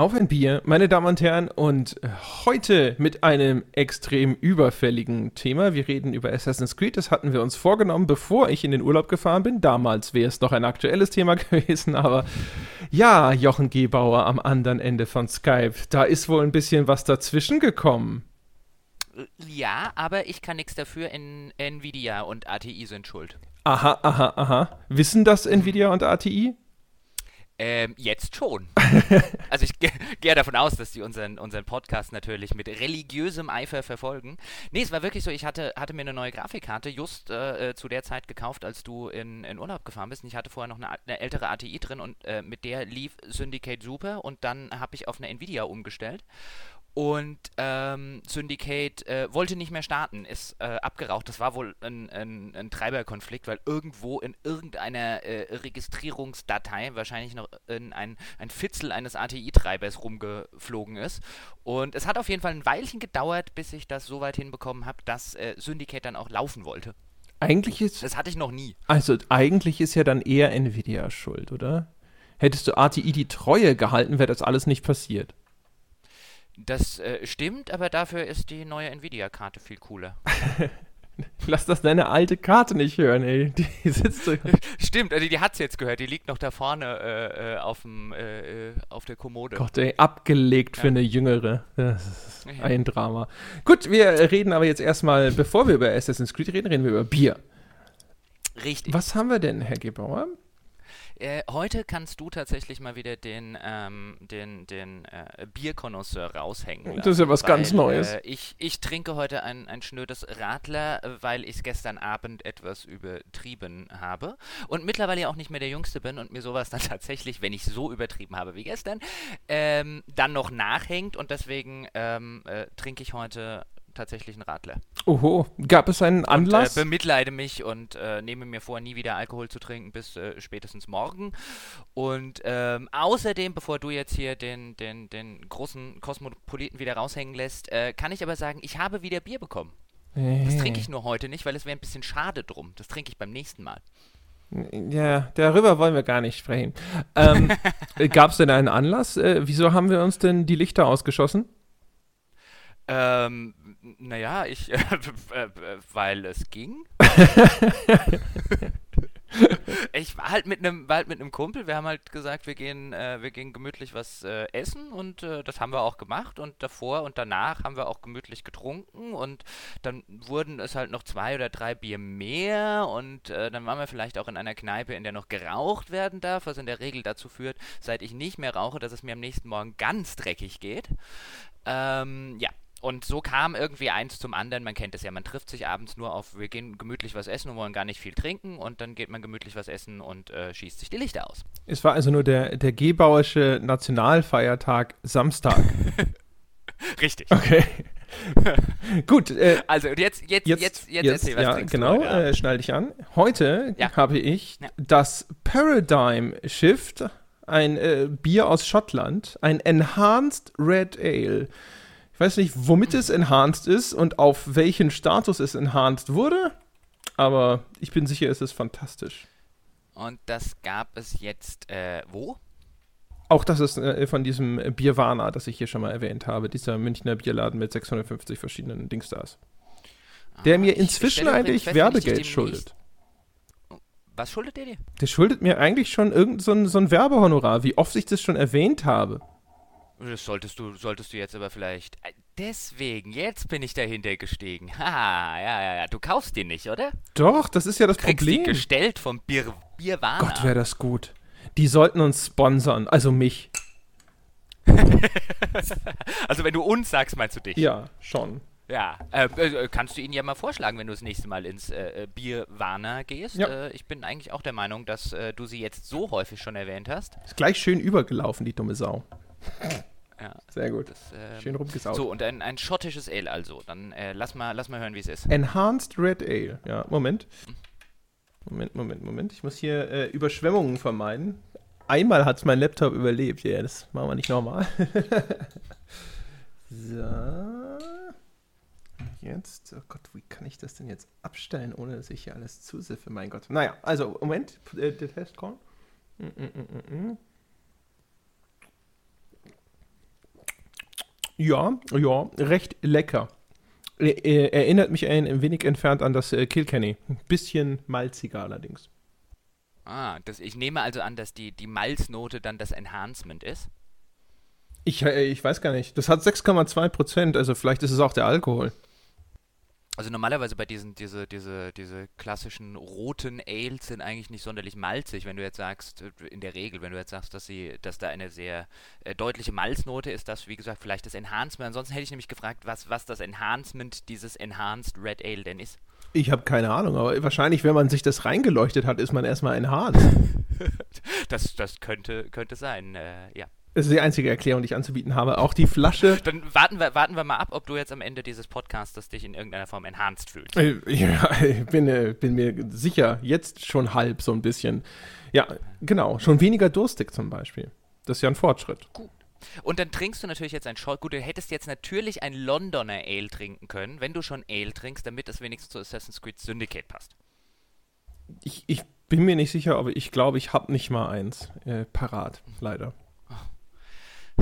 Auf ein Bier, meine Damen und Herren, und heute mit einem extrem überfälligen Thema. Wir reden über Assassin's Creed. Das hatten wir uns vorgenommen, bevor ich in den Urlaub gefahren bin. Damals wäre es noch ein aktuelles Thema gewesen, aber ja, Jochen Gebauer am anderen Ende von Skype. Da ist wohl ein bisschen was dazwischen gekommen. Ja, aber ich kann nichts dafür. In Nvidia und ATI sind schuld. Aha, aha, aha. Wissen das Nvidia und ATI? Ähm, jetzt schon. also ich gehe ge davon aus, dass die unseren, unseren Podcast natürlich mit religiösem Eifer verfolgen. Nee, es war wirklich so, ich hatte, hatte mir eine neue Grafikkarte just äh, äh zu der Zeit gekauft, als du in, in Urlaub gefahren bist. Und ich hatte vorher noch eine, eine ältere ATI drin und äh, mit der lief Syndicate super und dann habe ich auf eine Nvidia umgestellt. Und ähm, Syndicate äh, wollte nicht mehr starten, ist äh, abgeraucht. Das war wohl ein, ein, ein, Treiberkonflikt, weil irgendwo in irgendeiner äh, Registrierungsdatei wahrscheinlich noch in ein, ein Fitzel eines ATI-Treibers rumgeflogen ist. Und es hat auf jeden Fall ein Weilchen gedauert, bis ich das so weit hinbekommen habe, dass äh, Syndicate dann auch laufen wollte. Eigentlich ist. Das hatte ich noch nie. Also, eigentlich ist ja dann eher Nvidia schuld, oder? Hättest du ATI die Treue gehalten, wäre das alles nicht passiert. Das äh, stimmt, aber dafür ist die neue Nvidia-Karte viel cooler. Lass das deine alte Karte nicht hören, ey. Die sitzt so. Stimmt, also die hat's jetzt gehört. Die liegt noch da vorne äh, äh auf, dem, äh, äh, auf der Kommode. Gott, ey, abgelegt ja. für eine jüngere. Das ist ein Drama. Gut, wir reden aber jetzt erstmal, bevor wir über Assassin's Creed reden, reden wir über Bier. Richtig. Was haben wir denn, Herr Gebauer? Äh, heute kannst du tatsächlich mal wieder den, ähm, den, den äh, Bierkonnoisseur raushängen. Lassen, das ist ja was weil, ganz Neues. Äh, ich, ich trinke heute ein, ein schnödes Radler, weil ich es gestern Abend etwas übertrieben habe und mittlerweile auch nicht mehr der Jüngste bin und mir sowas dann tatsächlich, wenn ich so übertrieben habe wie gestern, ähm, dann noch nachhängt und deswegen ähm, äh, trinke ich heute tatsächlich einen Radler. Oho, gab es einen Anlass? Und, äh, bemitleide mich und äh, nehme mir vor, nie wieder Alkohol zu trinken bis äh, spätestens morgen. Und ähm, außerdem, bevor du jetzt hier den, den, den großen Kosmopoliten wieder raushängen lässt, äh, kann ich aber sagen, ich habe wieder Bier bekommen. Hey. Das trinke ich nur heute nicht, weil es wäre ein bisschen schade drum. Das trinke ich beim nächsten Mal. Ja, darüber wollen wir gar nicht sprechen. Ähm, Gab es denn einen Anlass? Äh, wieso haben wir uns denn die Lichter ausgeschossen? Ähm, naja, ich, äh, äh, weil es ging. ich war halt mit einem halt mit einem Kumpel, wir haben halt gesagt, wir gehen, äh, wir gehen gemütlich was äh, essen und äh, das haben wir auch gemacht und davor und danach haben wir auch gemütlich getrunken und dann wurden es halt noch zwei oder drei Bier mehr und äh, dann waren wir vielleicht auch in einer Kneipe, in der noch geraucht werden darf, was in der Regel dazu führt, seit ich nicht mehr rauche, dass es mir am nächsten Morgen ganz dreckig geht. Ähm, ja, und so kam irgendwie eins zum anderen. Man kennt es ja, man trifft sich abends nur auf, wir gehen gemütlich was essen und wollen gar nicht viel trinken und dann geht man gemütlich was essen und äh, schießt sich die Lichter aus. Es war also nur der, der Gebauische Nationalfeiertag Samstag. Richtig. Okay. Gut. Äh, also jetzt, jetzt, jetzt, jetzt, jetzt, erzähl, was ja, genau, äh, schnall dich an. Heute ja. habe ich ja. das Paradigm Shift, ein äh, Bier aus Schottland, ein Enhanced Red Ale. Ich weiß nicht, womit es enhanced ist und auf welchen Status es enhanced wurde, aber ich bin sicher, es ist fantastisch. Und das gab es jetzt äh, wo? Auch das ist äh, von diesem Bierwana, das ich hier schon mal erwähnt habe, dieser Münchner Bierladen mit 650 verschiedenen Dingstars. Der ah, mir inzwischen eigentlich fest, Werbegeld schuldet. Was schuldet der dir? Der schuldet mir eigentlich schon irgendein so so ein Werbehonorar, wie oft ich das schon erwähnt habe. Das solltest du, solltest du jetzt aber vielleicht. Äh, deswegen, jetzt bin ich dahinter gestiegen. Haha, ja, ja, ja. Du kaufst den nicht, oder? Doch, das ist ja das Kriegst Problem. Die gestellt vom Bier, Bierwarner. Gott, wäre das gut. Die sollten uns sponsern, also mich. also wenn du uns sagst, meinst du dich? Ja, schon. Ja, äh, äh, kannst du ihnen ja mal vorschlagen, wenn du das nächste Mal ins äh, äh Bierwarner gehst. Ja. Ich bin eigentlich auch der Meinung, dass du sie jetzt so häufig schon erwähnt hast. Ist gleich schön übergelaufen, die dumme Sau. Ja. Sehr gut. Das, ähm, Schön rumgesaugt. So, und ein, ein schottisches Ale also. Dann äh, lass, mal, lass mal hören, wie es ist. Enhanced Red Ale. Ja, Moment. Moment, Moment, Moment. Ich muss hier äh, Überschwemmungen vermeiden. Einmal hat es mein Laptop überlebt. Ja, das machen wir nicht nochmal. so. Jetzt, oh Gott, wie kann ich das denn jetzt abstellen, ohne dass ich hier alles zusiffe? Mein Gott. Naja, also, Moment, äh, der Test kommt. Mm, mm, mm, Ja, ja, recht lecker. Er, erinnert mich ein, ein wenig entfernt an das äh, Kilkenny. Ein bisschen malziger allerdings. Ah, das, ich nehme also an, dass die, die Malznote dann das Enhancement ist. Ich, äh, ich weiß gar nicht. Das hat 6,2 Prozent, also vielleicht ist es auch der Alkohol. Also normalerweise bei diesen, diese, diese, diese klassischen roten Ales sind eigentlich nicht sonderlich malzig, wenn du jetzt sagst, äh, in der Regel, wenn du jetzt sagst, dass sie, dass da eine sehr äh, deutliche Malznote ist, das, wie gesagt, vielleicht das Enhancement. Ansonsten hätte ich nämlich gefragt, was, was das Enhancement dieses Enhanced Red Ale denn ist. Ich habe keine Ahnung, aber wahrscheinlich, wenn man sich das reingeleuchtet hat, ist man erstmal enhanced. das, das könnte, könnte sein, äh, ja. Das ist die einzige Erklärung, die ich anzubieten habe. Auch die Flasche. Dann warten wir, warten wir mal ab, ob du jetzt am Ende dieses Podcasts dich in irgendeiner Form enhanced fühlst. Äh, ja, ich bin, äh, bin mir sicher, jetzt schon halb so ein bisschen. Ja, genau. Schon weniger durstig zum Beispiel. Das ist ja ein Fortschritt. Gut. Und dann trinkst du natürlich jetzt ein Short. Gut, du hättest jetzt natürlich ein Londoner Ale trinken können, wenn du schon Ale trinkst, damit es wenigstens zu Assassin's Creed Syndicate passt. Ich, ich bin mir nicht sicher, aber ich glaube, ich habe nicht mal eins äh, parat, leider.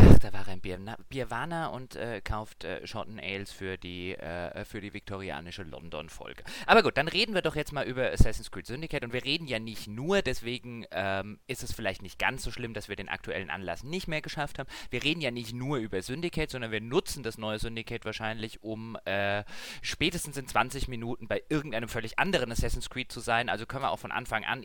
Ach, da war ein Bier, Bierwana und äh, kauft äh, Schotten Ales für die, äh, für die viktorianische London-Folge. Aber gut, dann reden wir doch jetzt mal über Assassin's Creed Syndicate und wir reden ja nicht nur, deswegen ähm, ist es vielleicht nicht ganz so schlimm, dass wir den aktuellen Anlass nicht mehr geschafft haben. Wir reden ja nicht nur über Syndicate, sondern wir nutzen das neue Syndicate wahrscheinlich, um äh, spätestens in 20 Minuten bei irgendeinem völlig anderen Assassin's Creed zu sein. Also können wir auch von Anfang an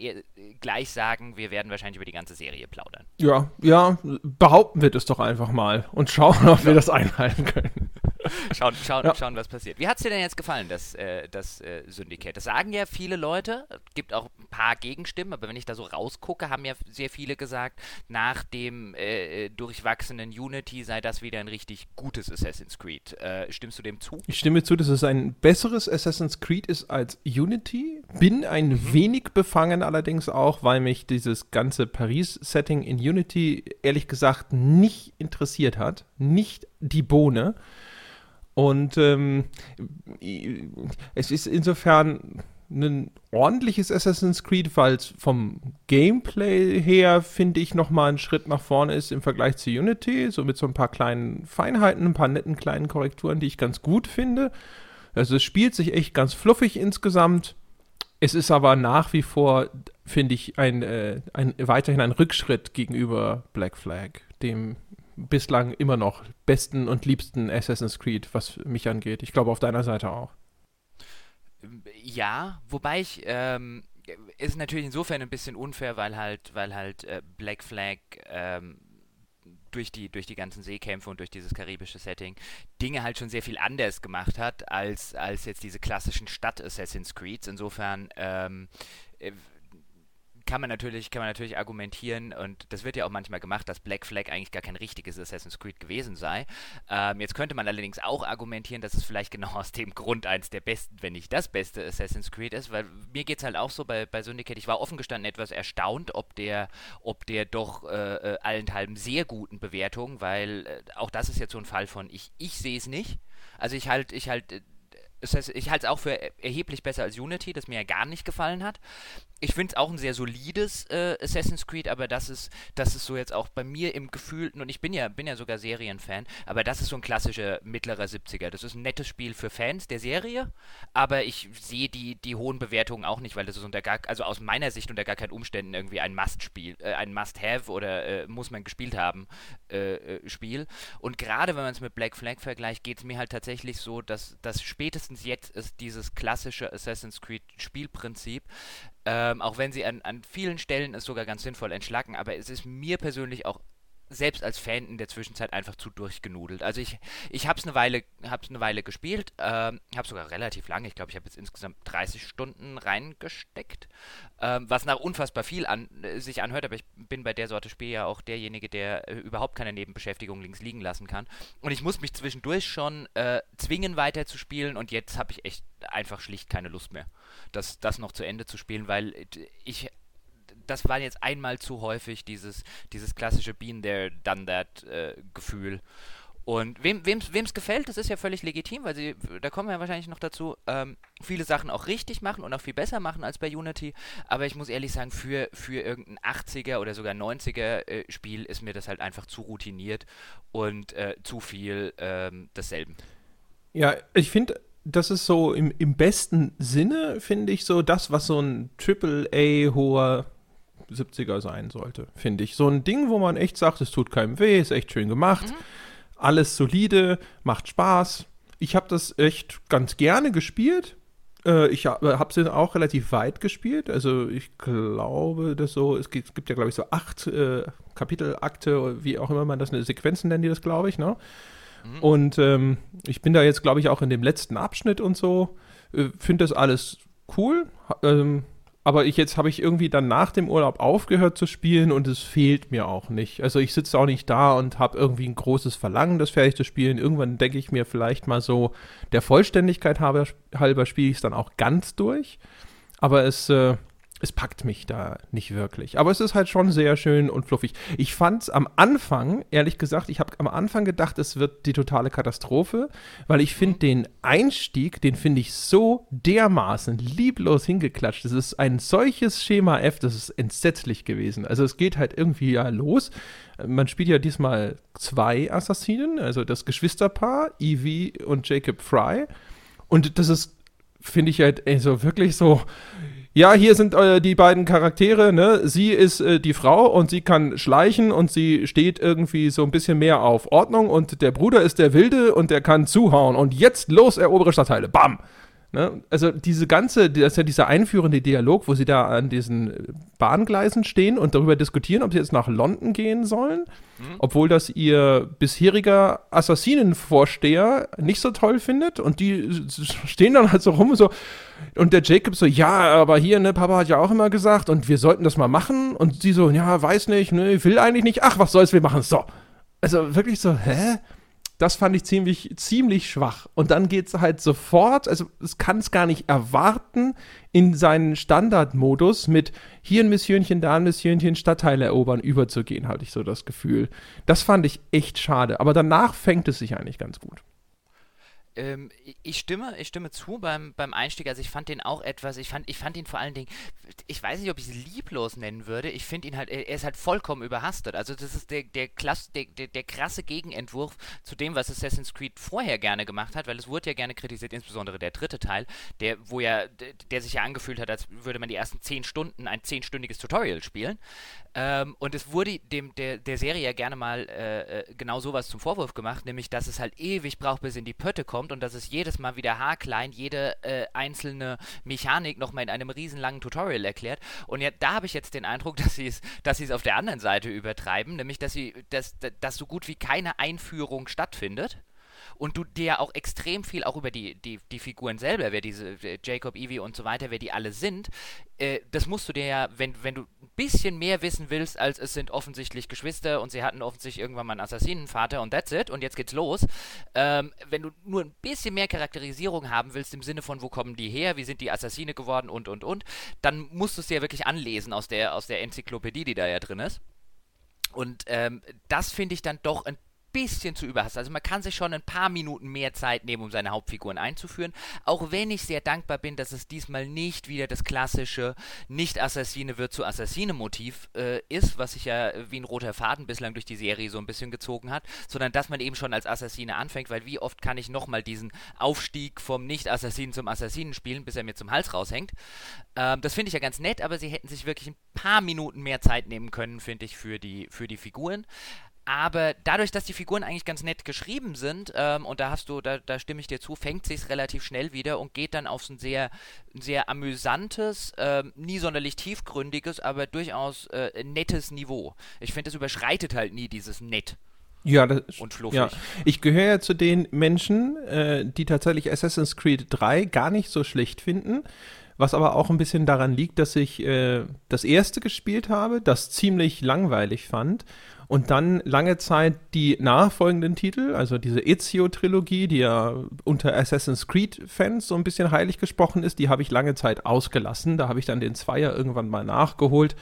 gleich sagen, wir werden wahrscheinlich über die ganze Serie plaudern. Ja, ja, behaupten wir das doch einfach mal und schauen, ob wir das einhalten können. schauen, schauen, ja. schauen, was passiert. Wie hat es dir denn jetzt gefallen, das, äh, das äh, Syndicate? Das sagen ja viele Leute, gibt auch ein paar Gegenstimmen, aber wenn ich da so rausgucke, haben ja sehr viele gesagt, nach dem äh, äh durchwachsenen Unity sei das wieder ein richtig gutes Assassin's Creed. Äh, stimmst du dem zu? Ich stimme zu, dass es ein besseres Assassin's Creed ist als Unity. Bin ein mhm. wenig befangen allerdings auch, weil mich dieses ganze Paris-Setting in Unity ehrlich gesagt nicht interessiert hat. Nicht die Bohne. Und ähm, es ist insofern ein ordentliches Assassin's Creed, weil es vom Gameplay her, finde ich, nochmal einen Schritt nach vorne ist im Vergleich zu Unity. So mit so ein paar kleinen Feinheiten, ein paar netten kleinen Korrekturen, die ich ganz gut finde. Also es spielt sich echt ganz fluffig insgesamt. Es ist aber nach wie vor, finde ich, ein, äh, ein, weiterhin ein Rückschritt gegenüber Black Flag, dem bislang immer noch besten und liebsten Assassin's Creed, was mich angeht. Ich glaube auf deiner Seite auch. Ja, wobei ich ähm, ist natürlich insofern ein bisschen unfair, weil halt, weil halt äh, Black Flag ähm, durch die, durch die ganzen Seekämpfe und durch dieses karibische Setting Dinge halt schon sehr viel anders gemacht hat, als, als jetzt diese klassischen Stadt-Assassin's Creeds. Insofern ähm, äh, kann man natürlich, kann man natürlich argumentieren, und das wird ja auch manchmal gemacht, dass Black Flag eigentlich gar kein richtiges Assassin's Creed gewesen sei. Ähm, jetzt könnte man allerdings auch argumentieren, dass es vielleicht genau aus dem Grund eins der besten, wenn nicht das beste Assassin's Creed ist, weil mir geht es halt auch so bei, bei Syndicate, ich war offen gestanden etwas erstaunt, ob der, ob der doch äh, äh allenthalben sehr guten Bewertungen, weil äh, auch das ist jetzt so ein Fall von ich, ich sehe es nicht. Also ich halt, ich halt äh, das heißt, ich halte es auch für erheblich besser als Unity, das mir ja gar nicht gefallen hat. Ich finde es auch ein sehr solides äh, Assassin's Creed, aber das ist, das ist so jetzt auch bei mir im Gefühlten, und ich bin ja, bin ja sogar Serienfan, aber das ist so ein klassischer mittlerer 70er. Das ist ein nettes Spiel für Fans der Serie, aber ich sehe die, die hohen Bewertungen auch nicht, weil das ist unter gar, also aus meiner Sicht unter gar keinen Umständen irgendwie ein Must-Spiel, äh, ein Must-Have oder äh, muss man gespielt haben äh, äh, Spiel. Und gerade wenn man es mit Black Flag vergleicht, geht es mir halt tatsächlich so, dass das spätestens jetzt ist dieses klassische Assassin's Creed Spielprinzip, ähm, auch wenn sie an, an vielen Stellen es sogar ganz sinnvoll entschlacken, aber es ist mir persönlich auch selbst als Fan in der Zwischenzeit einfach zu durchgenudelt. Also ich, ich habe es eine Weile, hab's eine Weile gespielt, ähm, habe sogar relativ lange, ich glaube, ich habe jetzt insgesamt 30 Stunden reingesteckt, ähm, was nach unfassbar viel an, äh, sich anhört, aber ich bin bei der Sorte Spiel ja auch derjenige, der äh, überhaupt keine Nebenbeschäftigung links liegen lassen kann. Und ich muss mich zwischendurch schon äh, zwingen, weiter zu spielen und jetzt habe ich echt einfach schlicht keine Lust mehr, das, das noch zu Ende zu spielen, weil äh, ich das war jetzt einmal zu häufig, dieses, dieses klassische Been there, done that äh, Gefühl. Und wem es gefällt, das ist ja völlig legitim, weil sie, da kommen wir ja wahrscheinlich noch dazu, ähm, viele Sachen auch richtig machen und auch viel besser machen als bei Unity. Aber ich muss ehrlich sagen, für, für irgendein 80er oder sogar 90er äh, Spiel ist mir das halt einfach zu routiniert und äh, zu viel ähm, desselben. Ja, ich finde, das ist so im, im besten Sinne, finde ich, so das, was so ein Triple-A hoher 70er sein sollte, finde ich. So ein Ding, wo man echt sagt, es tut keinem weh, ist echt schön gemacht. Mhm alles solide, macht Spaß. Ich habe das echt ganz gerne gespielt. Äh, ich habe es auch relativ weit gespielt. Also ich glaube, dass so, es gibt, es gibt ja, glaube ich, so acht äh, Kapitelakte, wie auch immer man das, eine Sequenzen nennen die das, glaube ich, ne? Mhm. Und ähm, ich bin da jetzt, glaube ich, auch in dem letzten Abschnitt und so. Äh, Finde das alles cool. Ähm, aber ich jetzt habe ich irgendwie dann nach dem Urlaub aufgehört zu spielen und es fehlt mir auch nicht. Also ich sitze auch nicht da und habe irgendwie ein großes Verlangen, das fertig zu spielen. Irgendwann denke ich mir vielleicht mal so, der Vollständigkeit halber, halber spiele ich es dann auch ganz durch. Aber es, äh, es packt mich da nicht wirklich. Aber es ist halt schon sehr schön und fluffig. Ich fand es am Anfang, ehrlich gesagt, ich habe am Anfang gedacht, es wird die totale Katastrophe, weil ich finde den Einstieg, den finde ich so dermaßen lieblos hingeklatscht. Das ist ein solches Schema F, das ist entsetzlich gewesen. Also es geht halt irgendwie ja los. Man spielt ja diesmal zwei Assassinen, also das Geschwisterpaar, Evie und Jacob Fry. Und das ist, finde ich halt, also wirklich so ja, hier sind äh, die beiden Charaktere, ne? Sie ist äh, die Frau und sie kann schleichen und sie steht irgendwie so ein bisschen mehr auf Ordnung und der Bruder ist der Wilde und der kann zuhauen und jetzt los erobere Stadtteile. Bam! Ne? Also diese ganze, das ist ja dieser einführende Dialog, wo sie da an diesen Bahngleisen stehen und darüber diskutieren, ob sie jetzt nach London gehen sollen, mhm. obwohl das ihr bisheriger Assassinenvorsteher nicht so toll findet und die stehen dann halt so rum so und der Jacob so, ja, aber hier, ne, Papa hat ja auch immer gesagt und wir sollten das mal machen und sie so, ja, weiß nicht, ne, will eigentlich nicht, ach, was soll's, wir machen es so. Also wirklich so, hä? Das fand ich ziemlich, ziemlich schwach. Und dann geht es halt sofort, also es kann es gar nicht erwarten, in seinen Standardmodus mit hier ein Missionchen, da ein Missionchen, Stadtteile erobern, überzugehen, hatte ich so das Gefühl. Das fand ich echt schade. Aber danach fängt es sich eigentlich ganz gut. Ähm, ich stimme, ich stimme zu beim, beim Einstieg. Also ich fand den auch etwas, ich fand, ich fand ihn vor allen Dingen, ich weiß nicht, ob ich es lieblos nennen würde. Ich finde ihn halt, er ist halt vollkommen überhastet. Also das ist der, der, Klasse, der, der, der, krasse Gegenentwurf zu dem, was Assassin's Creed vorher gerne gemacht hat, weil es wurde ja gerne kritisiert, insbesondere der dritte Teil, der, wo ja, der sich ja angefühlt hat, als würde man die ersten zehn Stunden ein zehnstündiges Tutorial spielen. Ähm, und es wurde dem, der, der Serie ja gerne mal äh, äh, genau sowas zum Vorwurf gemacht, nämlich, dass es halt ewig braucht, bis in die Pötte kommt und dass es jedes Mal wieder haarklein jede äh, einzelne Mechanik nochmal in einem riesenlangen Tutorial erklärt. Und ja, da habe ich jetzt den Eindruck, dass sie es dass auf der anderen Seite übertreiben, nämlich, dass sie, dass, dass so gut wie keine Einführung stattfindet und du dir auch extrem viel auch über die, die, die Figuren selber, wer diese Jacob, Evie und so weiter, wer die alle sind, äh, das musst du dir ja, wenn, wenn du ein bisschen mehr wissen willst, als es sind offensichtlich Geschwister und sie hatten offensichtlich irgendwann mal einen Assassinenvater und that's it und jetzt geht's los. Ähm, wenn du nur ein bisschen mehr Charakterisierung haben willst, im Sinne von, wo kommen die her, wie sind die Assassine geworden und und und, dann musst du es dir wirklich anlesen aus der, aus der Enzyklopädie, die da ja drin ist. Und ähm, das finde ich dann doch ein bisschen zu überhastet. Also man kann sich schon ein paar Minuten mehr Zeit nehmen, um seine Hauptfiguren einzuführen. Auch wenn ich sehr dankbar bin, dass es diesmal nicht wieder das klassische Nicht-Assassine wird zu Assassine-Motiv äh, ist, was sich ja wie ein roter Faden bislang durch die Serie so ein bisschen gezogen hat, sondern dass man eben schon als Assassine anfängt, weil wie oft kann ich nochmal diesen Aufstieg vom Nicht-Assassinen zum Assassinen spielen, bis er mir zum Hals raushängt. Ähm, das finde ich ja ganz nett, aber sie hätten sich wirklich ein paar Minuten mehr Zeit nehmen können, finde ich, für die, für die Figuren. Aber dadurch, dass die Figuren eigentlich ganz nett geschrieben sind, ähm, und da hast du, da, da stimme ich dir zu, fängt sich relativ schnell wieder und geht dann auf ein sehr, sehr amüsantes, ähm, nie sonderlich tiefgründiges, aber durchaus äh, nettes Niveau. Ich finde, es überschreitet halt nie dieses Nett. Ja, das, und fluffig. Ja. Ich gehöre ja zu den Menschen, äh, die tatsächlich Assassin's Creed 3 gar nicht so schlecht finden. Was aber auch ein bisschen daran liegt, dass ich äh, das erste gespielt habe, das ziemlich langweilig fand und dann lange Zeit die nachfolgenden Titel, also diese Ezio-Trilogie, die ja unter Assassin's Creed-Fans so ein bisschen heilig gesprochen ist, die habe ich lange Zeit ausgelassen. Da habe ich dann den Zweier irgendwann mal nachgeholt.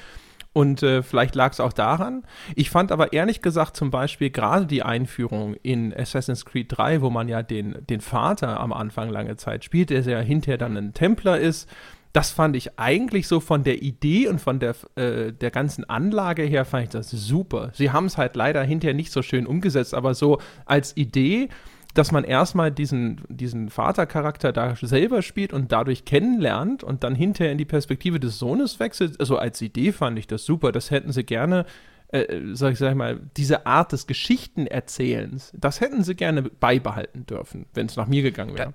Und äh, vielleicht lag es auch daran. Ich fand aber ehrlich gesagt zum Beispiel gerade die Einführung in Assassin's Creed 3, wo man ja den, den Vater am Anfang lange Zeit spielt, der ja hinterher dann ein Templer ist. Das fand ich eigentlich so von der Idee und von der, äh, der ganzen Anlage her, fand ich das super. Sie haben es halt leider hinterher nicht so schön umgesetzt, aber so als Idee dass man erstmal diesen, diesen Vatercharakter da selber spielt und dadurch kennenlernt und dann hinterher in die Perspektive des Sohnes wechselt. Also als Idee fand ich das super. Das hätten sie gerne, äh, sag ich sag mal, diese Art des Geschichtenerzählens, das hätten sie gerne beibehalten dürfen, wenn es nach mir gegangen wäre.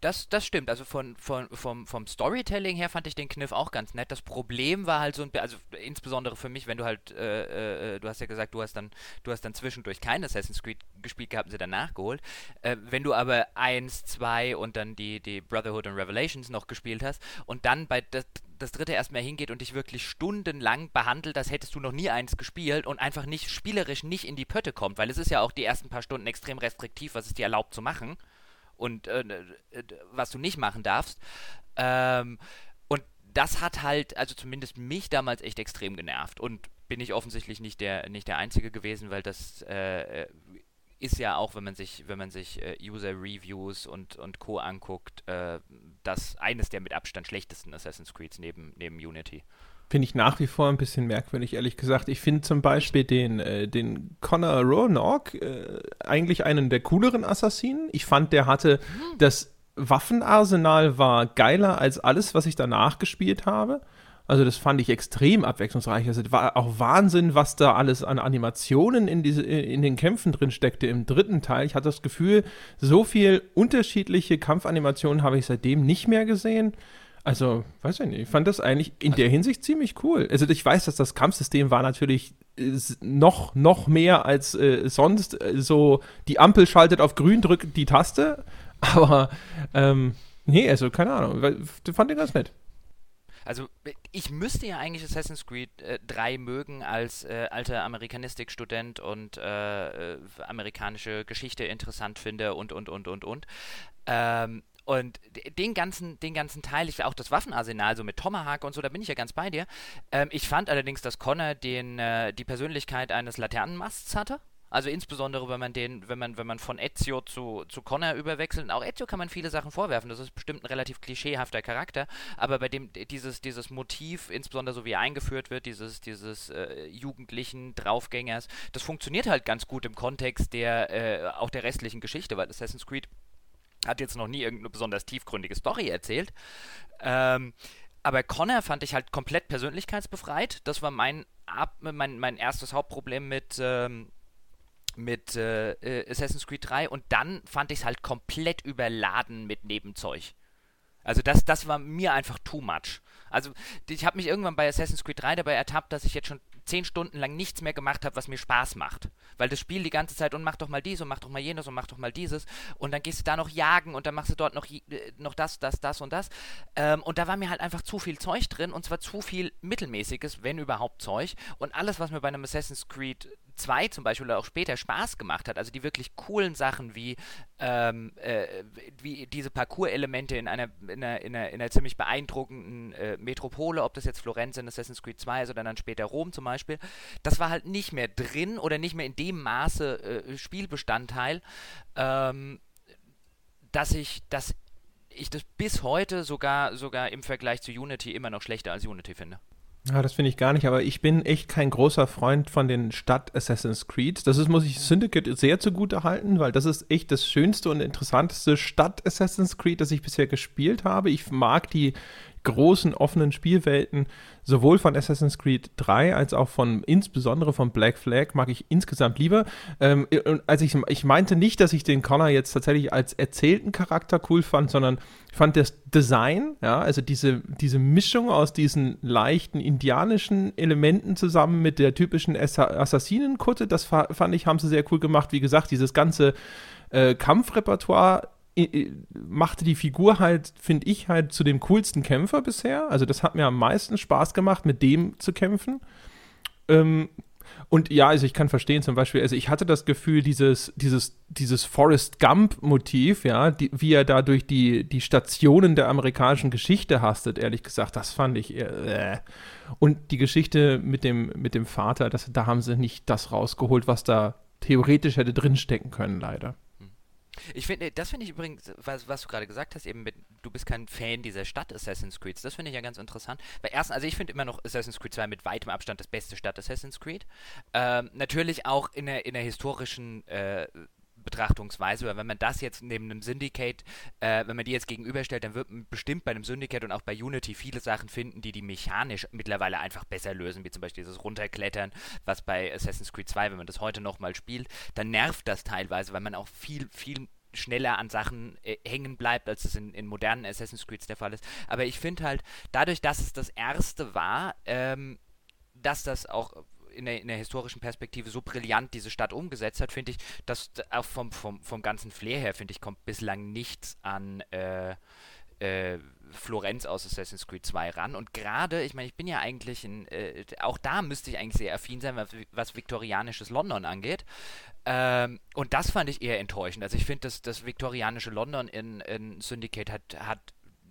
Das, das stimmt. Also von, von, vom, vom Storytelling her fand ich den Kniff auch ganz nett. Das Problem war halt so ein also insbesondere für mich, wenn du halt, äh, äh, du hast ja gesagt, du hast dann, du hast dann zwischendurch kein Assassin's Creed gespielt gehabt und sie dann nachgeholt. Äh, wenn du aber 1, 2 und dann die, die Brotherhood und Revelations noch gespielt hast und dann bei das, das dritte erstmal hingeht und dich wirklich stundenlang behandelt, als hättest du noch nie eins gespielt und einfach nicht spielerisch nicht in die Pötte kommt, weil es ist ja auch die ersten paar Stunden extrem restriktiv, was es dir erlaubt zu machen und äh, äh, was du nicht machen darfst. Ähm, und das hat halt, also zumindest mich damals echt extrem genervt. Und bin ich offensichtlich nicht der, nicht der Einzige gewesen, weil das äh, ist ja auch, wenn man sich, wenn man sich äh, User-Reviews und, und Co. anguckt, äh, das eines der mit Abstand schlechtesten Assassin's Creeds neben, neben Unity. Finde ich nach wie vor ein bisschen merkwürdig, ehrlich gesagt. Ich finde zum Beispiel den, äh, den Connor Roanoke äh, eigentlich einen der cooleren Assassinen. Ich fand, der hatte hm. das Waffenarsenal war geiler als alles, was ich danach gespielt habe. Also das fand ich extrem abwechslungsreich. Also war auch Wahnsinn, was da alles an Animationen in, diese, in den Kämpfen drin steckte im dritten Teil. Ich hatte das Gefühl, so viel unterschiedliche Kampfanimationen habe ich seitdem nicht mehr gesehen. Also, weiß ich nicht. Ich fand das eigentlich in der Hinsicht ziemlich cool. Also, ich weiß, dass das Kampfsystem war natürlich äh, noch, noch mehr als äh, sonst. Äh, so, die Ampel schaltet auf grün, drückt die Taste. Aber, ähm, nee, also, keine Ahnung. Fand den ganz nett. Also ich müsste ja eigentlich Assassin's Creed äh, 3 mögen als äh, alter Amerikanistik-Student und äh, äh, amerikanische Geschichte interessant finde und und und und und. Ähm, und den ganzen, den ganzen Teil, ich auch das Waffenarsenal, so mit Tomahawk und so, da bin ich ja ganz bei dir. Ähm, ich fand allerdings, dass Connor den, äh, die Persönlichkeit eines Laternenmasts hatte. Also insbesondere, wenn man den, wenn man, wenn man von Ezio zu, zu Connor überwechselt. Auch Ezio kann man viele Sachen vorwerfen. Das ist bestimmt ein relativ klischeehafter Charakter. Aber bei dem dieses, dieses Motiv, insbesondere so wie er eingeführt wird, dieses, dieses äh, jugendlichen Draufgängers, das funktioniert halt ganz gut im Kontext der äh, auch der restlichen Geschichte, weil Assassin's Creed hat jetzt noch nie irgendeine besonders tiefgründige Story erzählt. Ähm, aber Connor fand ich halt komplett persönlichkeitsbefreit. Das war mein, mein, mein erstes Hauptproblem mit, ähm, mit äh, äh Assassin's Creed 3. Und dann fand ich es halt komplett überladen mit Nebenzeug. Also das, das war mir einfach too much. Also ich habe mich irgendwann bei Assassin's Creed 3 dabei ertappt, dass ich jetzt schon zehn Stunden lang nichts mehr gemacht habe, was mir Spaß macht. Weil das Spiel die ganze Zeit und mach doch mal dies und mach doch mal jenes und mach doch mal dieses und dann gehst du da noch jagen und dann machst du dort noch, äh, noch das, das, das und das. Ähm, und da war mir halt einfach zu viel Zeug drin und zwar zu viel mittelmäßiges, wenn überhaupt Zeug. Und alles, was mir bei einem Assassin's Creed 2 zum Beispiel oder auch später Spaß gemacht hat, also die wirklich coolen Sachen wie, ähm, äh, wie diese Parcours-Elemente in einer, in, einer, in, einer, in einer ziemlich beeindruckenden äh, Metropole, ob das jetzt Florenz in Assassin's Creed 2 ist oder dann später Rom zum Beispiel, das war halt nicht mehr drin oder nicht mehr in dem Maße äh, Spielbestandteil, ähm, dass ich, dass ich das bis heute sogar, sogar im Vergleich zu Unity immer noch schlechter als Unity finde. Ja, das finde ich gar nicht, aber ich bin echt kein großer Freund von den Stadt Assassin's Creed. Das ist, muss ich Syndicate sehr zugute halten, weil das ist echt das schönste und interessanteste Stadt Assassin's Creed, das ich bisher gespielt habe. Ich mag die großen offenen Spielwelten sowohl von Assassin's Creed 3 als auch von insbesondere von Black Flag mag ich insgesamt lieber. Ähm, also ich, ich meinte nicht, dass ich den Connor jetzt tatsächlich als erzählten Charakter cool fand, sondern fand das Design, ja, also diese, diese Mischung aus diesen leichten indianischen Elementen zusammen mit der typischen Assassinenkutte, das fand ich, haben sie sehr cool gemacht. Wie gesagt, dieses ganze äh, Kampfrepertoire machte die Figur halt, finde ich, halt zu dem coolsten Kämpfer bisher. Also das hat mir am meisten Spaß gemacht, mit dem zu kämpfen. Ähm, Und ja, also ich kann verstehen zum Beispiel, also ich hatte das Gefühl, dieses, dieses, dieses Forrest Gump-Motiv, ja, die, wie er da durch die, die Stationen der amerikanischen Geschichte hastet, ehrlich gesagt, das fand ich äh. Und die Geschichte mit dem, mit dem Vater, das, da haben sie nicht das rausgeholt, was da theoretisch hätte drinstecken können, leider. Ich finde, das finde ich übrigens, was, was du gerade gesagt hast, eben mit, du bist kein Fan dieser Stadt Assassin's Creed. Das finde ich ja ganz interessant. Weil erstens, also ich finde immer noch Assassin's Creed 2 mit weitem Abstand das beste Stadt Assassin's Creed. Ähm, natürlich auch in der, in der historischen äh, Betrachtungsweise, weil wenn man das jetzt neben einem Syndicate, äh, wenn man die jetzt gegenüberstellt, dann wird man bestimmt bei einem Syndicate und auch bei Unity viele Sachen finden, die die mechanisch mittlerweile einfach besser lösen, wie zum Beispiel dieses Runterklettern, was bei Assassin's Creed 2, wenn man das heute nochmal spielt, dann nervt das teilweise, weil man auch viel, viel schneller an Sachen äh, hängen bleibt, als es in, in modernen Assassin's Creeds der Fall ist. Aber ich finde halt, dadurch, dass es das erste war, ähm, dass das auch in der, in der, historischen Perspektive so brillant diese Stadt umgesetzt hat, finde ich, dass auch vom, vom, vom ganzen Flair her, finde ich, kommt bislang nichts an äh, äh, Florenz aus Assassin's Creed 2 ran. Und gerade, ich meine, ich bin ja eigentlich in, äh, auch da müsste ich eigentlich sehr affin sein, was, was viktorianisches London angeht. Ähm, und das fand ich eher enttäuschend. Also ich finde, dass das viktorianische London in, in Syndicate hat, hat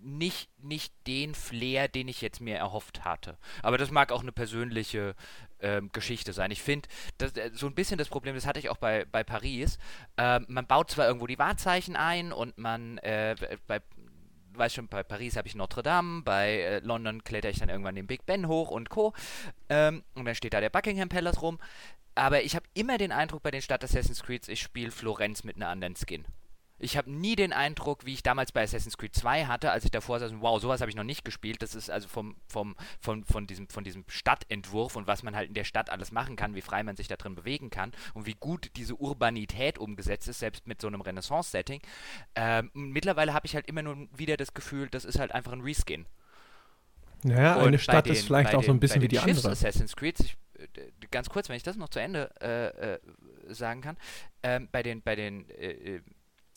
nicht, nicht den Flair, den ich jetzt mir erhofft hatte. Aber das mag auch eine persönliche ähm, Geschichte sein. Ich finde, äh, so ein bisschen das Problem, das hatte ich auch bei, bei Paris. Ähm, man baut zwar irgendwo die Wahrzeichen ein und man äh, bei weiß schon, bei Paris habe ich Notre Dame, bei äh, London kletter ich dann irgendwann den Big Ben hoch und Co. Ähm, und dann steht da der Buckingham Palace rum. Aber ich habe immer den Eindruck bei den Stadt Assassin's Creed, ich spiele Florenz mit einer anderen Skin. Ich habe nie den Eindruck, wie ich damals bei Assassin's Creed 2 hatte, als ich davor saß, wow, sowas habe ich noch nicht gespielt. Das ist also vom, vom, vom, von, diesem, von diesem Stadtentwurf und was man halt in der Stadt alles machen kann, wie frei man sich da drin bewegen kann und wie gut diese Urbanität umgesetzt ist, selbst mit so einem Renaissance-Setting. Ähm, mittlerweile habe ich halt immer nur wieder das Gefühl, das ist halt einfach ein Reskin. Naja, und eine Stadt den, ist vielleicht auch so ein bisschen wie die Schiffs andere. Assassin's Creed, ich, ganz kurz, wenn ich das noch zu Ende äh, äh, sagen kann, ähm, bei den, bei den äh, äh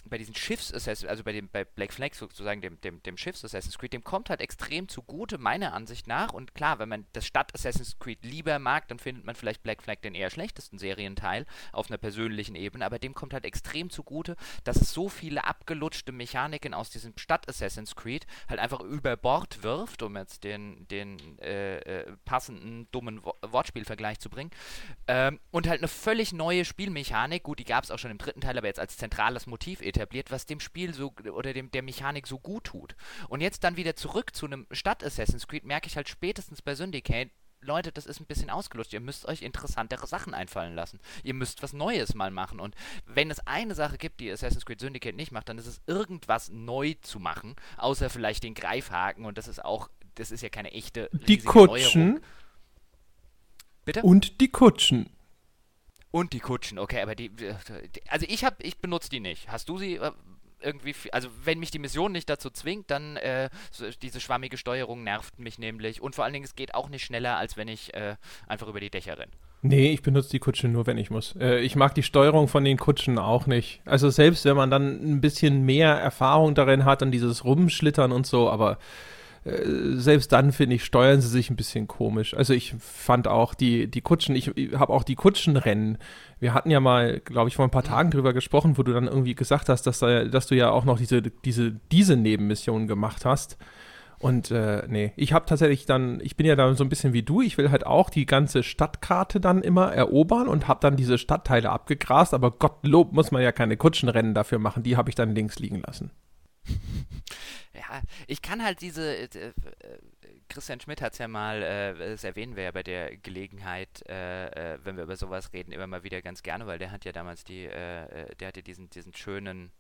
bei diesen Schiffs Assassin's, also bei dem bei Black Flag sozusagen dem, dem, dem Schiffs Assassin's Creed, dem kommt halt extrem zugute, meiner Ansicht nach. Und klar, wenn man das Stadt Assassin's Creed lieber mag, dann findet man vielleicht Black Flag den eher schlechtesten Serienteil auf einer persönlichen Ebene, aber dem kommt halt extrem zugute, dass es so viele abgelutschte Mechaniken aus diesem Stadt Assassin's Creed halt einfach über Bord wirft, um jetzt den, den äh, äh, passenden dummen Wo Wortspielvergleich zu bringen. Ähm, und halt eine völlig neue Spielmechanik, gut, die gab es auch schon im dritten Teil, aber jetzt als zentrales Motiv etabliert, was dem Spiel so oder dem der Mechanik so gut tut. Und jetzt dann wieder zurück zu einem Stadt Assassin's Creed merke ich halt spätestens bei Syndicate, Leute, das ist ein bisschen ausgelutscht. Ihr müsst euch interessantere Sachen einfallen lassen. Ihr müsst was Neues mal machen. Und wenn es eine Sache gibt, die Assassin's Creed Syndicate nicht macht, dann ist es irgendwas neu zu machen, außer vielleicht den Greifhaken. Und das ist auch, das ist ja keine echte. Die Kutschen. Neuerung. Bitte? Und die Kutschen. Und die Kutschen, okay, aber die, also ich habe, ich benutze die nicht. Hast du sie äh, irgendwie, also wenn mich die Mission nicht dazu zwingt, dann äh, so, diese schwammige Steuerung nervt mich nämlich. Und vor allen Dingen, es geht auch nicht schneller, als wenn ich äh, einfach über die Dächer renne. Nee, ich benutze die Kutsche nur, wenn ich muss. Äh, ich mag die Steuerung von den Kutschen auch nicht. Also selbst wenn man dann ein bisschen mehr Erfahrung darin hat, an dieses Rumschlittern und so, aber äh, selbst dann, finde ich, steuern sie sich ein bisschen komisch. Also ich fand auch die, die Kutschen, ich, ich habe auch die Kutschenrennen. Wir hatten ja mal, glaube ich, vor ein paar Tagen drüber gesprochen, wo du dann irgendwie gesagt hast, dass, dass du ja auch noch diese, diese, diese Nebenmission gemacht hast. Und äh, nee, ich habe tatsächlich dann, ich bin ja da so ein bisschen wie du, ich will halt auch die ganze Stadtkarte dann immer erobern und habe dann diese Stadtteile abgegrast, aber Gottlob muss man ja keine Kutschenrennen dafür machen, die habe ich dann links liegen lassen. ja, ich kann halt diese. Äh, äh Christian Schmidt hat es ja mal, äh, das erwähnen wir ja bei der Gelegenheit, äh, äh, wenn wir über sowas reden, immer mal wieder ganz gerne, weil der hat ja damals die, äh, der hatte diesen, diesen schönen,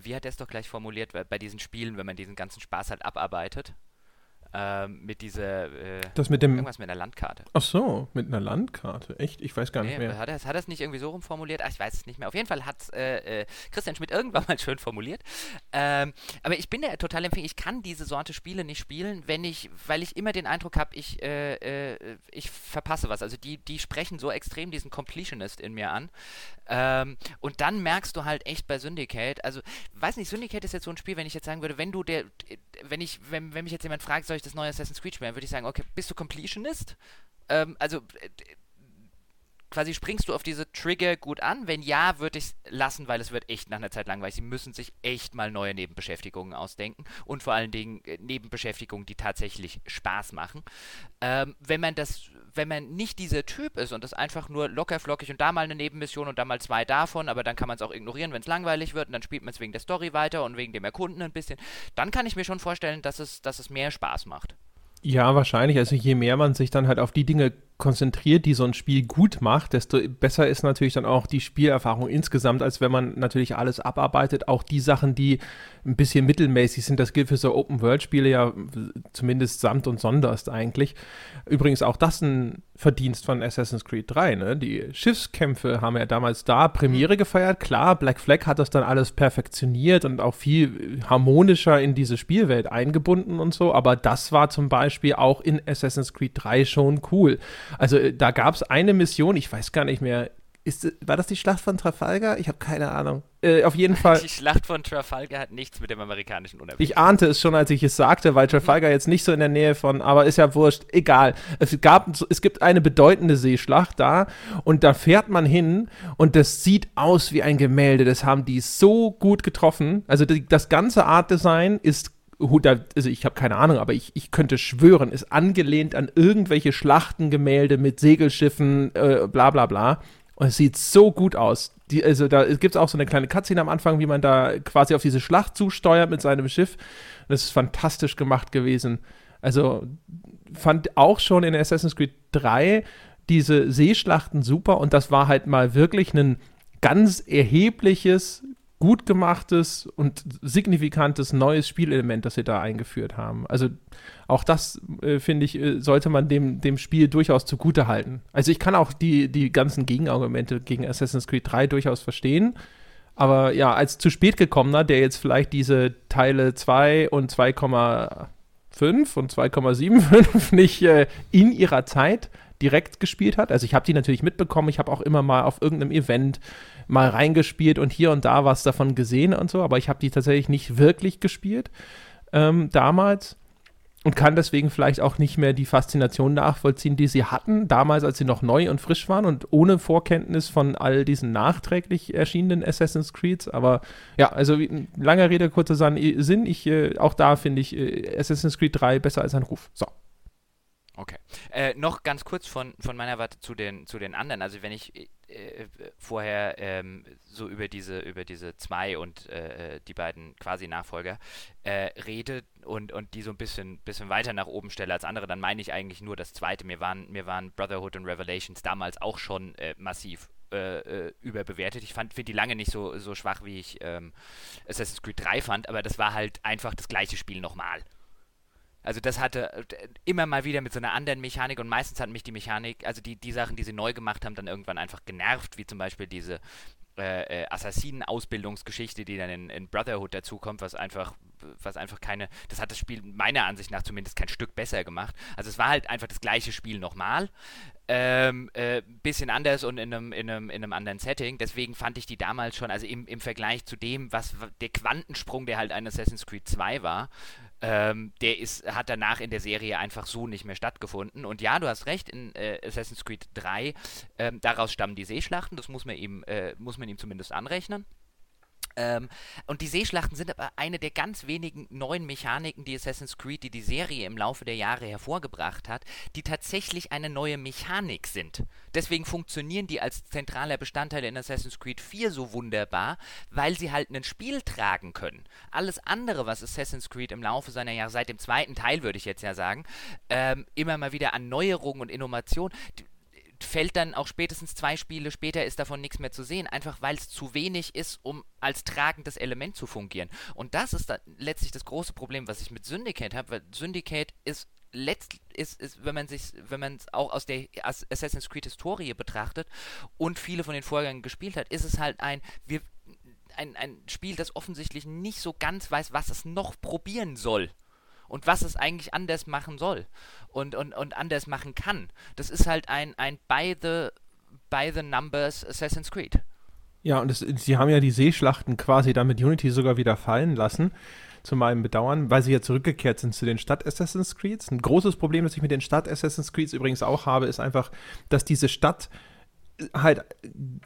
wie hat er es doch gleich formuliert, bei diesen Spielen, wenn man diesen ganzen Spaß halt abarbeitet, ähm, mit dieser. Äh, das mit dem. Irgendwas mit einer Landkarte. Ach so, mit einer Landkarte. Echt? Ich weiß gar nee, nicht mehr. Hat er, hat es nicht irgendwie so rumformuliert? Ach, ich weiß es nicht mehr. Auf jeden Fall hat äh, äh, Christian Schmidt irgendwann mal schön formuliert. Ähm, aber ich bin da total empfänglich. Ich kann diese Sorte Spiele nicht spielen, wenn ich, weil ich immer den Eindruck habe, ich, äh, äh, ich verpasse was. Also die, die sprechen so extrem diesen Completionist in mir an. Ähm, und dann merkst du halt echt bei Syndicate, also, weiß nicht, Syndicate ist jetzt so ein Spiel, wenn ich jetzt sagen würde, wenn du der, wenn ich, wenn, wenn mich jetzt jemand fragt, soll ich, das neue Assassin's Creed spielen, würde ich sagen, okay, bist du Completionist? Ähm, also, äh, quasi springst du auf diese Trigger gut an? Wenn ja, würde ich es lassen, weil es wird echt nach einer Zeit langweilig. Sie müssen sich echt mal neue Nebenbeschäftigungen ausdenken und vor allen Dingen äh, Nebenbeschäftigungen, die tatsächlich Spaß machen. Ähm, wenn man das, wenn man nicht dieser Typ ist und das einfach nur locker flockig und da mal eine Nebenmission und da mal zwei davon, aber dann kann man es auch ignorieren, wenn es langweilig wird und dann spielt man es wegen der Story weiter und wegen dem Erkunden ein bisschen, dann kann ich mir schon vorstellen, dass es, dass es mehr Spaß macht. Ja, wahrscheinlich. Also je mehr man sich dann halt auf die Dinge konzentriert, die so ein Spiel gut macht, desto besser ist natürlich dann auch die Spielerfahrung insgesamt, als wenn man natürlich alles abarbeitet. Auch die Sachen, die ein bisschen mittelmäßig sind, das gilt für so Open-World-Spiele ja zumindest samt und sonderst eigentlich. Übrigens auch das ein Verdienst von Assassin's Creed 3. Ne? Die Schiffskämpfe haben ja damals da Premiere mhm. gefeiert. Klar, Black Flag hat das dann alles perfektioniert und auch viel harmonischer in diese Spielwelt eingebunden und so, aber das war zum Beispiel auch in Assassin's Creed 3 schon cool. Also äh, da gab es eine Mission, ich weiß gar nicht mehr, ist, war das die Schlacht von Trafalgar? Ich habe keine Ahnung. Äh, auf jeden Fall. Die Schlacht von Trafalgar hat nichts mit dem amerikanischen Unabhängigkeit. Ich ahnte es schon, als ich es sagte, weil Trafalgar jetzt nicht so in der Nähe von, aber ist ja wurscht, egal. Es, gab, es gibt eine bedeutende Seeschlacht da und da fährt man hin und das sieht aus wie ein Gemälde. Das haben die so gut getroffen. Also die, das ganze Art-Design ist also ich habe keine Ahnung, aber ich, ich könnte schwören, ist angelehnt an irgendwelche Schlachtengemälde mit Segelschiffen, äh, bla bla bla. Und es sieht so gut aus. Die, also da gibt es auch so eine kleine Cutscene am Anfang, wie man da quasi auf diese Schlacht zusteuert mit seinem Schiff. Das ist fantastisch gemacht gewesen. Also fand auch schon in Assassin's Creed 3 diese Seeschlachten super und das war halt mal wirklich ein ganz erhebliches gut gemachtes und signifikantes neues Spielelement, das sie da eingeführt haben. Also auch das, äh, finde ich, äh, sollte man dem, dem Spiel durchaus zugute halten. Also ich kann auch die, die ganzen Gegenargumente gegen Assassin's Creed 3 durchaus verstehen. Aber ja, als zu spät gekommener, der jetzt vielleicht diese Teile 2 und 2,5 und 2,75 nicht äh, in ihrer Zeit direkt gespielt hat. Also ich habe die natürlich mitbekommen, ich habe auch immer mal auf irgendeinem Event mal reingespielt und hier und da was davon gesehen und so, aber ich habe die tatsächlich nicht wirklich gespielt ähm, damals und kann deswegen vielleicht auch nicht mehr die Faszination nachvollziehen, die sie hatten, damals, als sie noch neu und frisch waren und ohne Vorkenntnis von all diesen nachträglich erschienenen Assassin's Creeds. Aber ja, also langer Rede, kurzer Sinn. Ich, äh, auch da finde ich äh, Assassin's Creed 3 besser als ein Ruf. So. Okay. Äh, noch ganz kurz von, von meiner Warte zu den, zu den anderen. Also wenn ich äh, vorher ähm, so über diese, über diese zwei und äh, die beiden quasi Nachfolger äh, rede und, und die so ein bisschen, bisschen weiter nach oben stelle als andere, dann meine ich eigentlich nur das zweite. Mir waren, mir waren Brotherhood und Revelations damals auch schon äh, massiv äh, äh, überbewertet. Ich finde die lange nicht so, so schwach, wie ich ähm, Assassin's Creed 3 fand, aber das war halt einfach das gleiche Spiel nochmal. Also das hatte äh, immer mal wieder mit so einer anderen Mechanik und meistens hat mich die Mechanik, also die, die Sachen, die sie neu gemacht haben, dann irgendwann einfach genervt, wie zum Beispiel diese äh, äh, Assassinen-Ausbildungsgeschichte, die dann in, in Brotherhood dazukommt, was einfach, was einfach keine, das hat das Spiel meiner Ansicht nach zumindest kein Stück besser gemacht. Also es war halt einfach das gleiche Spiel nochmal, ähm, äh, bisschen anders und in einem, in, einem, in einem anderen Setting. Deswegen fand ich die damals schon, also im, im Vergleich zu dem, was der Quantensprung, der halt ein Assassin's Creed 2 war, ähm, der ist, hat danach in der Serie einfach so nicht mehr stattgefunden. Und ja, du hast recht, in äh, Assassin's Creed 3, ähm, daraus stammen die Seeschlachten, das muss man ihm, äh, muss man ihm zumindest anrechnen. Ähm, und die Seeschlachten sind aber eine der ganz wenigen neuen Mechaniken, die Assassin's Creed, die die Serie im Laufe der Jahre hervorgebracht hat, die tatsächlich eine neue Mechanik sind. Deswegen funktionieren die als zentraler Bestandteil in Assassin's Creed 4 so wunderbar, weil sie halt ein Spiel tragen können. Alles andere, was Assassin's Creed im Laufe seiner Jahre, seit dem zweiten Teil würde ich jetzt ja sagen, ähm, immer mal wieder an Neuerungen und Innovationen, fällt dann auch spätestens zwei Spiele später ist davon nichts mehr zu sehen, einfach weil es zu wenig ist, um als tragendes Element zu fungieren. Und das ist dann letztlich das große Problem, was ich mit Syndicate habe, weil Syndicate ist letztlich ist, ist, wenn man sich, wenn man es auch aus der Assassin's Creed Historie betrachtet und viele von den Vorgängen gespielt hat, ist es halt ein, wir, ein, ein Spiel, das offensichtlich nicht so ganz weiß, was es noch probieren soll und was es eigentlich anders machen soll und, und, und anders machen kann. Das ist halt ein, ein by, the, by the numbers Assassin's Creed. Ja, und es, sie haben ja die Seeschlachten quasi dann mit Unity sogar wieder fallen lassen, zu meinem Bedauern, weil sie ja zurückgekehrt sind zu den Stadt-Assassin's Creeds. Ein großes Problem, das ich mit den Stadt-Assassin's Creeds übrigens auch habe, ist einfach, dass diese Stadt halt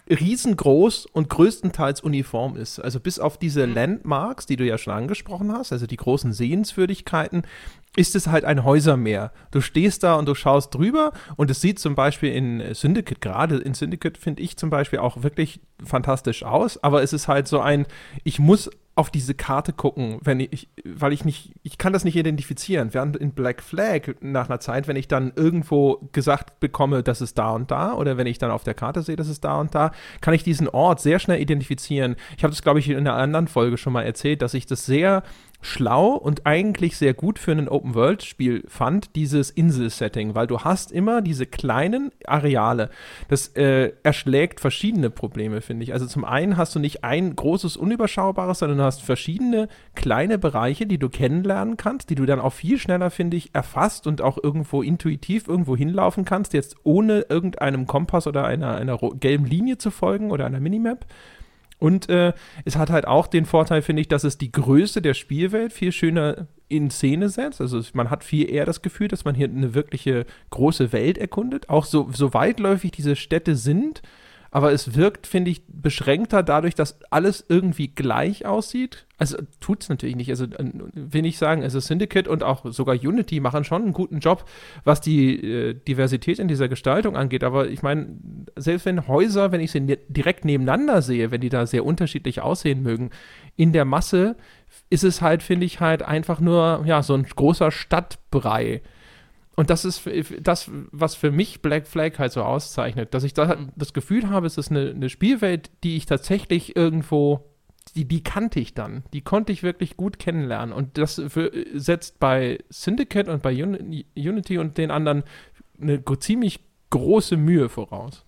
riesengroß und größtenteils uniform ist. Also bis auf diese mhm. Landmarks, die du ja schon angesprochen hast, also die großen Sehenswürdigkeiten, ist es halt ein Häusermeer. Du stehst da und du schaust drüber und es sieht zum Beispiel in Syndicate, gerade in Syndicate finde ich zum Beispiel auch wirklich fantastisch aus, aber es ist halt so ein, ich muss auf diese Karte gucken, wenn ich, weil ich nicht, ich kann das nicht identifizieren. Während in Black Flag nach einer Zeit, wenn ich dann irgendwo gesagt bekomme, das ist da und da, oder wenn ich dann auf der Karte sehe, das ist da und da, kann ich diesen Ort sehr schnell identifizieren. Ich habe das, glaube ich, in einer anderen Folge schon mal erzählt, dass ich das sehr schlau und eigentlich sehr gut für ein Open-World-Spiel fand, dieses Insel-Setting, weil du hast immer diese kleinen Areale. Das äh, erschlägt verschiedene Probleme, finde ich. Also zum einen hast du nicht ein großes, unüberschaubares, sondern du hast verschiedene kleine Bereiche, die du kennenlernen kannst, die du dann auch viel schneller, finde ich, erfasst und auch irgendwo intuitiv irgendwo hinlaufen kannst, jetzt ohne irgendeinem Kompass oder einer, einer gelben Linie zu folgen oder einer Minimap. Und äh, es hat halt auch den Vorteil, finde ich, dass es die Größe der Spielwelt viel schöner in Szene setzt. Also man hat viel eher das Gefühl, dass man hier eine wirkliche große Welt erkundet. Auch so, so weitläufig diese Städte sind, aber es wirkt, finde ich, beschränkter dadurch, dass alles irgendwie gleich aussieht. Also tut es natürlich nicht. Also will ich sagen, also Syndicate und auch sogar Unity machen schon einen guten Job, was die äh, Diversität in dieser Gestaltung angeht. Aber ich meine, selbst wenn Häuser, wenn ich sie ne direkt nebeneinander sehe, wenn die da sehr unterschiedlich aussehen mögen, in der Masse ist es halt, finde ich, halt einfach nur, ja, so ein großer Stadtbrei. Und das ist das, was für mich Black Flag halt so auszeichnet, dass ich da mhm. das Gefühl habe, es ist eine, eine Spielwelt, die ich tatsächlich irgendwo, die, die kannte ich dann, die konnte ich wirklich gut kennenlernen. Und das für, setzt bei Syndicate und bei Unity und den anderen eine ziemlich große Mühe voraus.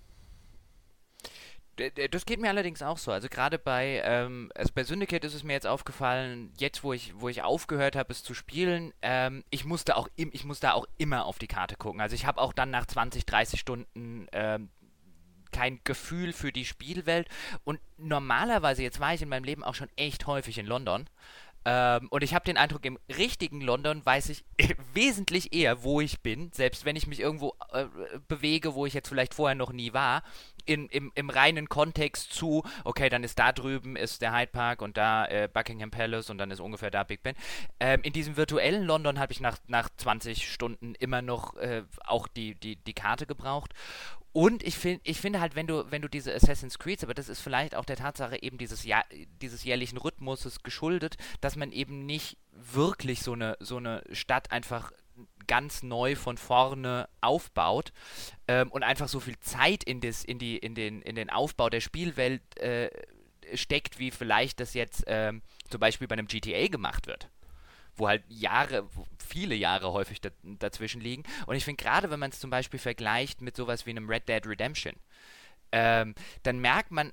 Das geht mir allerdings auch so. Also gerade bei, ähm, also bei Syndicate ist es mir jetzt aufgefallen, jetzt wo ich, wo ich aufgehört habe, es zu spielen, ähm, ich musste auch im, ich musste auch immer auf die Karte gucken. Also ich habe auch dann nach 20, 30 Stunden ähm, kein Gefühl für die Spielwelt. Und normalerweise, jetzt war ich in meinem Leben auch schon echt häufig in London. Ähm, und ich habe den Eindruck, im richtigen London weiß ich wesentlich eher, wo ich bin, selbst wenn ich mich irgendwo äh, bewege, wo ich jetzt vielleicht vorher noch nie war, in, im, im reinen Kontext zu, okay, dann ist da drüben ist der Hyde Park und da äh, Buckingham Palace und dann ist ungefähr da Big Ben. Ähm, in diesem virtuellen London habe ich nach, nach 20 Stunden immer noch äh, auch die, die, die Karte gebraucht. Und ich finde ich finde halt, wenn du, wenn du diese Assassin's Creed, aber das ist vielleicht auch der Tatsache eben dieses, Jahr, dieses jährlichen Rhythmuses geschuldet, dass man eben nicht wirklich so eine, so eine Stadt einfach ganz neu von vorne aufbaut ähm, und einfach so viel Zeit in, das, in, die, in, den, in den Aufbau der Spielwelt äh, steckt, wie vielleicht das jetzt ähm, zum Beispiel bei einem GTA gemacht wird wo halt Jahre, viele Jahre häufig da, dazwischen liegen. Und ich finde gerade, wenn man es zum Beispiel vergleicht mit sowas wie einem Red Dead Redemption, ähm, dann merkt man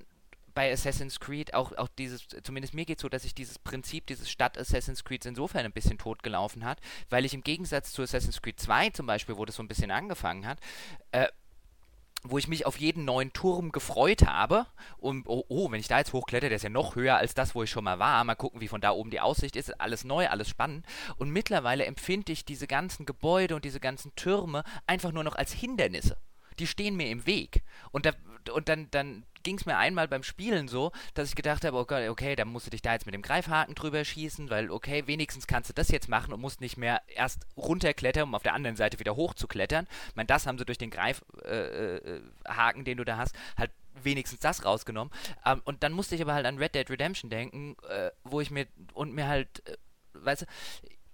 bei Assassin's Creed auch, auch dieses, zumindest mir geht so, dass sich dieses Prinzip dieses Stadt-Assassin's Creed insofern ein bisschen totgelaufen hat, weil ich im Gegensatz zu Assassin's Creed 2 zum Beispiel, wo das so ein bisschen angefangen hat, äh, wo ich mich auf jeden neuen Turm gefreut habe. Und oh, oh, wenn ich da jetzt hochkletter, der ist ja noch höher als das, wo ich schon mal war. Mal gucken, wie von da oben die Aussicht ist. Alles neu, alles spannend. Und mittlerweile empfinde ich diese ganzen Gebäude und diese ganzen Türme einfach nur noch als Hindernisse. Die stehen mir im Weg. Und, da, und dann, dann ging es mir einmal beim Spielen so, dass ich gedacht habe, okay, okay, dann musst du dich da jetzt mit dem Greifhaken drüber schießen, weil okay, wenigstens kannst du das jetzt machen und musst nicht mehr erst runterklettern, um auf der anderen Seite wieder hochzuklettern. Ich meine, das haben sie durch den Greifhaken, äh, äh, den du da hast, halt wenigstens das rausgenommen. Ähm, und dann musste ich aber halt an Red Dead Redemption denken, äh, wo ich mir und mir halt, äh, weißt du,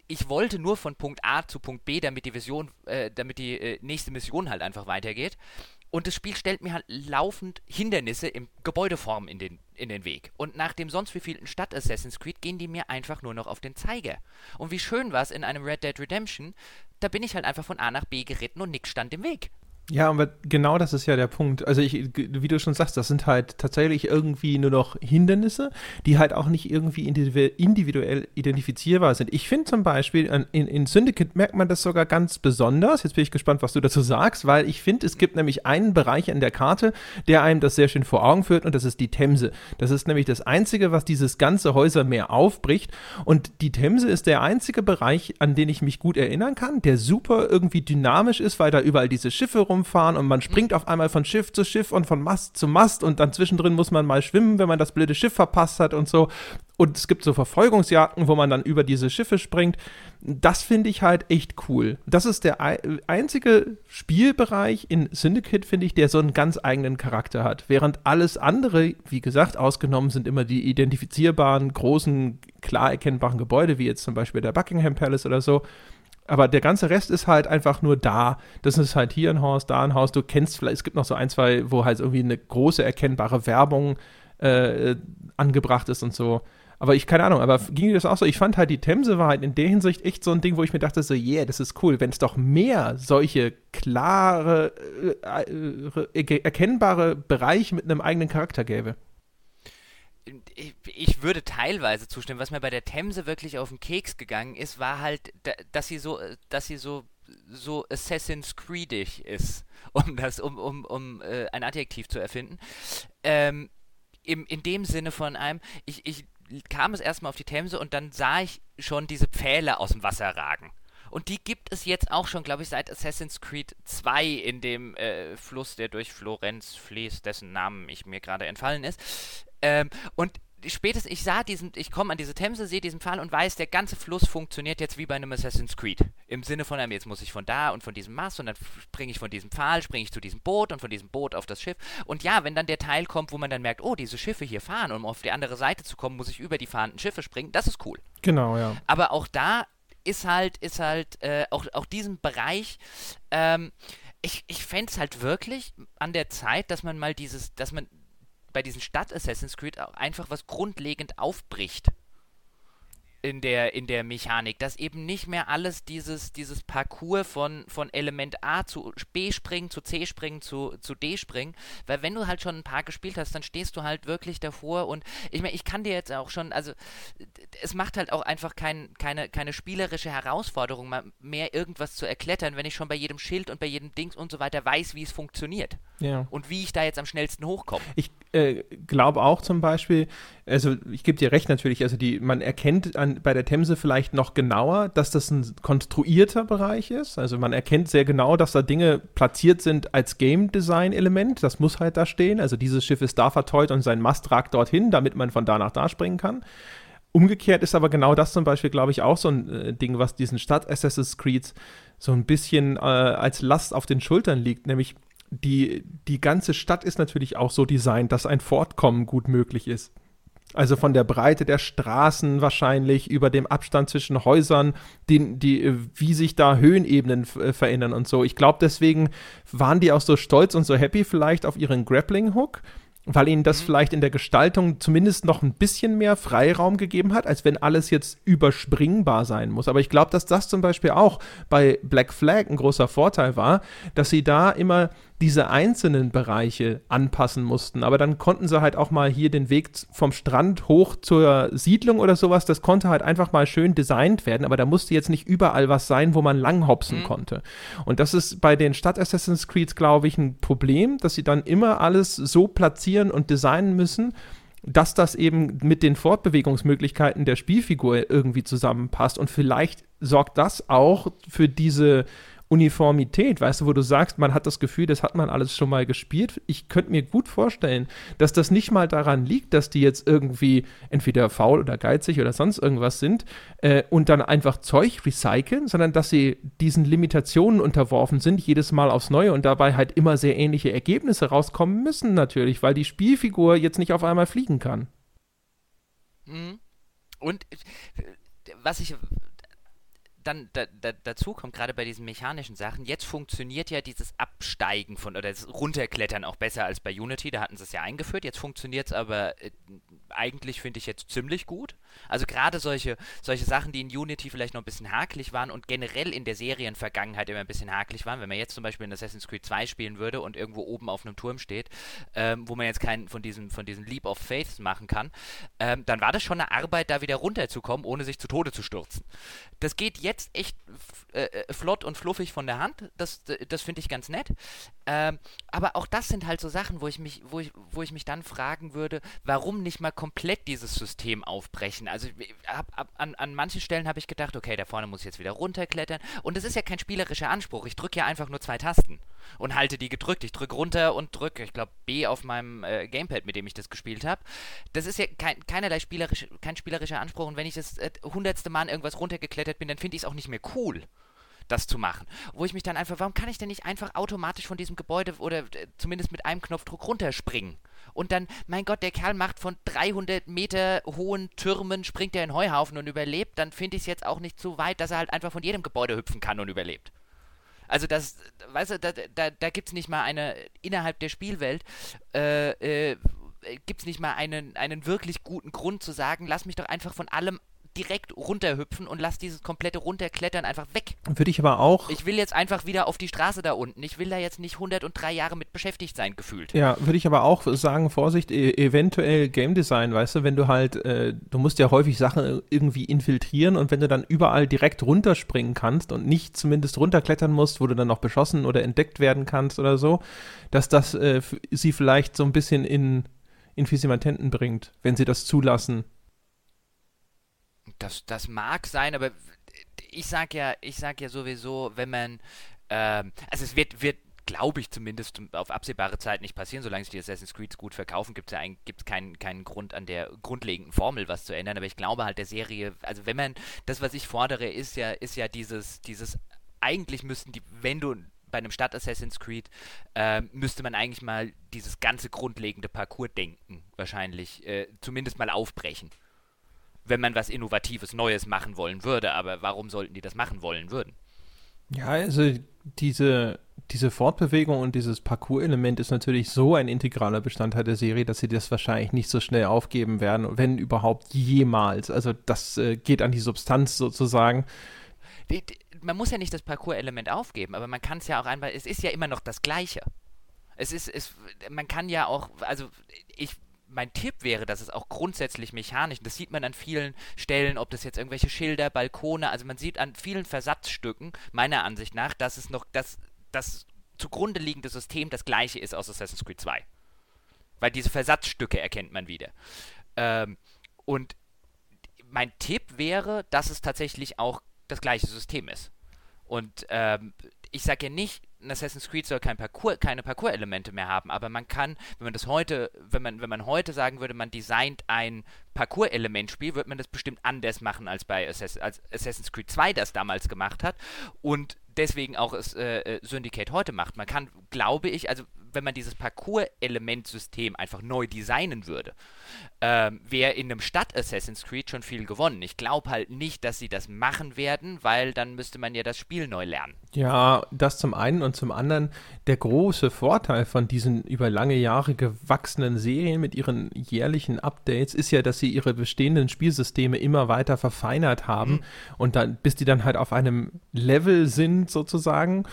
ich wollte nur von Punkt A zu Punkt B, damit die Vision, äh, damit die äh, nächste Mission halt einfach weitergeht. Und das Spiel stellt mir halt laufend Hindernisse in Gebäudeform in den, in den Weg. Und nach dem sonst wievielten Stadt Assassin's Creed gehen die mir einfach nur noch auf den Zeiger. Und wie schön war es in einem Red Dead Redemption, da bin ich halt einfach von A nach B geritten und nichts stand im Weg. Ja, aber genau das ist ja der Punkt. Also ich, wie du schon sagst, das sind halt tatsächlich irgendwie nur noch Hindernisse, die halt auch nicht irgendwie individuell identifizierbar sind. Ich finde zum Beispiel, in, in Syndicate merkt man das sogar ganz besonders. Jetzt bin ich gespannt, was du dazu sagst, weil ich finde, es gibt nämlich einen Bereich an der Karte, der einem das sehr schön vor Augen führt und das ist die Themse. Das ist nämlich das Einzige, was dieses ganze Häusermeer aufbricht und die Themse ist der einzige Bereich, an den ich mich gut erinnern kann, der super irgendwie dynamisch ist, weil da überall diese Schiffe rum rumfahren und man springt auf einmal von Schiff zu Schiff und von Mast zu Mast und dann zwischendrin muss man mal schwimmen, wenn man das blöde Schiff verpasst hat und so. Und es gibt so Verfolgungsjagden, wo man dann über diese Schiffe springt. Das finde ich halt echt cool. Das ist der einzige Spielbereich in Syndicate, finde ich, der so einen ganz eigenen Charakter hat. Während alles andere, wie gesagt, ausgenommen sind immer die identifizierbaren, großen, klar erkennbaren Gebäude, wie jetzt zum Beispiel der Buckingham Palace oder so. Aber der ganze Rest ist halt einfach nur da. Das ist halt hier ein Haus, da ein Haus. Du kennst vielleicht, es gibt noch so ein, zwei, wo halt irgendwie eine große erkennbare Werbung äh, angebracht ist und so. Aber ich, keine Ahnung, aber ging dir das auch so? Ich fand halt, die Themse war halt in der Hinsicht echt so ein Ding, wo ich mir dachte, so, yeah, das ist cool, wenn es doch mehr solche klare, äh, äh, erkennbare Bereiche mit einem eigenen Charakter gäbe. Ich, ich, würde teilweise zustimmen. Was mir bei der Themse wirklich auf den Keks gegangen ist, war halt, dass sie so, dass sie so, so Assassin's Creedig ist, um das, um, um, um äh, ein Adjektiv zu erfinden. Ähm, im, in dem Sinne von einem, ich, ich kam es erstmal auf die Themse und dann sah ich schon diese Pfähle aus dem Wasser ragen. Und die gibt es jetzt auch schon, glaube ich, seit Assassin's Creed 2 in dem äh, Fluss, der durch Florenz fließt, dessen Namen ich mir gerade entfallen ist. Ähm, und spätestens, ich sah diesen, ich komme an diese Themse, sehe diesen Pfahl und weiß, der ganze Fluss funktioniert jetzt wie bei einem Assassin's Creed. Im Sinne von einem, jetzt muss ich von da und von diesem Mast und dann springe ich von diesem Pfahl, springe ich zu diesem Boot und von diesem Boot auf das Schiff. Und ja, wenn dann der Teil kommt, wo man dann merkt, oh, diese Schiffe hier fahren, um auf die andere Seite zu kommen, muss ich über die fahrenden Schiffe springen, das ist cool. Genau, ja. Aber auch da ist halt, ist halt, äh, auch, auch diesen Bereich, ähm, ich, ich fände es halt wirklich an der Zeit, dass man mal dieses, dass man bei diesen Stadt-Assassin's Creed auch einfach was grundlegend aufbricht in der, in der Mechanik, dass eben nicht mehr alles dieses, dieses Parcours von, von Element A zu B springen, zu C springen, zu, zu D springen, weil wenn du halt schon ein paar gespielt hast, dann stehst du halt wirklich davor und ich meine, ich kann dir jetzt auch schon, also es macht halt auch einfach kein, keine, keine spielerische Herausforderung mehr, irgendwas zu erklettern, wenn ich schon bei jedem Schild und bei jedem Dings und so weiter weiß, wie es funktioniert. Ja. Und wie ich da jetzt am schnellsten hochkomme. Ich äh, glaube auch zum Beispiel, also ich gebe dir recht natürlich, also die, man erkennt an, bei der Themse vielleicht noch genauer, dass das ein konstruierter Bereich ist. Also man erkennt sehr genau, dass da Dinge platziert sind als Game Design Element. Das muss halt da stehen. Also dieses Schiff ist da verteut und sein Mast ragt dorthin, damit man von da nach da springen kann. Umgekehrt ist aber genau das zum Beispiel, glaube ich, auch so ein äh, Ding, was diesen Stadt-Assassin's Creed so ein bisschen äh, als Last auf den Schultern liegt, nämlich die, die ganze Stadt ist natürlich auch so designt, dass ein Fortkommen gut möglich ist. Also von der Breite der Straßen wahrscheinlich, über dem Abstand zwischen Häusern, die, die, wie sich da Höhenebenen äh, verändern und so. Ich glaube, deswegen waren die auch so stolz und so happy vielleicht auf ihren Grappling-Hook, weil ihnen das mhm. vielleicht in der Gestaltung zumindest noch ein bisschen mehr Freiraum gegeben hat, als wenn alles jetzt überspringbar sein muss. Aber ich glaube, dass das zum Beispiel auch bei Black Flag ein großer Vorteil war, dass sie da immer diese einzelnen Bereiche anpassen mussten. Aber dann konnten sie halt auch mal hier den Weg vom Strand hoch zur Siedlung oder sowas, das konnte halt einfach mal schön designt werden, aber da musste jetzt nicht überall was sein, wo man langhopsen mhm. konnte. Und das ist bei den Stadt Assassin's Creed, glaube ich, ein Problem, dass sie dann immer alles so platzieren und designen müssen, dass das eben mit den Fortbewegungsmöglichkeiten der Spielfigur irgendwie zusammenpasst. Und vielleicht sorgt das auch für diese Uniformität, weißt du, wo du sagst, man hat das Gefühl, das hat man alles schon mal gespielt. Ich könnte mir gut vorstellen, dass das nicht mal daran liegt, dass die jetzt irgendwie entweder faul oder geizig oder sonst irgendwas sind äh, und dann einfach Zeug recyceln, sondern dass sie diesen Limitationen unterworfen sind, jedes Mal aufs Neue und dabei halt immer sehr ähnliche Ergebnisse rauskommen müssen, natürlich, weil die Spielfigur jetzt nicht auf einmal fliegen kann. Mhm. Und äh, was ich dann da, da, dazu kommt, gerade bei diesen mechanischen Sachen, jetzt funktioniert ja dieses Absteigen von oder das Runterklettern auch besser als bei Unity, da hatten sie es ja eingeführt, jetzt funktioniert es aber äh, eigentlich, finde ich, jetzt ziemlich gut. Also gerade solche, solche Sachen, die in Unity vielleicht noch ein bisschen hakelig waren und generell in der Serienvergangenheit immer ein bisschen hakelig waren, wenn man jetzt zum Beispiel in Assassin's Creed 2 spielen würde und irgendwo oben auf einem Turm steht, ähm, wo man jetzt keinen von diesen, von diesen Leap of Faith machen kann, ähm, dann war das schon eine Arbeit, da wieder runterzukommen, ohne sich zu Tode zu stürzen. Das geht jetzt echt äh, äh, flott und fluffig von der Hand. Das, das finde ich ganz nett. Ähm, aber auch das sind halt so Sachen, wo ich mich, wo ich, wo ich mich dann fragen würde, warum nicht mal komplett dieses System aufbrechen. Also hab, hab, an, an manchen Stellen habe ich gedacht, okay, da vorne muss ich jetzt wieder runterklettern. Und das ist ja kein spielerischer Anspruch. Ich drücke ja einfach nur zwei Tasten und halte die gedrückt. Ich drücke runter und drücke, ich glaube, B auf meinem äh, Gamepad, mit dem ich das gespielt habe. Das ist ja kein, keinerlei spielerisch, kein spielerischer Anspruch. Und wenn ich das äh, hundertste Mal irgendwas runtergeklettert bin, dann finde ich es auch nicht mehr cool das zu machen. Wo ich mich dann einfach, warum kann ich denn nicht einfach automatisch von diesem Gebäude oder äh, zumindest mit einem Knopfdruck runterspringen? Und dann, mein Gott, der Kerl macht von 300 Meter hohen Türmen, springt er in Heuhaufen und überlebt, dann finde ich es jetzt auch nicht so weit, dass er halt einfach von jedem Gebäude hüpfen kann und überlebt. Also das, weißt du, da, da, da gibt es nicht mal eine, innerhalb der Spielwelt, äh, äh, gibt es nicht mal einen, einen wirklich guten Grund zu sagen, lass mich doch einfach von allem direkt runterhüpfen und lass dieses komplette Runterklettern einfach weg. Würde ich aber auch. Ich will jetzt einfach wieder auf die Straße da unten. Ich will da jetzt nicht 103 Jahre mit beschäftigt sein, gefühlt. Ja, würde ich aber auch sagen, Vorsicht, e eventuell Game Design, weißt du, wenn du halt, äh, du musst ja häufig Sachen irgendwie infiltrieren und wenn du dann überall direkt runterspringen kannst und nicht zumindest runterklettern musst, wo du dann noch beschossen oder entdeckt werden kannst oder so, dass das äh, sie vielleicht so ein bisschen in Infisimatenten bringt, wenn sie das zulassen das, das mag sein, aber ich sag ja, ich sag ja sowieso, wenn man, ähm, also es wird, wird glaube ich zumindest auf absehbare Zeit nicht passieren, solange sich die Assassin's Creed gut verkaufen, gibt es ja gibt's keinen, keinen Grund an der grundlegenden Formel was zu ändern, aber ich glaube halt der Serie, also wenn man, das was ich fordere, ist ja, ist ja dieses, dieses, eigentlich müssten die, wenn du bei einem Stadt Assassin's Creed äh, müsste man eigentlich mal dieses ganze grundlegende Parcours-Denken wahrscheinlich äh, zumindest mal aufbrechen wenn man was Innovatives, Neues machen wollen würde. Aber warum sollten die das machen wollen würden? Ja, also diese, diese Fortbewegung und dieses Parcours-Element ist natürlich so ein integraler Bestandteil der Serie, dass sie das wahrscheinlich nicht so schnell aufgeben werden, wenn überhaupt jemals. Also das äh, geht an die Substanz sozusagen. Die, die, man muss ja nicht das Parcours-Element aufgeben, aber man kann es ja auch einmal, es ist ja immer noch das Gleiche. Es ist, es, man kann ja auch, also ich mein Tipp wäre, dass es auch grundsätzlich mechanisch, das sieht man an vielen Stellen, ob das jetzt irgendwelche Schilder, Balkone, also man sieht an vielen Versatzstücken, meiner Ansicht nach, dass es noch das, das zugrunde liegende System das gleiche ist aus Assassin's Creed 2. Weil diese Versatzstücke erkennt man wieder. Ähm, und mein Tipp wäre, dass es tatsächlich auch das gleiche System ist. Und ähm, ich sage ja nicht, ein Assassin's Creed soll kein Parcours, keine Parcours-Elemente mehr haben, aber man kann, wenn man das heute, wenn man, wenn man heute sagen würde, man designt ein Parcours-Element-Spiel, wird man das bestimmt anders machen als bei Assassin's, als Assassin's Creed 2 das damals gemacht hat und deswegen auch es äh, äh, Syndicate heute macht. Man kann, glaube ich, also wenn man dieses Parcours-Element-System einfach neu designen würde, ähm, wäre in einem Stadt-Assassin's Creed schon viel gewonnen. Ich glaube halt nicht, dass sie das machen werden, weil dann müsste man ja das Spiel neu lernen. Ja, das zum einen und zum anderen der große Vorteil von diesen über lange Jahre gewachsenen Serien mit ihren jährlichen Updates ist ja, dass sie ihre bestehenden Spielsysteme immer weiter verfeinert haben mhm. und dann, bis die dann halt auf einem Level sind sozusagen,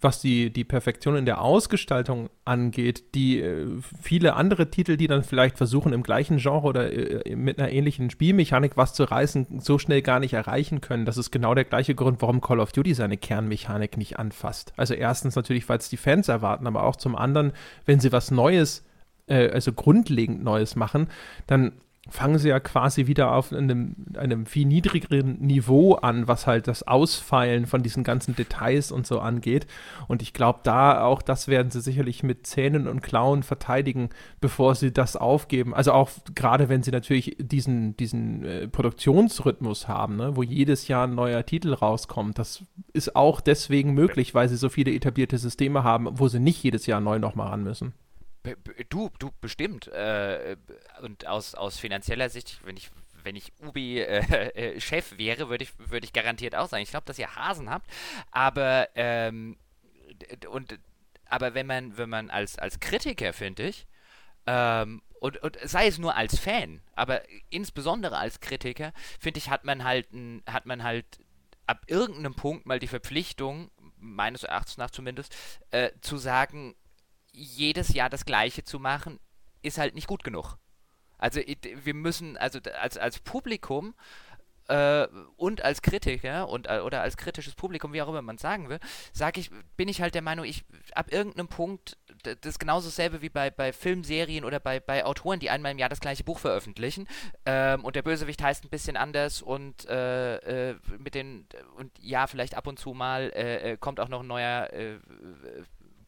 was die, die Perfektion in der Ausgestaltung angeht, die äh, viele andere Titel, die dann vielleicht versuchen, im gleichen Genre oder äh, mit einer ähnlichen Spielmechanik was zu reißen, so schnell gar nicht erreichen können. Das ist genau der gleiche Grund, warum Call of Duty seine Kernmechanik nicht anfasst. Also erstens natürlich, weil es die Fans erwarten, aber auch zum anderen, wenn sie was Neues, äh, also grundlegend Neues machen, dann fangen sie ja quasi wieder auf einem, einem viel niedrigeren Niveau an, was halt das Ausfeilen von diesen ganzen Details und so angeht. Und ich glaube, da auch das werden sie sicherlich mit Zähnen und Klauen verteidigen, bevor sie das aufgeben. Also auch gerade wenn sie natürlich diesen, diesen äh, Produktionsrhythmus haben, ne, wo jedes Jahr ein neuer Titel rauskommt. Das ist auch deswegen möglich, weil sie so viele etablierte Systeme haben, wo sie nicht jedes Jahr neu nochmal ran müssen. Du, du bestimmt. Äh, und aus, aus finanzieller Sicht, wenn ich wenn ich Ubi-Chef äh, äh, wäre, würde ich, würd ich garantiert auch sagen. Ich glaube, dass ihr Hasen habt, aber ähm, und aber wenn man wenn man als als Kritiker finde ich ähm, und, und sei es nur als Fan, aber insbesondere als Kritiker finde ich hat man halt ein, hat man halt ab irgendeinem Punkt mal die Verpflichtung meines Erachtens nach zumindest äh, zu sagen jedes Jahr das Gleiche zu machen, ist halt nicht gut genug. Also wir müssen, also als, als Publikum äh, und als Kritiker und äh, oder als kritisches Publikum, wie auch immer man sagen will, sage ich, bin ich halt der Meinung, ich ab irgendeinem Punkt das ist genauso dasselbe wie bei, bei Filmserien oder bei, bei Autoren, die einmal im Jahr das gleiche Buch veröffentlichen. Ähm, und der Bösewicht heißt ein bisschen anders und äh, äh, mit den und ja, vielleicht ab und zu mal äh, kommt auch noch ein neuer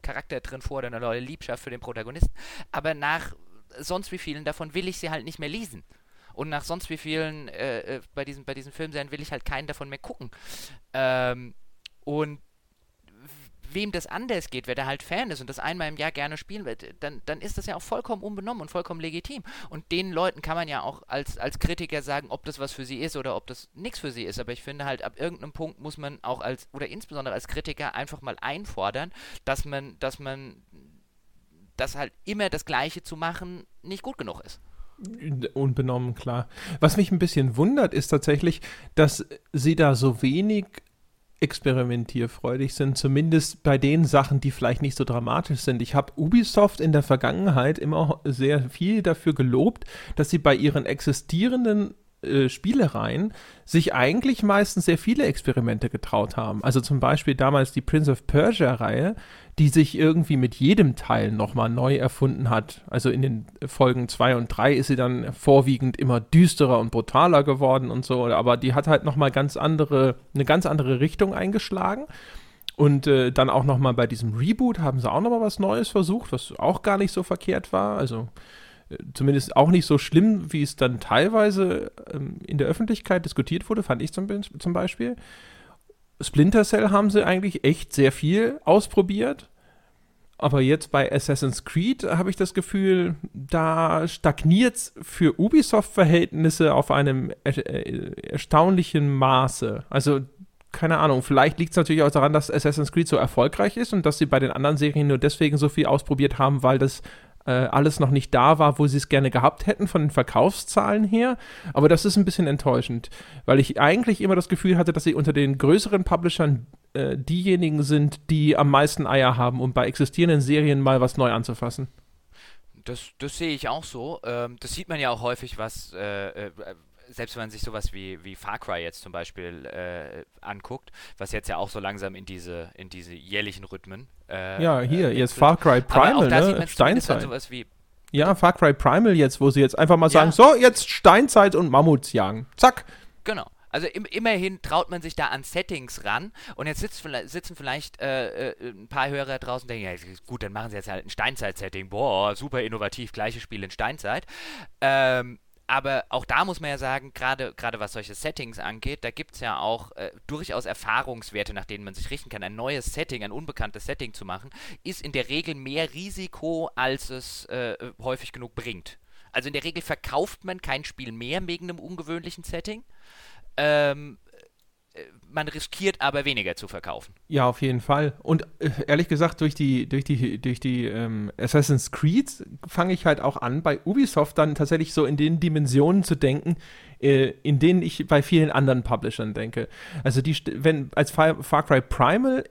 Charakter drin vor oder eine neue Liebschaft für den Protagonisten. Aber nach sonst wie vielen davon will ich sie halt nicht mehr lesen. Und nach sonst wie vielen äh, bei diesen bei diesen Filmserien will ich halt keinen davon mehr gucken. Ähm, und wem das anders geht, wer da halt Fan ist und das einmal im Jahr gerne spielen wird, dann, dann ist das ja auch vollkommen unbenommen und vollkommen legitim. Und den Leuten kann man ja auch als, als Kritiker sagen, ob das was für sie ist oder ob das nichts für sie ist. Aber ich finde halt, ab irgendeinem Punkt muss man auch als, oder insbesondere als Kritiker einfach mal einfordern, dass man, dass man, dass halt immer das Gleiche zu machen nicht gut genug ist unbenommen, klar. Was mich ein bisschen wundert, ist tatsächlich, dass sie da so wenig experimentierfreudig sind, zumindest bei den Sachen, die vielleicht nicht so dramatisch sind. Ich habe Ubisoft in der Vergangenheit immer sehr viel dafür gelobt, dass sie bei ihren existierenden äh, Spielereien sich eigentlich meistens sehr viele Experimente getraut haben. Also zum Beispiel damals die Prince of Persia-Reihe, die sich irgendwie mit jedem Teil nochmal neu erfunden hat. Also in den Folgen 2 und 3 ist sie dann vorwiegend immer düsterer und brutaler geworden und so, aber die hat halt nochmal ganz andere, eine ganz andere Richtung eingeschlagen. Und äh, dann auch nochmal bei diesem Reboot haben sie auch nochmal was Neues versucht, was auch gar nicht so verkehrt war. Also äh, zumindest auch nicht so schlimm, wie es dann teilweise ähm, in der Öffentlichkeit diskutiert wurde, fand ich zum, zum Beispiel. Splinter Cell haben sie eigentlich echt sehr viel ausprobiert. Aber jetzt bei Assassin's Creed habe ich das Gefühl, da stagniert es für Ubisoft-Verhältnisse auf einem er äh, erstaunlichen Maße. Also, keine Ahnung, vielleicht liegt es natürlich auch daran, dass Assassin's Creed so erfolgreich ist und dass sie bei den anderen Serien nur deswegen so viel ausprobiert haben, weil das äh, alles noch nicht da war, wo sie es gerne gehabt hätten von den Verkaufszahlen her. Aber das ist ein bisschen enttäuschend, weil ich eigentlich immer das Gefühl hatte, dass sie unter den größeren Publishern äh, diejenigen sind, die am meisten Eier haben, um bei existierenden Serien mal was neu anzufassen. Das, das sehe ich auch so. Ähm, das sieht man ja auch häufig, was äh, äh selbst wenn man sich sowas wie, wie Far Cry jetzt zum Beispiel äh, anguckt, was jetzt ja auch so langsam in diese, in diese jährlichen Rhythmen. Äh, ja, hier, äh, jetzt Far Cry Primal, ne? Steinzeit. Sowas wie ja, Far Cry Primal jetzt, wo sie jetzt einfach mal sagen, ja. so, jetzt Steinzeit und Mammuts jagen. Zack. Genau. Also im, immerhin traut man sich da an Settings ran und jetzt sitzt, sitzen vielleicht äh, äh, ein paar Hörer draußen und denken, ja, gut, dann machen sie jetzt halt ein Steinzeit-Setting. Boah, super innovativ, gleiches Spiel in Steinzeit. Ähm, aber auch da muss man ja sagen, gerade was solche Settings angeht, da gibt es ja auch äh, durchaus Erfahrungswerte, nach denen man sich richten kann. Ein neues Setting, ein unbekanntes Setting zu machen, ist in der Regel mehr Risiko, als es äh, häufig genug bringt. Also in der Regel verkauft man kein Spiel mehr wegen einem ungewöhnlichen Setting. Ähm, man riskiert aber weniger zu verkaufen. Ja, auf jeden Fall. Und äh, ehrlich gesagt, durch die, durch die, durch die ähm, Assassin's Creed fange ich halt auch an, bei Ubisoft dann tatsächlich so in den Dimensionen zu denken, äh, in denen ich bei vielen anderen Publishern denke. Also die, wenn als Far, Far Cry Primal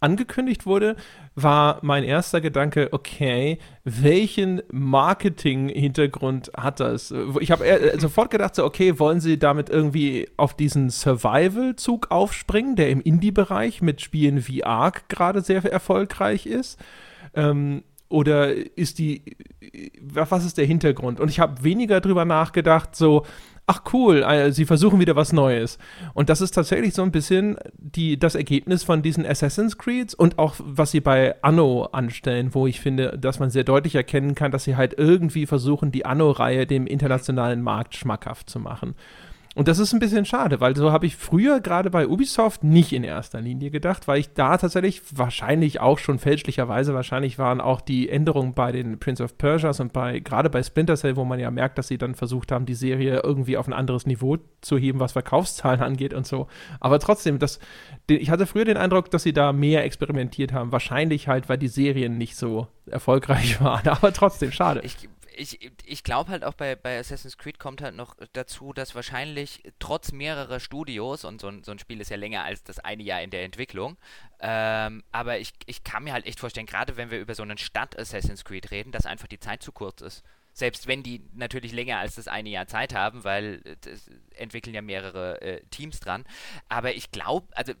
angekündigt wurde, war mein erster Gedanke, okay, welchen Marketing-Hintergrund hat das? Ich habe äh, sofort gedacht, so, okay, wollen sie damit irgendwie auf diesen Survival-Zug aufspringen, der im Indie-Bereich mit Spielen wie Ark gerade sehr erfolgreich ist? Ähm, oder ist die, was ist der Hintergrund? Und ich habe weniger drüber nachgedacht, so, ach cool, äh, sie versuchen wieder was Neues. Und das ist tatsächlich so ein bisschen die, das Ergebnis von diesen Assassin's Creeds und auch was sie bei Anno anstellen, wo ich finde, dass man sehr deutlich erkennen kann, dass sie halt irgendwie versuchen, die Anno-Reihe dem internationalen Markt schmackhaft zu machen. Und das ist ein bisschen schade, weil so habe ich früher gerade bei Ubisoft nicht in erster Linie gedacht, weil ich da tatsächlich wahrscheinlich auch schon fälschlicherweise, wahrscheinlich waren auch die Änderungen bei den Prince of Persias und bei, gerade bei Splinter Cell, wo man ja merkt, dass sie dann versucht haben, die Serie irgendwie auf ein anderes Niveau zu heben, was Verkaufszahlen angeht und so. Aber trotzdem, das, ich hatte früher den Eindruck, dass sie da mehr experimentiert haben. Wahrscheinlich halt, weil die Serien nicht so erfolgreich waren. Aber trotzdem, schade. Ich, ich, ich glaube halt auch bei, bei Assassin's Creed kommt halt noch dazu, dass wahrscheinlich trotz mehrerer Studios, und so ein, so ein Spiel ist ja länger als das eine Jahr in der Entwicklung, ähm, aber ich, ich kann mir halt echt vorstellen, gerade wenn wir über so einen Stadt-Assassin's Creed reden, dass einfach die Zeit zu kurz ist. Selbst wenn die natürlich länger als das eine Jahr Zeit haben, weil das entwickeln ja mehrere äh, Teams dran. Aber ich glaube, also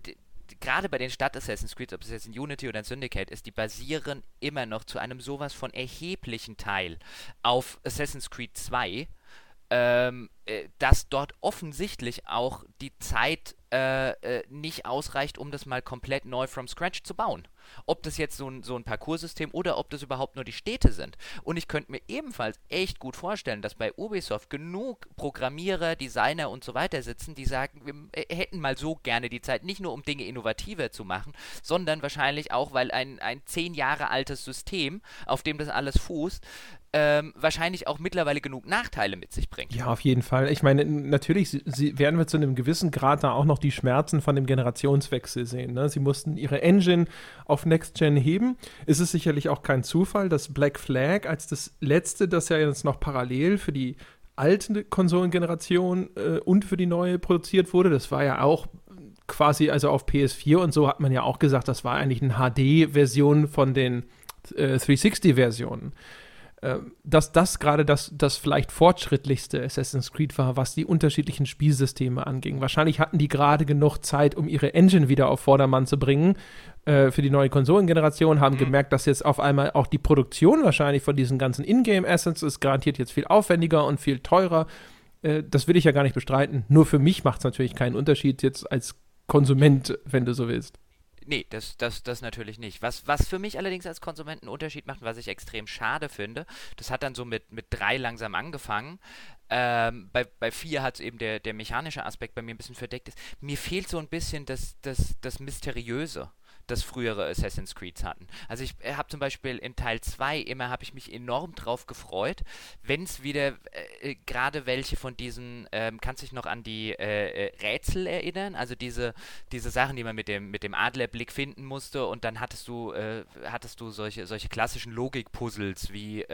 gerade bei den Stadt-Assassin's Creed, ob es jetzt in Unity oder in Syndicate ist, die basieren immer noch zu einem sowas von erheblichen Teil auf Assassin's Creed 2 ähm, äh, dass dort offensichtlich auch die Zeit äh, äh, nicht ausreicht, um das mal komplett neu from scratch zu bauen. Ob das jetzt so ein, so ein Parcoursystem oder ob das überhaupt nur die Städte sind. Und ich könnte mir ebenfalls echt gut vorstellen, dass bei Ubisoft genug Programmierer, Designer und so weiter sitzen, die sagen, wir äh, hätten mal so gerne die Zeit, nicht nur um Dinge innovativer zu machen, sondern wahrscheinlich auch, weil ein, ein zehn Jahre altes System, auf dem das alles fußt, ähm, wahrscheinlich auch mittlerweile genug Nachteile mit sich bringt. Ja, auf jeden Fall. Ich meine, natürlich sie, sie werden wir zu einem gewissen Grad da auch noch die Schmerzen von dem Generationswechsel sehen. Ne? Sie mussten ihre Engine auf Next Gen heben. Es ist sicherlich auch kein Zufall, dass Black Flag als das letzte, das ja jetzt noch parallel für die alte Konsolengeneration äh, und für die neue produziert wurde, das war ja auch quasi, also auf PS4 und so hat man ja auch gesagt, das war eigentlich eine HD-Version von den äh, 360-Versionen. Ähm, dass das gerade das, das vielleicht fortschrittlichste Assassin's Creed war, was die unterschiedlichen Spielsysteme anging. Wahrscheinlich hatten die gerade genug Zeit, um ihre Engine wieder auf Vordermann zu bringen äh, für die neue Konsolengeneration, haben mhm. gemerkt, dass jetzt auf einmal auch die Produktion wahrscheinlich von diesen ganzen Ingame-Assets ist garantiert jetzt viel aufwendiger und viel teurer. Äh, das will ich ja gar nicht bestreiten. Nur für mich macht es natürlich keinen Unterschied jetzt als Konsument, wenn du so willst. Nee, das, das, das natürlich nicht. Was, was für mich allerdings als Konsumenten einen Unterschied macht, was ich extrem schade finde, das hat dann so mit, mit drei langsam angefangen. Ähm, bei, bei vier hat es eben der, der mechanische Aspekt bei mir ein bisschen verdeckt ist. Mir fehlt so ein bisschen das, das, das Mysteriöse das frühere Assassin's Creed hatten. Also ich äh, habe zum Beispiel in Teil 2 immer habe ich mich enorm drauf gefreut, wenn es wieder äh, äh, gerade welche von diesen, ähm, kannst dich noch an die äh, äh, Rätsel erinnern? Also diese, diese Sachen, die man mit dem, mit dem Adlerblick finden musste und dann hattest du, äh, hattest du solche, solche klassischen Logik-Puzzles, wie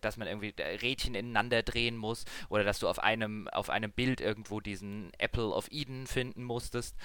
dass man irgendwie Rädchen ineinander drehen muss oder dass du auf einem, auf einem Bild irgendwo diesen Apple of Eden finden musstest.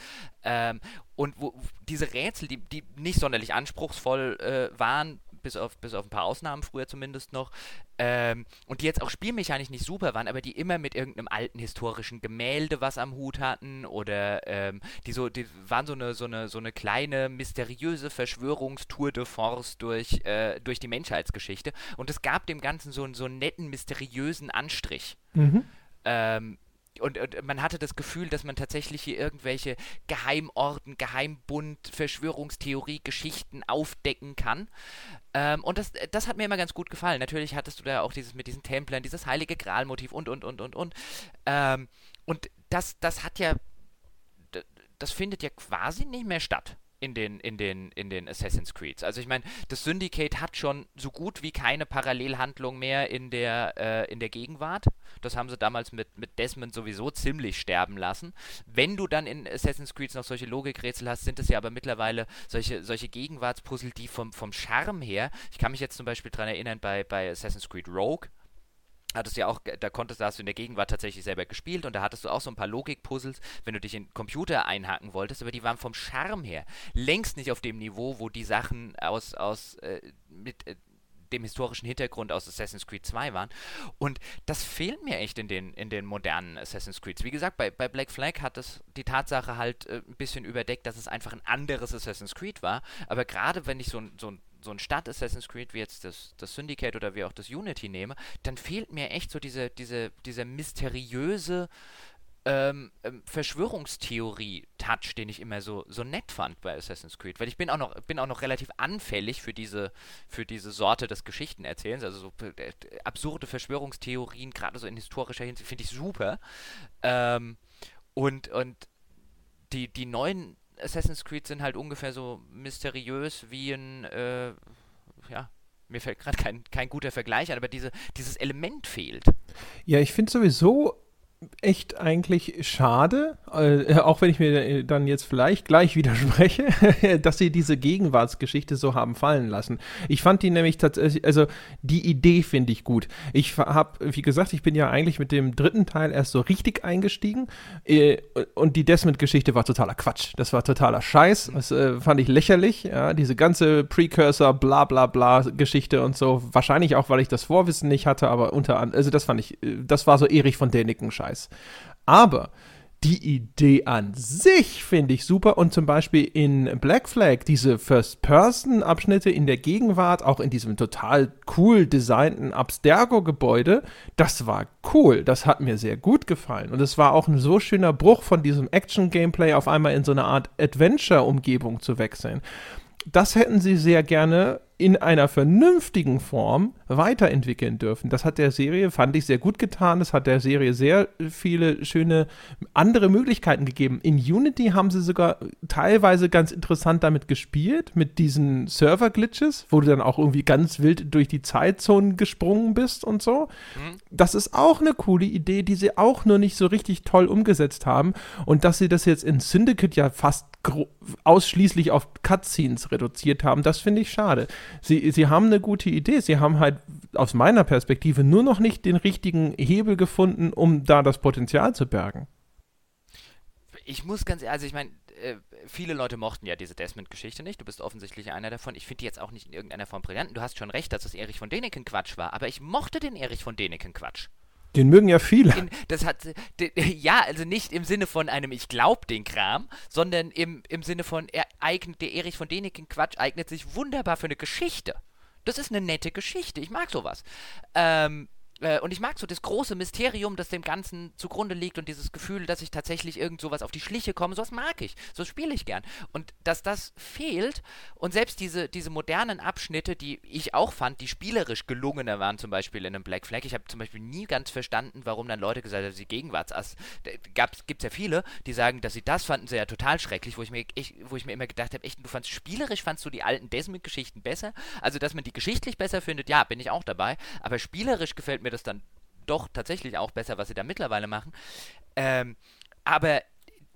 Ähm, und wo, diese Rätsel, die, die nicht sonderlich anspruchsvoll äh, waren, bis auf, bis auf ein paar Ausnahmen früher zumindest noch, ähm, und die jetzt auch spielmechanisch nicht super waren, aber die immer mit irgendeinem alten historischen Gemälde was am Hut hatten oder ähm, die so, die waren so eine, so eine, so eine kleine mysteriöse Verschwörungstour de Force durch, äh, durch die Menschheitsgeschichte. Und es gab dem Ganzen so, so einen netten, mysteriösen Anstrich. Mhm. Ähm, und, und, man hatte das Gefühl, dass man tatsächlich hier irgendwelche Geheimorden, Geheimbund, Verschwörungstheorie, Geschichten aufdecken kann. Ähm, und das, das hat mir immer ganz gut gefallen. Natürlich hattest du da auch dieses mit diesen Templern, dieses heilige Gralmotiv und, und, und, und, und. Ähm, und das, das hat ja, das findet ja quasi nicht mehr statt in den, in den, in den Assassin's Creeds. Also ich meine, das Syndicate hat schon so gut wie keine Parallelhandlung mehr in der, äh, in der Gegenwart. Das haben sie damals mit, mit Desmond sowieso ziemlich sterben lassen. Wenn du dann in Assassin's Creed noch solche Logikrätsel hast, sind es ja aber mittlerweile solche, solche Gegenwartspuzzle, die vom, vom Charme her, ich kann mich jetzt zum Beispiel daran erinnern, bei, bei Assassin's Creed Rogue, hattest du ja auch, da konntest, da hast du in der Gegenwart tatsächlich selber gespielt und da hattest du auch so ein paar Logik-Puzzles, wenn du dich in Computer einhaken wolltest, aber die waren vom Charme her längst nicht auf dem Niveau, wo die Sachen aus, aus äh, mit äh, dem historischen Hintergrund aus Assassin's Creed 2 waren. Und das fehlt mir echt in den, in den modernen Assassin's Creeds. Wie gesagt, bei, bei Black Flag hat es die Tatsache halt äh, ein bisschen überdeckt, dass es einfach ein anderes Assassin's Creed war. Aber gerade wenn ich so, so ein so ein Stadt-Assassin's Creed wie jetzt das, das Syndicate oder wie auch das Unity nehme, dann fehlt mir echt so diese, diese, dieser mysteriöse ähm, ähm, Verschwörungstheorie-Touch, den ich immer so, so nett fand bei Assassin's Creed. Weil ich bin auch noch, bin auch noch relativ anfällig für diese, für diese Sorte des Geschichtenerzählens. Also so äh, absurde Verschwörungstheorien, gerade so in historischer Hinsicht, finde ich super. Ähm, und, und die, die neuen Assassin's Creed sind halt ungefähr so mysteriös wie ein, äh, ja, mir fällt gerade kein, kein guter Vergleich an, aber diese, dieses Element fehlt. Ja, ich finde sowieso, echt eigentlich schade, äh, auch wenn ich mir dann jetzt vielleicht gleich widerspreche, dass sie diese Gegenwartsgeschichte so haben fallen lassen. Ich fand die nämlich tatsächlich, also die Idee finde ich gut. Ich habe, wie gesagt, ich bin ja eigentlich mit dem dritten Teil erst so richtig eingestiegen äh, und die Desmond-Geschichte war totaler Quatsch. Das war totaler Scheiß. Das äh, fand ich lächerlich. Ja, diese ganze Precursor, bla bla bla Geschichte und so. Wahrscheinlich auch, weil ich das Vorwissen nicht hatte, aber unter anderem, also das fand ich, äh, das war so Erich von Däniken Scheiß. Aber die Idee an sich finde ich super und zum Beispiel in Black Flag diese First-Person-Abschnitte in der Gegenwart, auch in diesem total cool designten Abstergo-Gebäude, das war cool, das hat mir sehr gut gefallen und es war auch ein so schöner Bruch von diesem Action-Gameplay auf einmal in so eine Art Adventure-Umgebung zu wechseln. Das hätten sie sehr gerne in einer vernünftigen Form weiterentwickeln dürfen. Das hat der Serie, fand ich, sehr gut getan. Das hat der Serie sehr viele schöne andere Möglichkeiten gegeben. In Unity haben sie sogar teilweise ganz interessant damit gespielt, mit diesen Server-Glitches, wo du dann auch irgendwie ganz wild durch die Zeitzonen gesprungen bist und so. Mhm. Das ist auch eine coole Idee, die sie auch nur nicht so richtig toll umgesetzt haben. Und dass sie das jetzt in Syndicate ja fast ausschließlich auf Cutscenes reduziert haben, das finde ich schade. Sie, sie haben eine gute Idee. Sie haben halt aus meiner Perspektive nur noch nicht den richtigen Hebel gefunden, um da das Potenzial zu bergen. Ich muss ganz ehrlich, also ich meine, äh, viele Leute mochten ja diese Desmond-Geschichte nicht. Du bist offensichtlich einer davon. Ich finde die jetzt auch nicht in irgendeiner Form brillant. Du hast schon recht, dass das Erich von Deneken Quatsch war, aber ich mochte den Erich von Deneken Quatsch. Den mögen ja viele. In, das hat, de, ja, also nicht im Sinne von einem Ich glaub den Kram, sondern im, im Sinne von, er eignet, der Erich von Däniken Quatsch eignet sich wunderbar für eine Geschichte. Das ist eine nette Geschichte. Ich mag sowas. Ähm, äh, und ich mag so das große Mysterium, das dem Ganzen zugrunde liegt und dieses Gefühl, dass ich tatsächlich irgend sowas auf die Schliche komme, sowas mag ich. So spiele ich gern. Und dass das fehlt und selbst diese, diese modernen Abschnitte, die ich auch fand, die spielerisch gelungener waren, zum Beispiel in einem Black Flag. Ich habe zum Beispiel nie ganz verstanden, warum dann Leute gesagt haben, sie Gegenwartsass. Gibt es ja viele, die sagen, dass sie das fanden sie ja total schrecklich, wo ich mir, ich, wo ich mir immer gedacht habe, echt, du fandst spielerisch, fandst du die alten Desmond-Geschichten besser? Also, dass man die geschichtlich besser findet, ja, bin ich auch dabei. Aber spielerisch gefällt mir das dann doch tatsächlich auch besser, was sie da mittlerweile machen. Ähm, aber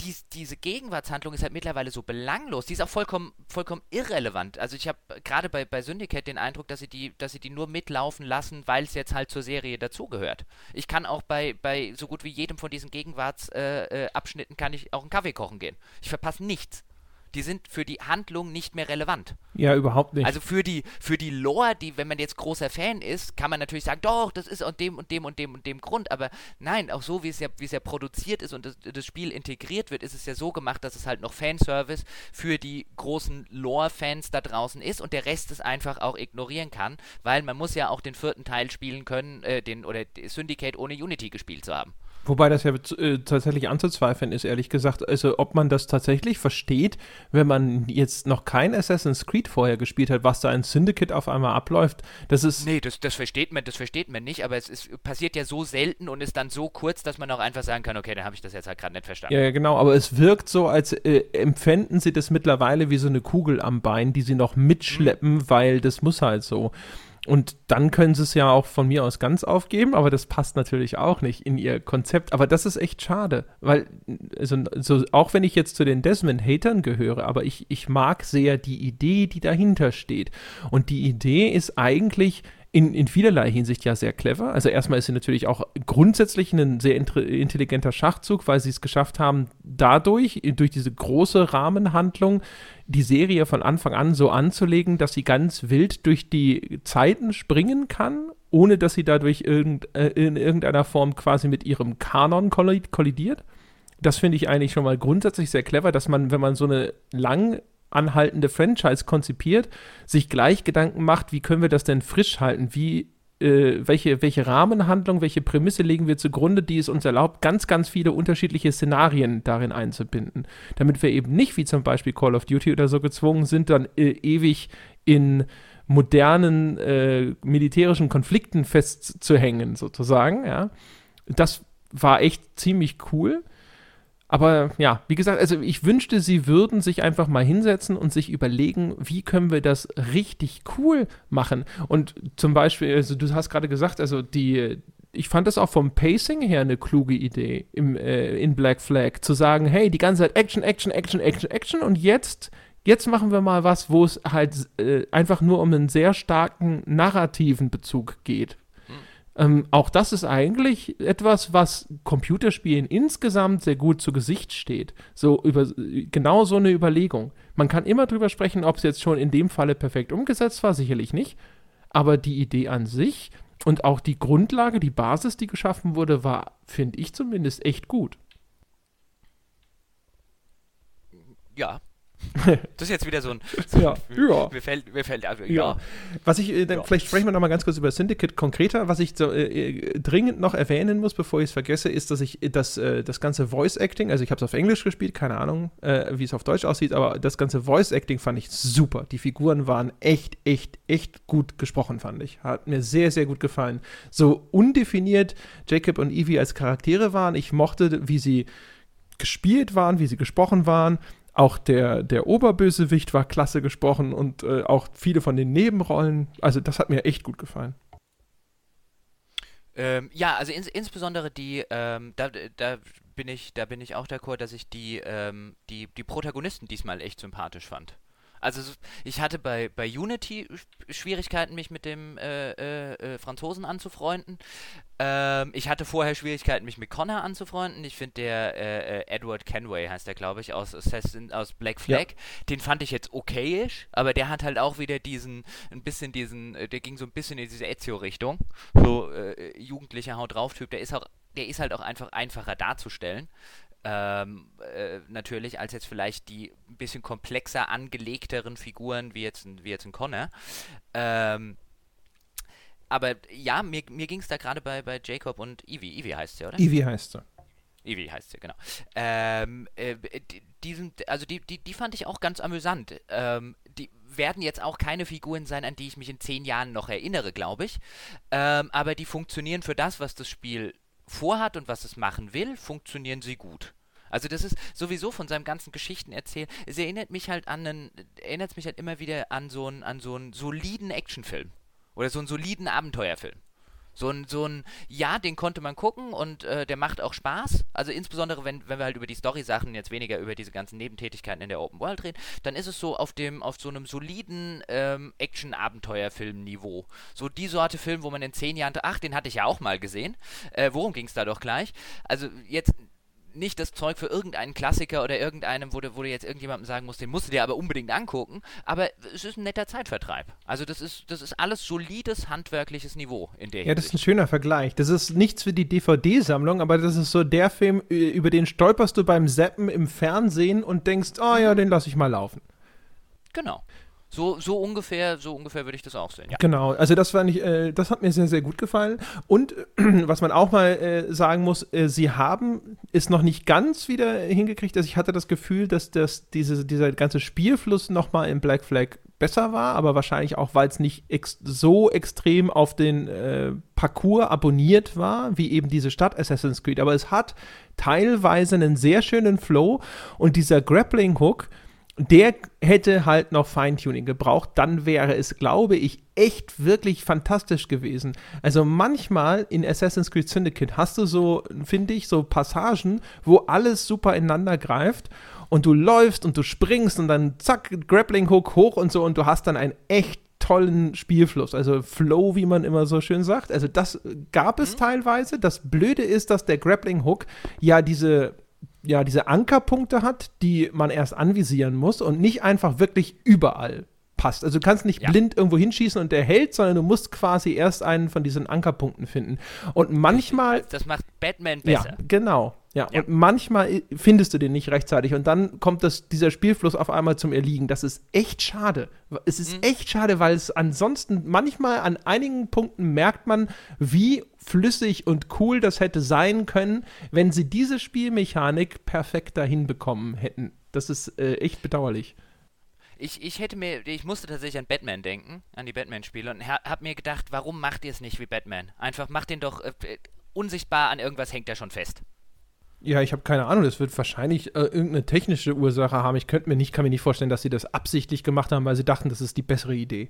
dies, diese Gegenwartshandlung ist halt mittlerweile so belanglos. Die ist auch vollkommen, vollkommen irrelevant. Also ich habe gerade bei, bei Syndicate den Eindruck, dass sie die, dass sie die nur mitlaufen lassen, weil es jetzt halt zur Serie dazugehört. Ich kann auch bei, bei so gut wie jedem von diesen Gegenwartsabschnitten äh, äh, kann ich auch einen Kaffee kochen gehen. Ich verpasse nichts die sind für die Handlung nicht mehr relevant. Ja, überhaupt nicht. Also für die, für die Lore, die, wenn man jetzt großer Fan ist, kann man natürlich sagen, doch, das ist aus dem und dem und dem und dem Grund. Aber nein, auch so, wie es ja, wie es ja produziert ist und das, das Spiel integriert wird, ist es ja so gemacht, dass es halt noch Fanservice für die großen Lore-Fans da draußen ist und der Rest es einfach auch ignorieren kann, weil man muss ja auch den vierten Teil spielen können, äh, den oder Syndicate ohne Unity gespielt zu haben. Wobei das ja äh, tatsächlich anzuzweifeln ist, ehrlich gesagt. Also, ob man das tatsächlich versteht, wenn man jetzt noch kein Assassin's Creed vorher gespielt hat, was da in Syndicate auf einmal abläuft, das ist. Nee, das, das versteht man, das versteht man nicht, aber es ist, passiert ja so selten und ist dann so kurz, dass man auch einfach sagen kann, okay, dann habe ich das jetzt halt gerade nicht verstanden. Ja, genau, aber es wirkt so, als äh, empfänden sie das mittlerweile wie so eine Kugel am Bein, die sie noch mitschleppen, mhm. weil das muss halt so. Und dann können sie es ja auch von mir aus ganz aufgeben, aber das passt natürlich auch nicht in ihr Konzept. Aber das ist echt schade, weil, also, so, auch wenn ich jetzt zu den Desmond-Hatern gehöre, aber ich, ich mag sehr die Idee, die dahinter steht. Und die Idee ist eigentlich, in, in vielerlei Hinsicht ja sehr clever. Also erstmal ist sie natürlich auch grundsätzlich ein sehr intelligenter Schachzug, weil sie es geschafft haben, dadurch, durch diese große Rahmenhandlung, die Serie von Anfang an so anzulegen, dass sie ganz wild durch die Zeiten springen kann, ohne dass sie dadurch irgend, äh, in irgendeiner Form quasi mit ihrem Kanon kollidiert. Das finde ich eigentlich schon mal grundsätzlich sehr clever, dass man, wenn man so eine lang anhaltende Franchise konzipiert, sich gleich Gedanken macht, wie können wir das denn frisch halten? Wie, äh, welche, welche Rahmenhandlung, welche Prämisse legen wir zugrunde, die es uns erlaubt, ganz, ganz viele unterschiedliche Szenarien darin einzubinden. Damit wir eben nicht, wie zum Beispiel Call of Duty oder so, gezwungen sind, dann äh, ewig in modernen äh, militärischen Konflikten festzuhängen, sozusagen. Ja. Das war echt ziemlich cool. Aber ja, wie gesagt, also ich wünschte, sie würden sich einfach mal hinsetzen und sich überlegen, wie können wir das richtig cool machen. Und zum Beispiel, also du hast gerade gesagt, also die, ich fand das auch vom Pacing her eine kluge Idee im, äh, in Black Flag, zu sagen, hey, die ganze Zeit Action, Action, Action, Action, Action und jetzt, jetzt machen wir mal was, wo es halt äh, einfach nur um einen sehr starken narrativen Bezug geht. Ähm, auch das ist eigentlich etwas, was Computerspielen insgesamt sehr gut zu Gesicht steht. So über genau so eine Überlegung. Man kann immer drüber sprechen, ob es jetzt schon in dem Falle perfekt umgesetzt war, sicherlich nicht. Aber die Idee an sich und auch die Grundlage, die Basis, die geschaffen wurde, war, finde ich zumindest, echt gut. Ja, das ist jetzt wieder so ein. So ja, ja. Mir fällt, mir fällt also, ja. ja. Was ich, äh, dann, ja. vielleicht sprechen wir noch mal ganz kurz über Syndicate konkreter. Was ich so, äh, äh dringend noch erwähnen muss, bevor ich es vergesse, ist, dass ich das, äh, das ganze Voice Acting, also ich habe es auf Englisch gespielt, keine Ahnung, äh, wie es auf Deutsch aussieht, aber das ganze Voice Acting fand ich super. Die Figuren waren echt, echt, echt gut gesprochen, fand ich. Hat mir sehr, sehr gut gefallen. So undefiniert Jacob und Evie als Charaktere waren. Ich mochte, wie sie gespielt waren, wie sie gesprochen waren auch der, der Oberbösewicht war klasse gesprochen und äh, auch viele von den Nebenrollen. Also das hat mir echt gut gefallen. Ähm, ja, also ins, insbesondere die, ähm, da, da bin ich, da bin ich auch d'accord, dass ich die, ähm, die, die Protagonisten diesmal echt sympathisch fand. Also ich hatte bei, bei Unity Schwierigkeiten, mich mit dem äh, äh, äh, Franzosen anzufreunden. Ähm, ich hatte vorher Schwierigkeiten, mich mit Connor anzufreunden. Ich finde der äh, äh, Edward Kenway heißt der, glaube ich, aus Assassin, aus Black Flag. Ja. Den fand ich jetzt okayisch, aber der hat halt auch wieder diesen, ein bisschen diesen, äh, der ging so ein bisschen in diese Ezio-Richtung. So jugendlicher Haut drauf Typ. Der ist auch der ist halt auch einfach einfacher darzustellen ähm, äh, natürlich als jetzt vielleicht die ein bisschen komplexer angelegteren Figuren wie jetzt, wie jetzt ein Connor. Ähm, aber ja, mir, mir ging es da gerade bei, bei Jacob und Evie. Evie heißt sie, oder? Evie heißt sie. Evie heißt sie, genau. Ähm, äh, die, sind, also die, die, die fand ich auch ganz amüsant. Ähm, die werden jetzt auch keine Figuren sein, an die ich mich in zehn Jahren noch erinnere, glaube ich. Ähm, aber die funktionieren für das, was das Spiel vorhat und was es machen will, funktionieren sie gut. Also das ist sowieso von seinem ganzen Geschichten erzählen. Es erinnert mich halt an einen, erinnert mich halt immer wieder an so einen, an so einen soliden Actionfilm. Oder so einen soliden Abenteuerfilm. So ein, so ein, ja, den konnte man gucken und äh, der macht auch Spaß. Also insbesondere, wenn, wenn wir halt über die Story-Sachen jetzt weniger über diese ganzen Nebentätigkeiten in der Open World reden, dann ist es so auf dem, auf so einem soliden ähm, Action-Abenteuerfilm-Niveau. So die Sorte Film, wo man in zehn Jahren, ach, den hatte ich ja auch mal gesehen. Äh, worum ging es da doch gleich? Also jetzt nicht das Zeug für irgendeinen Klassiker oder irgendeinem, wo du, wo du jetzt irgendjemandem sagen musst, den musst du dir aber unbedingt angucken, aber es ist ein netter Zeitvertreib. Also das ist, das ist alles solides handwerkliches Niveau in der Ja, das ist ein schöner Vergleich. Das ist nichts für die DVD-Sammlung, aber das ist so der Film, über den stolperst du beim Zappen im Fernsehen und denkst, oh ja, den lass ich mal laufen. Genau. So, so ungefähr, so ungefähr würde ich das auch sehen. Ja. Genau, also das war nicht, äh, das hat mir sehr, sehr gut gefallen. Und äh, was man auch mal äh, sagen muss, äh, sie haben es noch nicht ganz wieder hingekriegt. Also ich hatte das Gefühl, dass das, diese, dieser ganze Spielfluss nochmal in Black Flag besser war, aber wahrscheinlich auch, weil es nicht ex so extrem auf den äh, Parcours abonniert war, wie eben diese Stadt Assassin's Creed. Aber es hat teilweise einen sehr schönen Flow und dieser Grappling Hook, der hätte halt noch Feintuning gebraucht, dann wäre es, glaube ich, echt wirklich fantastisch gewesen. Also manchmal in Assassin's Creed Syndicate hast du so, finde ich, so Passagen, wo alles super ineinander greift und du läufst und du springst und dann zack, Grappling Hook hoch und so und du hast dann einen echt tollen Spielfluss, also Flow, wie man immer so schön sagt. Also das gab es mhm. teilweise. Das Blöde ist, dass der Grappling Hook ja diese ja, diese Ankerpunkte hat, die man erst anvisieren muss und nicht einfach wirklich überall passt. Also du kannst nicht ja. blind irgendwo hinschießen und der hält, sondern du musst quasi erst einen von diesen Ankerpunkten finden. Und manchmal. Das macht Batman besser. Ja, genau. Ja, ja, und manchmal findest du den nicht rechtzeitig und dann kommt das, dieser Spielfluss auf einmal zum Erliegen. Das ist echt schade. Es ist mhm. echt schade, weil es ansonsten manchmal an einigen Punkten merkt man, wie flüssig und cool das hätte sein können, wenn sie diese Spielmechanik perfekt dahin bekommen hätten. Das ist äh, echt bedauerlich. Ich, ich hätte mir, ich musste tatsächlich an Batman denken, an die Batman-Spiele und hab mir gedacht, warum macht ihr es nicht wie Batman? Einfach macht den doch äh, unsichtbar an irgendwas hängt er schon fest. Ja, ich habe keine Ahnung. Das wird wahrscheinlich äh, irgendeine technische Ursache haben. Ich könnte mir nicht, kann mir nicht vorstellen, dass sie das absichtlich gemacht haben, weil sie dachten, das ist die bessere Idee.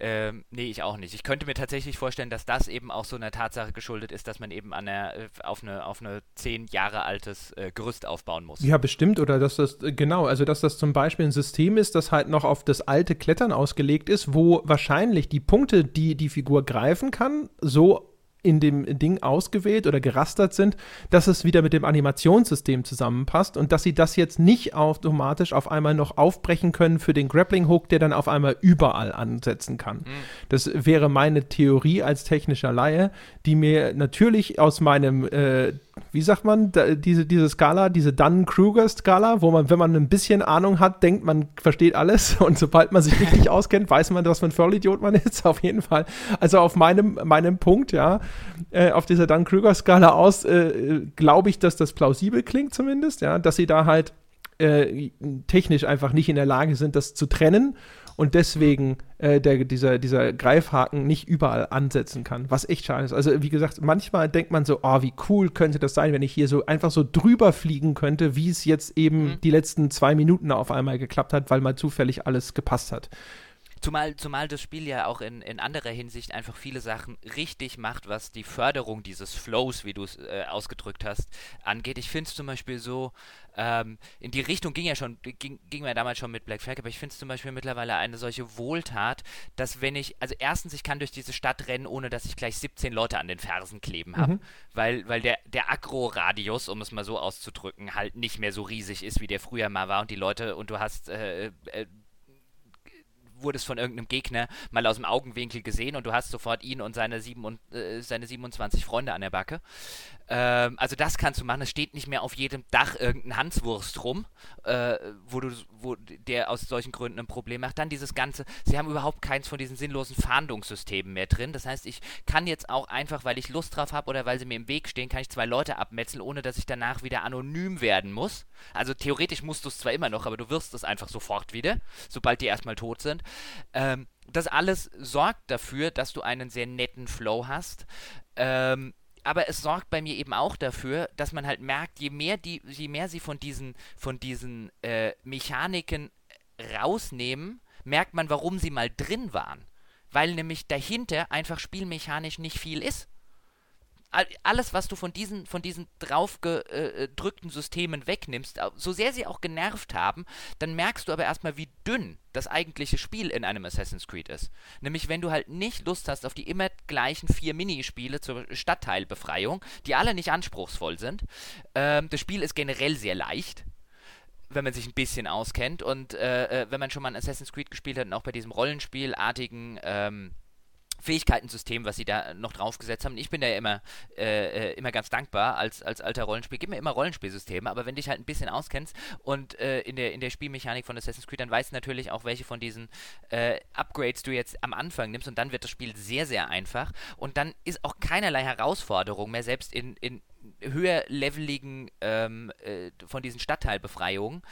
Ähm, nee, ich auch nicht. Ich könnte mir tatsächlich vorstellen, dass das eben auch so einer Tatsache geschuldet ist, dass man eben an einer, äh, auf eine, auf eine zehn Jahre altes äh, Gerüst aufbauen muss. Ja, bestimmt. Oder dass das, äh, genau, also dass das zum Beispiel ein System ist, das halt noch auf das alte Klettern ausgelegt ist, wo wahrscheinlich die Punkte, die die Figur greifen kann, so in dem Ding ausgewählt oder gerastert sind, dass es wieder mit dem Animationssystem zusammenpasst und dass sie das jetzt nicht automatisch auf einmal noch aufbrechen können für den Grappling Hook, der dann auf einmal überall ansetzen kann. Mhm. Das wäre meine Theorie als technischer Laie, die mir natürlich aus meinem äh, wie sagt man, da, diese, diese Skala, diese Dunn-Kruger-Skala, wo man, wenn man ein bisschen Ahnung hat, denkt, man versteht alles und sobald man sich richtig auskennt, weiß man, was für ein Vollidiot man ist, auf jeden Fall. Also auf meinem, meinem Punkt, ja, äh, auf dieser Dunn-Kruger-Skala aus, äh, glaube ich, dass das plausibel klingt zumindest, ja, dass sie da halt äh, technisch einfach nicht in der Lage sind, das zu trennen und deswegen äh, der, dieser, dieser Greifhaken nicht überall ansetzen kann, was echt schade ist. Also wie gesagt, manchmal denkt man so, oh, wie cool könnte das sein, wenn ich hier so einfach so drüber fliegen könnte, wie es jetzt eben mhm. die letzten zwei Minuten auf einmal geklappt hat, weil mal zufällig alles gepasst hat. Zumal, zumal das Spiel ja auch in, in anderer Hinsicht einfach viele Sachen richtig macht, was die Förderung dieses Flows, wie du es äh, ausgedrückt hast, angeht. Ich finde es zum Beispiel so, ähm, in die Richtung ging ja schon, ging, ging ja damals schon mit Black Flag, aber ich finde es zum Beispiel mittlerweile eine solche Wohltat, dass wenn ich, also erstens, ich kann durch diese Stadt rennen, ohne dass ich gleich 17 Leute an den Fersen kleben habe, mhm. weil, weil der, der Agro-Radius, um es mal so auszudrücken, halt nicht mehr so riesig ist, wie der früher mal war und die Leute, und du hast äh, äh, wurdest von irgendeinem Gegner mal aus dem Augenwinkel gesehen und du hast sofort ihn und seine, sieben und, äh, seine 27 Freunde an der Backe. Ähm, also das kannst du machen. Es steht nicht mehr auf jedem Dach irgendein Hanswurst rum, äh, wo du, wo der aus solchen Gründen ein Problem macht. Dann dieses ganze, sie haben überhaupt keins von diesen sinnlosen Fahndungssystemen mehr drin. Das heißt, ich kann jetzt auch einfach, weil ich Lust drauf habe oder weil sie mir im Weg stehen, kann ich zwei Leute abmetzeln, ohne dass ich danach wieder anonym werden muss. Also theoretisch musst du es zwar immer noch, aber du wirst es einfach sofort wieder, sobald die erstmal tot sind. Ähm, das alles sorgt dafür, dass du einen sehr netten Flow hast. Ähm, aber es sorgt bei mir eben auch dafür, dass man halt merkt, je mehr die, je mehr sie von diesen, von diesen äh, Mechaniken rausnehmen, merkt man, warum sie mal drin waren. Weil nämlich dahinter einfach spielmechanisch nicht viel ist alles, was du von diesen, von diesen draufgedrückten Systemen wegnimmst, so sehr sie auch genervt haben, dann merkst du aber erstmal, wie dünn das eigentliche Spiel in einem Assassin's Creed ist. Nämlich, wenn du halt nicht Lust hast auf die immer gleichen vier Minispiele zur Stadtteilbefreiung, die alle nicht anspruchsvoll sind. Ähm, das Spiel ist generell sehr leicht wenn man sich ein bisschen auskennt und äh, äh wenn man schon mal ein Assassin's Creed gespielt hat und auch bei diesem Rollenspielartigen ähm, Fähigkeitensystem, was sie da noch draufgesetzt haben. Ich bin da ja immer, äh, äh, immer ganz dankbar als, als alter Rollenspiel. Gib mir immer Rollenspielsysteme, aber wenn dich halt ein bisschen auskennst und äh, in, der, in der Spielmechanik von Assassin's Creed, dann weißt du natürlich auch, welche von diesen äh, Upgrades du jetzt am Anfang nimmst und dann wird das Spiel sehr, sehr einfach und dann ist auch keinerlei Herausforderung mehr, selbst in, in höherleveligen ähm, äh, von diesen Stadtteilbefreiungen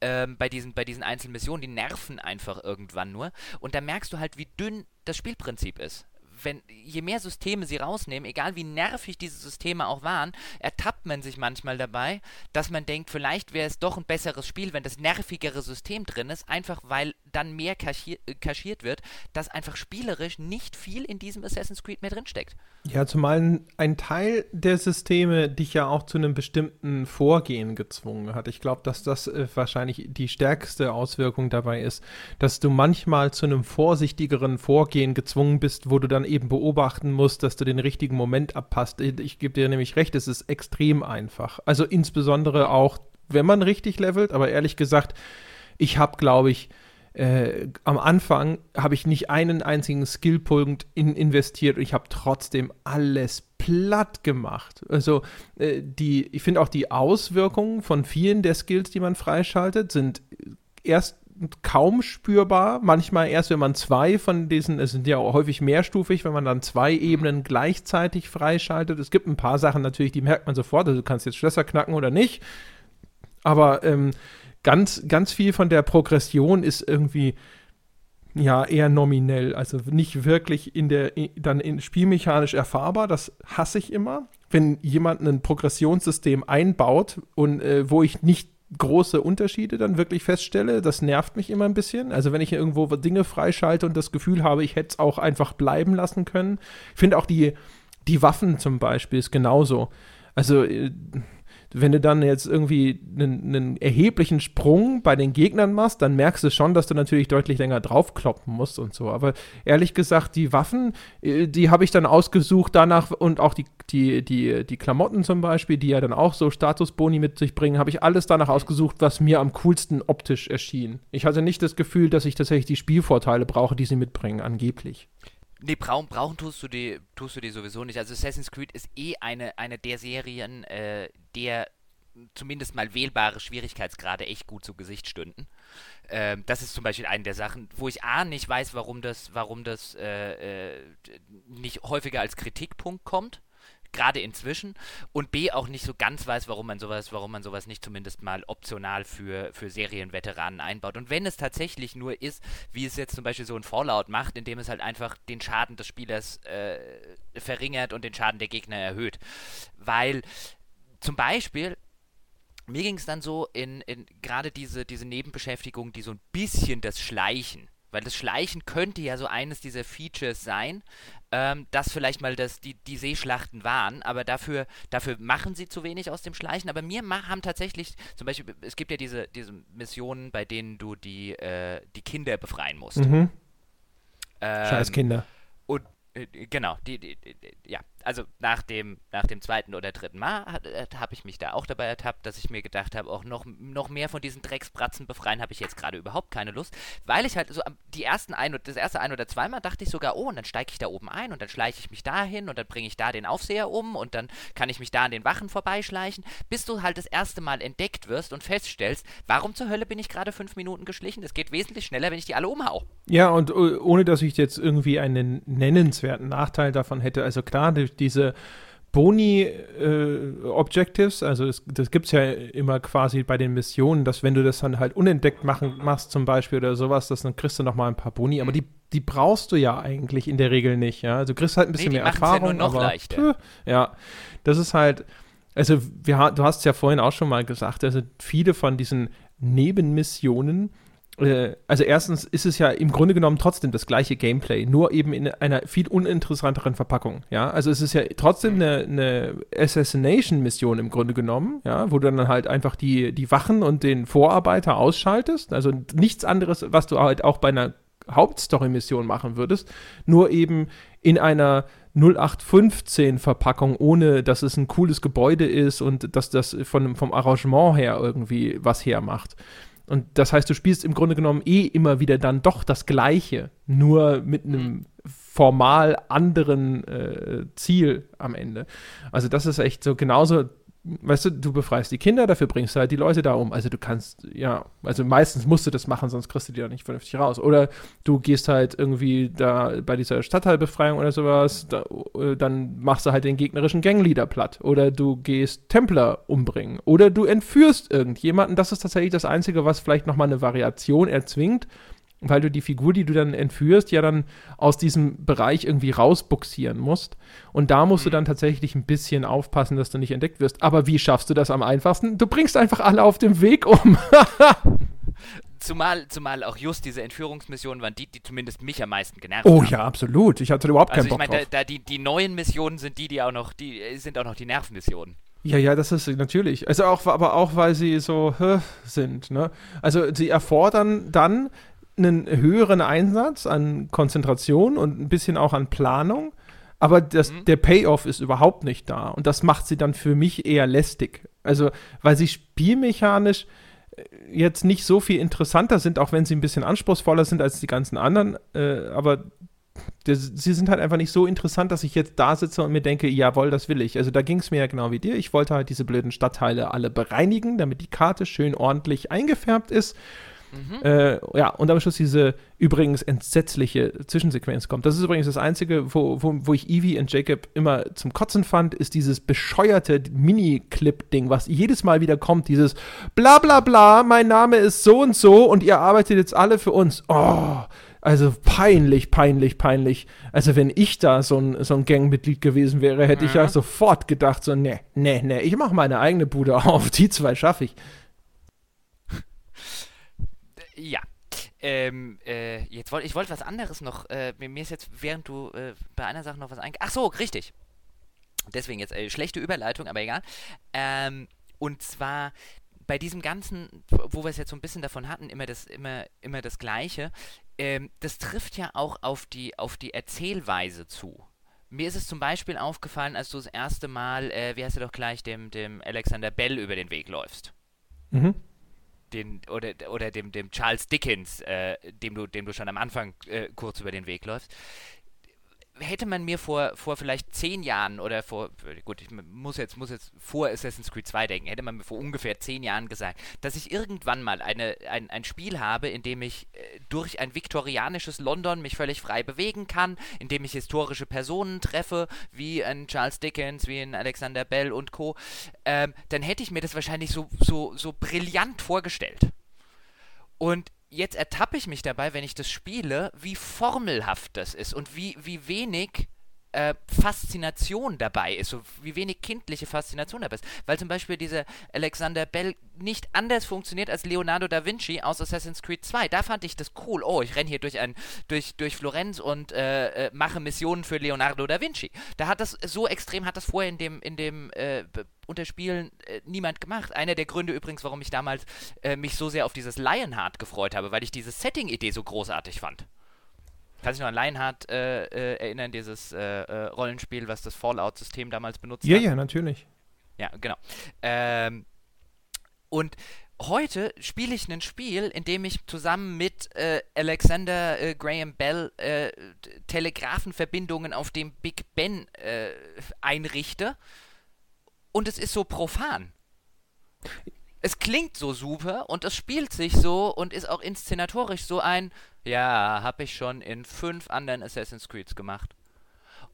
ähm, bei diesen bei diesen einzelnen Missionen, die nerven einfach irgendwann nur. Und da merkst du halt, wie dünn das Spielprinzip ist. Wenn, je mehr Systeme sie rausnehmen, egal wie nervig diese Systeme auch waren, ertappt man sich manchmal dabei, dass man denkt, vielleicht wäre es doch ein besseres Spiel, wenn das nervigere System drin ist, einfach weil dann mehr kaschier äh, kaschiert wird, dass einfach spielerisch nicht viel in diesem Assassin's Creed mehr drinsteckt. Ja, zumal ein Teil der Systeme dich ja auch zu einem bestimmten Vorgehen gezwungen hat. Ich glaube, dass das äh, wahrscheinlich die stärkste Auswirkung dabei ist, dass du manchmal zu einem vorsichtigeren Vorgehen gezwungen bist, wo du dann eben beobachten musst, dass du den richtigen Moment abpasst. Ich, ich gebe dir nämlich recht, es ist extrem einfach. Also insbesondere auch, wenn man richtig levelt, aber ehrlich gesagt, ich habe, glaube ich, äh, am Anfang habe ich nicht einen einzigen Skillpunkt in investiert und ich habe trotzdem alles platt gemacht. Also äh, die, ich finde auch die Auswirkungen von vielen der Skills, die man freischaltet, sind erst kaum spürbar. Manchmal erst, wenn man zwei von diesen, es sind ja auch häufig mehrstufig, wenn man dann zwei Ebenen gleichzeitig freischaltet. Es gibt ein paar Sachen natürlich, die merkt man sofort. Also du kannst jetzt Schlösser knacken oder nicht. Aber ähm, ganz, ganz viel von der Progression ist irgendwie ja eher nominell, also nicht wirklich in der dann in spielmechanisch erfahrbar. Das hasse ich immer, wenn jemand ein Progressionssystem einbaut und äh, wo ich nicht große Unterschiede dann wirklich feststelle. Das nervt mich immer ein bisschen. Also wenn ich irgendwo Dinge freischalte und das Gefühl habe, ich hätte es auch einfach bleiben lassen können. Ich finde auch die, die Waffen zum Beispiel ist genauso. Also äh, wenn du dann jetzt irgendwie einen, einen, erheblichen Sprung bei den Gegnern machst, dann merkst du schon, dass du natürlich deutlich länger draufkloppen musst und so. Aber ehrlich gesagt, die Waffen, äh, die habe ich dann ausgesucht danach und auch die, die, die, die Klamotten zum Beispiel, die ja dann auch so Statusboni mit sich bringen, habe ich alles danach ausgesucht, was mir am coolsten optisch erschien. Ich hatte nicht das Gefühl, dass ich tatsächlich die Spielvorteile brauche, die sie mitbringen, angeblich. Nee, brauchen, brauchen tust du die, tust du die sowieso nicht. Also Assassin's Creed ist eh eine, eine der Serien, äh, der zumindest mal wählbare Schwierigkeitsgrade echt gut zu Gesicht stünden. Ähm, das ist zum Beispiel eine der Sachen, wo ich A nicht weiß, warum das, warum das äh, äh, nicht häufiger als Kritikpunkt kommt gerade inzwischen und B auch nicht so ganz weiß, warum man sowas, warum man sowas nicht zumindest mal optional für, für Serienveteranen einbaut. Und wenn es tatsächlich nur ist, wie es jetzt zum Beispiel so ein Fallout macht, indem es halt einfach den Schaden des Spielers äh, verringert und den Schaden der Gegner erhöht. Weil zum Beispiel mir ging es dann so in, in gerade diese, diese Nebenbeschäftigung, die so ein bisschen das Schleichen weil das Schleichen könnte ja so eines dieser Features sein, ähm, dass vielleicht mal das, die, die Seeschlachten waren, aber dafür, dafür machen sie zu wenig aus dem Schleichen. Aber mir haben tatsächlich, zum Beispiel, es gibt ja diese, diese Missionen, bei denen du die, äh, die Kinder befreien musst. Mhm. Ähm, Scheiß Kinder. Und äh, genau, die, die, die, ja, also nach dem, nach dem zweiten oder dritten Mal äh, habe ich mich da auch dabei ertappt, dass ich mir gedacht habe, auch noch, noch mehr von diesen Drecksbratzen befreien habe ich jetzt gerade überhaupt keine Lust, weil ich halt so die ersten ein das erste ein oder zweimal dachte ich sogar, oh, und dann steige ich da oben ein und dann schleiche ich mich dahin und dann bringe ich da den Aufseher um und dann kann ich mich da an den Wachen vorbeischleichen, bis du halt das erste Mal entdeckt wirst und feststellst, warum zur Hölle bin ich gerade fünf Minuten geschlichen? Es geht wesentlich schneller, wenn ich die alle umhau. Ja, und äh, ohne dass ich jetzt irgendwie einen nennenswerten Nachteil davon hätte, also klar, diese Boni-Objectives, äh, also es, das gibt es ja immer quasi bei den Missionen, dass wenn du das dann halt unentdeckt machen, machst zum Beispiel oder sowas, dass dann kriegst du noch mal ein paar Boni, aber die, die brauchst du ja eigentlich in der Regel nicht, ja. Also du kriegst halt ein bisschen nee, mehr Erfahrung. Ja, nur noch aber, leichter. ja, das ist halt, also wir, du hast es ja vorhin auch schon mal gesagt, also viele von diesen Nebenmissionen äh, also erstens ist es ja im Grunde genommen trotzdem das gleiche Gameplay, nur eben in einer viel uninteressanteren Verpackung. Ja, also es ist ja trotzdem eine, eine Assassination-Mission im Grunde genommen, ja, wo du dann halt einfach die, die Wachen und den Vorarbeiter ausschaltest. Also nichts anderes, was du halt auch bei einer Hauptstory-Mission machen würdest, nur eben in einer 0815 Verpackung, ohne dass es ein cooles Gebäude ist und dass das von, vom Arrangement her irgendwie was hermacht. Und das heißt, du spielst im Grunde genommen eh immer wieder dann doch das Gleiche, nur mit einem formal anderen äh, Ziel am Ende. Also das ist echt so genauso weißt du, du befreist die Kinder, dafür bringst du halt die Leute da um. Also du kannst, ja, also meistens musst du das machen, sonst kriegst du die da nicht vernünftig raus. Oder du gehst halt irgendwie da bei dieser Stadtteilbefreiung oder sowas, da, äh, dann machst du halt den gegnerischen Gangleader platt. Oder du gehst Templer umbringen. Oder du entführst irgendjemanden. Das ist tatsächlich das Einzige, was vielleicht nochmal eine Variation erzwingt weil du die Figur, die du dann entführst, ja dann aus diesem Bereich irgendwie rausbuxieren musst. Und da musst du mhm. dann tatsächlich ein bisschen aufpassen, dass du nicht entdeckt wirst. Aber wie schaffst du das am einfachsten? Du bringst einfach alle auf dem Weg um. Zumal, zumal auch just diese Entführungsmissionen waren die, die zumindest mich am meisten genervt oh, haben. Oh ja, absolut. Ich hatte überhaupt also keinen Bock ich mein, drauf. Da, da die, die neuen Missionen sind die, die auch noch, die sind auch noch die Nervmissionen. Ja, ja, das ist natürlich. Also auch, aber auch, weil sie so hö, sind. Ne? Also sie erfordern dann einen höheren Einsatz an Konzentration und ein bisschen auch an Planung, aber das, mhm. der Payoff ist überhaupt nicht da. Und das macht sie dann für mich eher lästig. Also, weil sie spielmechanisch äh, jetzt nicht so viel interessanter sind, auch wenn sie ein bisschen anspruchsvoller sind als die ganzen anderen. Äh, aber das, sie sind halt einfach nicht so interessant, dass ich jetzt da sitze und mir denke, jawohl, das will ich. Also da ging es mir ja genau wie dir. Ich wollte halt diese blöden Stadtteile alle bereinigen, damit die Karte schön ordentlich eingefärbt ist. Mhm. Äh, ja, und am Schluss diese übrigens entsetzliche Zwischensequenz kommt. Das ist übrigens das Einzige, wo, wo, wo ich Evie und Jacob immer zum Kotzen fand, ist dieses bescheuerte Mini-Clip-Ding, was jedes Mal wieder kommt, dieses bla bla bla, mein Name ist so und so und ihr arbeitet jetzt alle für uns. Oh, also peinlich, peinlich, peinlich. Also wenn ich da so ein, so ein Gangmitglied gewesen wäre, hätte mhm. ich ja sofort gedacht, so, ne, ne, ne, ich mache meine eigene Bude auf, die zwei schaffe ich. Ja. Ähm, äh, jetzt wollte ich wollte was anderes noch. Äh, mir ist jetzt, während du äh, bei einer Sache noch was einge... Ach so, richtig. Deswegen jetzt äh, schlechte Überleitung, aber egal. Ähm, und zwar bei diesem ganzen, wo wir es jetzt so ein bisschen davon hatten, immer das, immer, immer das Gleiche. Ähm, das trifft ja auch auf die, auf die Erzählweise zu. Mir ist es zum Beispiel aufgefallen, als du das erste Mal, äh, wie heißt er doch gleich, dem, dem Alexander Bell über den Weg läufst. Mhm den oder oder dem dem Charles Dickens, äh, dem du dem du schon am Anfang äh, kurz über den Weg läufst. Hätte man mir vor, vor vielleicht zehn Jahren oder vor, gut, ich muss jetzt, muss jetzt vor Assassin's Creed 2 denken, hätte man mir vor ungefähr zehn Jahren gesagt, dass ich irgendwann mal eine, ein, ein Spiel habe, in dem ich äh, durch ein viktorianisches London mich völlig frei bewegen kann, in dem ich historische Personen treffe, wie ein Charles Dickens, wie ein Alexander Bell und Co., ähm, dann hätte ich mir das wahrscheinlich so, so, so brillant vorgestellt. Und jetzt ertappe ich mich dabei, wenn ich das spiele, wie formelhaft das ist und wie, wie wenig äh, Faszination dabei ist, so wie wenig kindliche Faszination dabei ist. Weil zum Beispiel dieser Alexander Bell nicht anders funktioniert als Leonardo da Vinci aus Assassin's Creed 2. Da fand ich das cool. Oh, ich renne hier durch, ein, durch, durch Florenz und äh, äh, mache Missionen für Leonardo da Vinci. Da hat das so extrem hat das vorher in dem, in dem äh, Unterspielen äh, niemand gemacht. Einer der Gründe übrigens, warum ich damals äh, mich so sehr auf dieses Lionheart gefreut habe, weil ich diese Setting-Idee so großartig fand. Kannst du dich noch an Lionheart äh, äh, erinnern, dieses äh, äh, Rollenspiel, was das Fallout-System damals benutzt ja, hat? Ja, ja, natürlich. Ja, genau. Ähm, und heute spiele ich ein Spiel, in dem ich zusammen mit äh, Alexander äh, Graham Bell äh, Telegrafenverbindungen auf dem Big Ben äh, einrichte. Und es ist so profan es klingt so super und es spielt sich so und ist auch inszenatorisch so ein, ja, habe ich schon in fünf anderen Assassin's Creeds gemacht.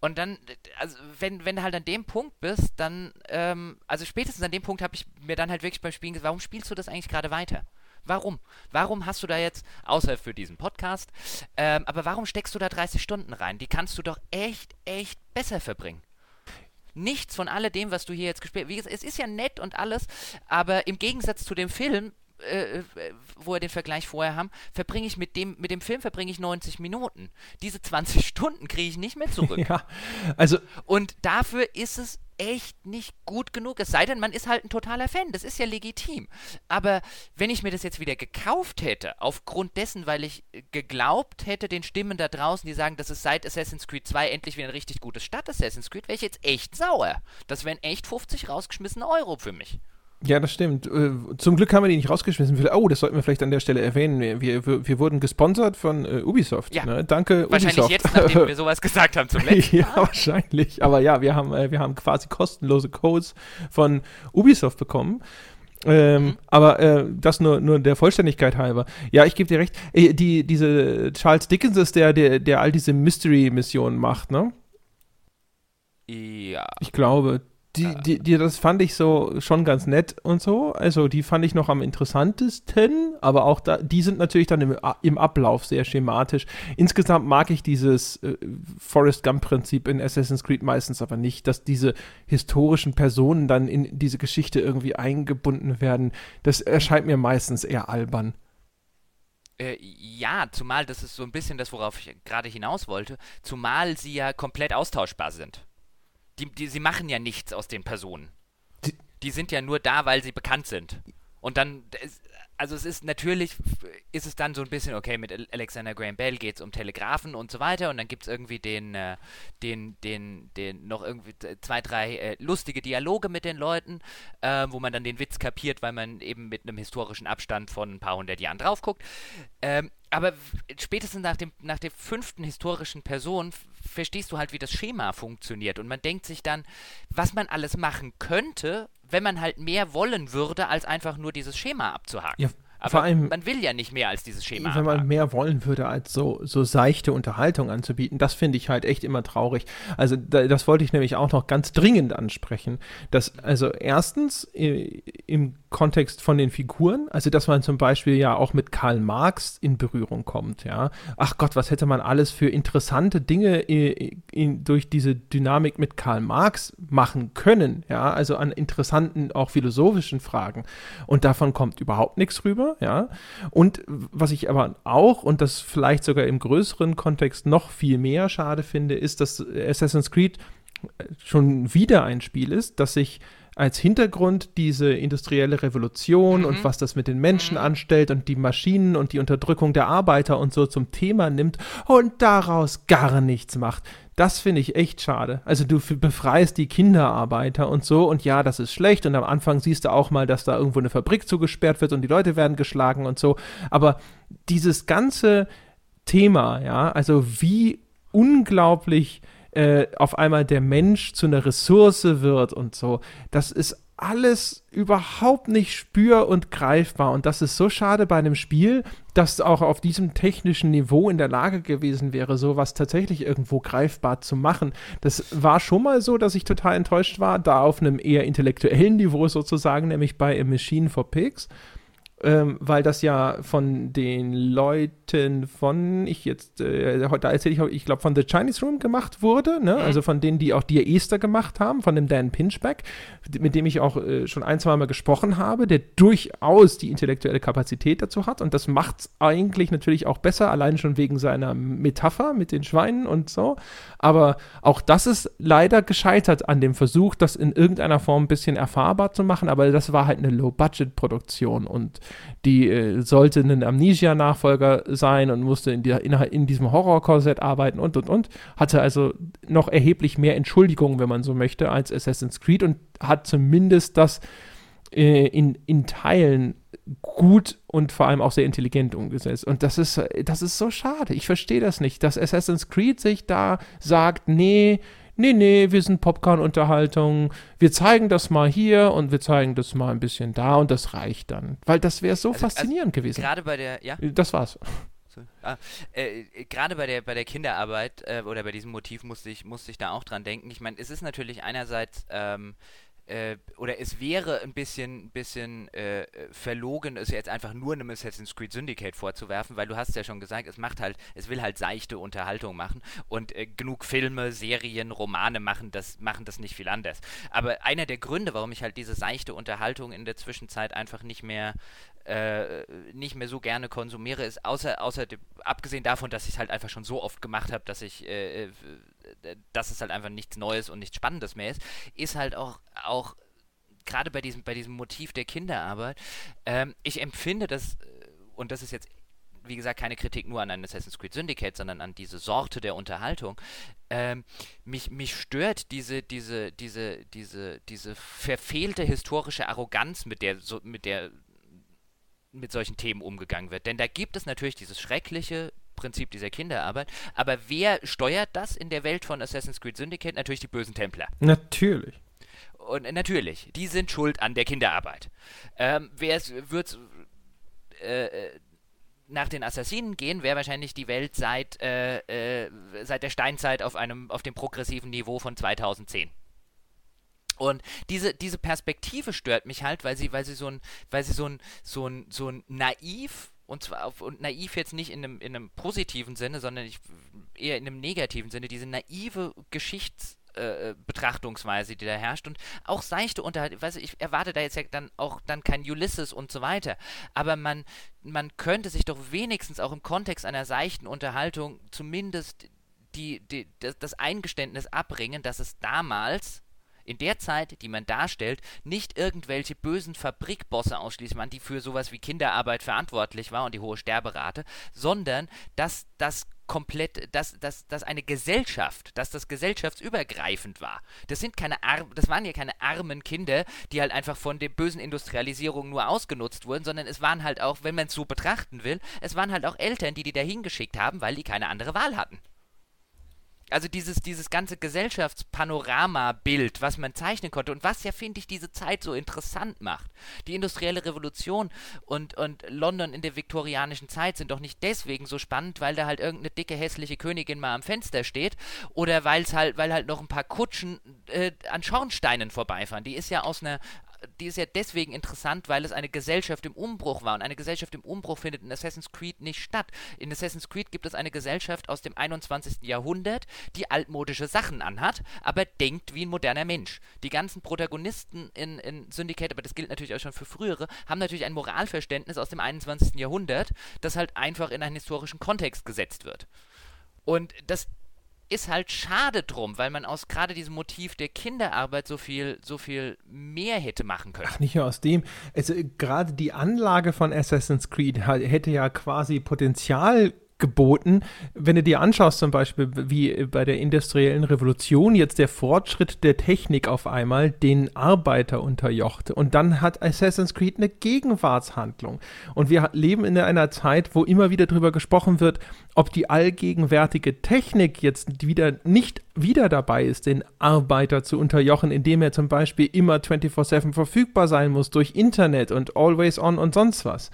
Und dann, also wenn, wenn du halt an dem Punkt bist, dann, ähm, also spätestens an dem Punkt habe ich mir dann halt wirklich beim Spielen gesagt, warum spielst du das eigentlich gerade weiter? Warum? Warum hast du da jetzt, außer für diesen Podcast, ähm, aber warum steckst du da 30 Stunden rein? Die kannst du doch echt, echt besser verbringen nichts von alledem, was du hier jetzt gespielt hast. Es ist ja nett und alles, aber im Gegensatz zu dem Film, äh, äh wo wir den Vergleich vorher haben, verbringe ich mit dem, mit dem Film verbringe ich 90 Minuten. Diese 20 Stunden kriege ich nicht mehr zurück. ja, also. Und dafür ist es echt nicht gut genug. Es sei denn, man ist halt ein totaler Fan. Das ist ja legitim. Aber wenn ich mir das jetzt wieder gekauft hätte, aufgrund dessen, weil ich geglaubt hätte, den Stimmen da draußen, die sagen, das ist seit Assassin's Creed 2 endlich wieder ein richtig gutes Stadt Assassin's Creed, wäre ich jetzt echt sauer. Das wären echt 50 rausgeschmissene Euro für mich. Ja, das stimmt. Äh, zum Glück haben wir die nicht rausgeschmissen. Oh, das sollten wir vielleicht an der Stelle erwähnen. Wir, wir, wir wurden gesponsert von uh, Ubisoft. Ja. Ne? Danke, wahrscheinlich Ubisoft. jetzt, nachdem wir sowas gesagt haben zum letzten Mal. ja, wahrscheinlich. Aber ja, wir haben, äh, wir haben quasi kostenlose Codes von Ubisoft bekommen. Ähm, mhm. Aber äh, das nur, nur der Vollständigkeit halber. Ja, ich gebe dir recht. Äh, die, diese Charles Dickens ist der, der, der all diese Mystery-Missionen macht, ne? Ja. Ich glaube, die, die, die, das fand ich so schon ganz nett und so. Also die fand ich noch am interessantesten, aber auch da, die sind natürlich dann im, im Ablauf sehr schematisch. Insgesamt mag ich dieses äh, Forrest Gump-Prinzip in Assassin's Creed meistens aber nicht, dass diese historischen Personen dann in diese Geschichte irgendwie eingebunden werden. Das erscheint mir meistens eher albern. Äh, ja, zumal das ist so ein bisschen das, worauf ich gerade hinaus wollte, zumal sie ja komplett austauschbar sind die, die, sie machen ja nichts aus den Personen. Die, die sind ja nur da, weil sie bekannt sind. Und dann, also es ist natürlich, ist es dann so ein bisschen, okay, mit Alexander Graham Bell geht es um Telegrafen und so weiter und dann gibt es irgendwie den, äh, den, den, den, noch irgendwie zwei, drei äh, lustige Dialoge mit den Leuten, äh, wo man dann den Witz kapiert, weil man eben mit einem historischen Abstand von ein paar hundert Jahren drauf guckt. Ähm, aber spätestens nach, dem, nach der fünften historischen Person verstehst du halt, wie das Schema funktioniert. Und man denkt sich dann, was man alles machen könnte, wenn man halt mehr wollen würde, als einfach nur dieses Schema abzuhaken. Ja, aber Vor allem, man will ja nicht mehr als dieses Schema. Wenn man mehr wollen würde, als so, so seichte Unterhaltung anzubieten, das finde ich halt echt immer traurig. Also da, das wollte ich nämlich auch noch ganz dringend ansprechen. Dass, also erstens im Kontext von den Figuren, also dass man zum Beispiel ja auch mit Karl Marx in Berührung kommt, ja. Ach Gott, was hätte man alles für interessante Dinge in, in, durch diese Dynamik mit Karl Marx machen können, ja, also an interessanten, auch philosophischen Fragen. Und davon kommt überhaupt nichts rüber, ja. Und was ich aber auch, und das vielleicht sogar im größeren Kontext noch viel mehr schade finde, ist, dass Assassin's Creed schon wieder ein Spiel ist, das sich als Hintergrund diese industrielle Revolution mhm. und was das mit den Menschen mhm. anstellt und die Maschinen und die Unterdrückung der Arbeiter und so zum Thema nimmt und daraus gar nichts macht. Das finde ich echt schade. Also du befreist die Kinderarbeiter und so und ja, das ist schlecht und am Anfang siehst du auch mal, dass da irgendwo eine Fabrik zugesperrt wird und die Leute werden geschlagen und so. Aber dieses ganze Thema, ja, also wie unglaublich äh, auf einmal der Mensch zu einer Ressource wird und so. Das ist alles überhaupt nicht spür- und greifbar. Und das ist so schade bei einem Spiel, das auch auf diesem technischen Niveau in der Lage gewesen wäre, sowas tatsächlich irgendwo greifbar zu machen. Das war schon mal so, dass ich total enttäuscht war, da auf einem eher intellektuellen Niveau sozusagen, nämlich bei A Machine for Pigs ähm, weil das ja von den Leuten von, ich jetzt, äh, da erzähle ich, ich glaube, von The Chinese Room gemacht wurde, ne? Mhm. also von denen, die auch Dear Easter gemacht haben, von dem Dan Pinchback, mit dem ich auch äh, schon ein, zwei Mal gesprochen habe, der durchaus die intellektuelle Kapazität dazu hat und das macht es eigentlich natürlich auch besser, allein schon wegen seiner Metapher mit den Schweinen und so, aber auch das ist leider gescheitert an dem Versuch, das in irgendeiner Form ein bisschen erfahrbar zu machen, aber das war halt eine Low-Budget-Produktion und die äh, sollte ein Amnesia-Nachfolger sein und musste in, die, in, in diesem Horror-Korsett arbeiten und und und. Hatte also noch erheblich mehr Entschuldigungen, wenn man so möchte, als Assassin's Creed und hat zumindest das äh, in, in Teilen gut und vor allem auch sehr intelligent umgesetzt. Und das ist, das ist so schade. Ich verstehe das nicht, dass Assassin's Creed sich da sagt, nee, nee, nee, wir sind Popcorn-Unterhaltung, wir zeigen das mal hier und wir zeigen das mal ein bisschen da und das reicht dann. Weil das wäre so also, also faszinierend also, gewesen. Gerade bei der, ja? Das war's. Ah, äh, gerade bei der bei der Kinderarbeit äh, oder bei diesem Motiv musste ich musste ich da auch dran denken. Ich meine, es ist natürlich einerseits ähm, äh, oder es wäre ein bisschen, bisschen äh, verlogen, es jetzt einfach nur einem Assassin's Creed Syndicate vorzuwerfen, weil du hast ja schon gesagt, es macht halt, es will halt seichte Unterhaltung machen und äh, genug Filme, Serien, Romane machen das, machen das nicht viel anders. Aber einer der Gründe, warum ich halt diese seichte Unterhaltung in der Zwischenzeit einfach nicht mehr äh, nicht mehr so gerne konsumiere, ist außer, außer abgesehen davon, dass ich es halt einfach schon so oft gemacht habe, dass ich, äh, äh, dass es halt einfach nichts Neues und nichts Spannendes mehr ist, ist halt auch, auch gerade bei diesem, bei diesem Motiv der Kinderarbeit, ähm, ich empfinde das, äh, und das ist jetzt wie gesagt, keine Kritik nur an ein Assassin's Creed Syndicate, sondern an diese Sorte der Unterhaltung. Ähm, mich, mich stört diese, diese, diese, diese, diese verfehlte historische Arroganz, mit der, so, mit der mit solchen Themen umgegangen wird. Denn da gibt es natürlich dieses schreckliche Prinzip dieser Kinderarbeit. Aber wer steuert das in der Welt von Assassin's Creed Syndicate? Natürlich die bösen Templer. Natürlich. Und äh, natürlich, die sind schuld an der Kinderarbeit. Ähm, wer wird äh, äh, nach den Assassinen gehen, wäre wahrscheinlich die Welt seit, äh, äh, seit der Steinzeit auf einem auf dem progressiven Niveau von 2010. Und diese, diese Perspektive stört mich halt, weil sie, weil sie so ein, weil sie so ein, so ein, so ein naiv und zwar auf, und naiv jetzt nicht in einem, in einem positiven Sinne, sondern ich, eher in einem negativen Sinne, diese naive Geschichtsbetrachtungsweise, äh, die da herrscht und auch seichte Unterhaltung, weiß ich erwarte da jetzt ja dann auch dann kein Ulysses und so weiter, aber man, man könnte sich doch wenigstens auch im Kontext einer seichten Unterhaltung zumindest die, die, das Eingeständnis abbringen, dass es damals in der Zeit, die man darstellt, nicht irgendwelche bösen Fabrikbosse ausschließlich waren, die für sowas wie Kinderarbeit verantwortlich war und die hohe Sterberate, sondern dass das komplett, dass, dass, dass eine Gesellschaft, dass das gesellschaftsübergreifend war. Das sind keine Ar das waren ja keine armen Kinder, die halt einfach von der bösen Industrialisierung nur ausgenutzt wurden, sondern es waren halt auch, wenn man es so betrachten will, es waren halt auch Eltern, die die da hingeschickt haben, weil die keine andere Wahl hatten. Also dieses, dieses ganze Gesellschaftspanorama-Bild, was man zeichnen konnte und was ja, finde ich, diese Zeit so interessant macht. Die industrielle Revolution und, und London in der viktorianischen Zeit sind doch nicht deswegen so spannend, weil da halt irgendeine dicke, hässliche Königin mal am Fenster steht oder weil's halt, weil halt noch ein paar Kutschen äh, an Schornsteinen vorbeifahren. Die ist ja aus einer die ist ja deswegen interessant, weil es eine Gesellschaft im Umbruch war. Und eine Gesellschaft im Umbruch findet in Assassin's Creed nicht statt. In Assassin's Creed gibt es eine Gesellschaft aus dem 21. Jahrhundert, die altmodische Sachen anhat, aber denkt wie ein moderner Mensch. Die ganzen Protagonisten in, in Syndicate, aber das gilt natürlich auch schon für frühere, haben natürlich ein Moralverständnis aus dem 21. Jahrhundert, das halt einfach in einen historischen Kontext gesetzt wird. Und das ist halt schade drum, weil man aus gerade diesem Motiv der Kinderarbeit so viel, so viel mehr hätte machen können. Ach, nicht nur aus dem. Also gerade die Anlage von Assassin's Creed hätte ja quasi Potenzial geboten. Wenn du dir anschaust, zum Beispiel, wie bei der industriellen Revolution jetzt der Fortschritt der Technik auf einmal den Arbeiter unterjochte. Und dann hat Assassin's Creed eine Gegenwartshandlung. Und wir leben in einer Zeit, wo immer wieder darüber gesprochen wird, ob die allgegenwärtige Technik jetzt wieder nicht wieder dabei ist, den Arbeiter zu unterjochen, indem er zum Beispiel immer 24-7 verfügbar sein muss durch Internet und Always On und sonst was.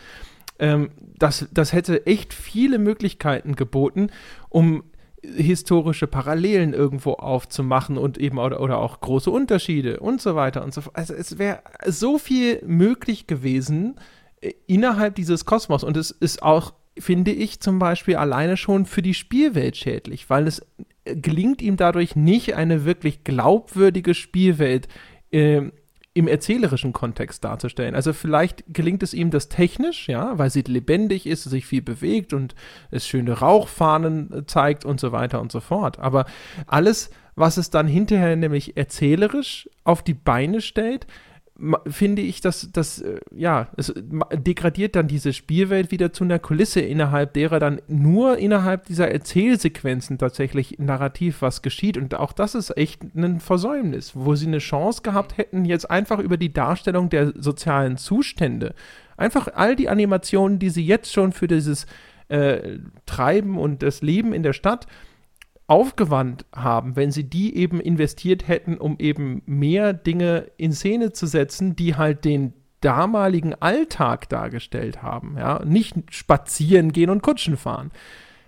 Ähm, das, das hätte echt viele Möglichkeiten geboten, um historische Parallelen irgendwo aufzumachen und eben oder, oder auch große Unterschiede und so weiter und so fort. Also es wäre so viel möglich gewesen äh, innerhalb dieses Kosmos und es ist auch, finde ich, zum Beispiel alleine schon für die Spielwelt schädlich, weil es gelingt ihm dadurch nicht, eine wirklich glaubwürdige Spielwelt äh, im erzählerischen Kontext darzustellen. Also vielleicht gelingt es ihm das technisch, ja, weil sie lebendig ist, sich viel bewegt und es schöne Rauchfahnen äh, zeigt und so weiter und so fort. Aber alles, was es dann hinterher nämlich erzählerisch auf die Beine stellt, finde ich, dass das, äh, ja, es degradiert dann diese Spielwelt wieder zu einer Kulisse, innerhalb derer dann nur innerhalb dieser Erzählsequenzen tatsächlich narrativ was geschieht. Und auch das ist echt ein Versäumnis, wo sie eine Chance gehabt hätten, jetzt einfach über die Darstellung der sozialen Zustände, einfach all die Animationen, die sie jetzt schon für dieses äh, Treiben und das Leben in der Stadt äh, aufgewandt haben, wenn sie die eben investiert hätten, um eben mehr Dinge in Szene zu setzen, die halt den damaligen Alltag dargestellt haben, ja, nicht spazieren gehen und Kutschen fahren.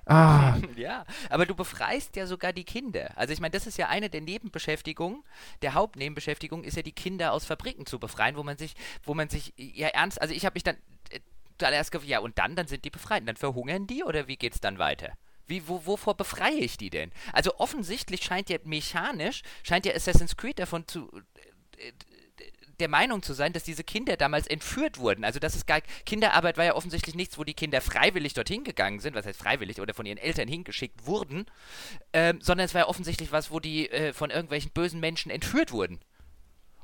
Ah. Ja, aber du befreist ja sogar die Kinder. Also ich meine, das ist ja eine der Nebenbeschäftigungen, der Hauptnebenbeschäftigung ist ja die Kinder aus Fabriken zu befreien, wo man sich, wo man sich ja ernst, also ich habe mich dann äh, zuallererst gefragt, ja und dann, dann sind die befreit, dann verhungern die oder wie geht's dann weiter? Wie, wo, wovor befreie ich die denn? Also offensichtlich scheint ja mechanisch, scheint ja Assassin's Creed davon zu äh, der Meinung zu sein, dass diese Kinder damals entführt wurden. Also das ist gar Kinderarbeit war ja offensichtlich nichts, wo die Kinder freiwillig dorthin gegangen sind, was heißt freiwillig oder von ihren Eltern hingeschickt wurden, ähm, sondern es war ja offensichtlich was, wo die äh, von irgendwelchen bösen Menschen entführt wurden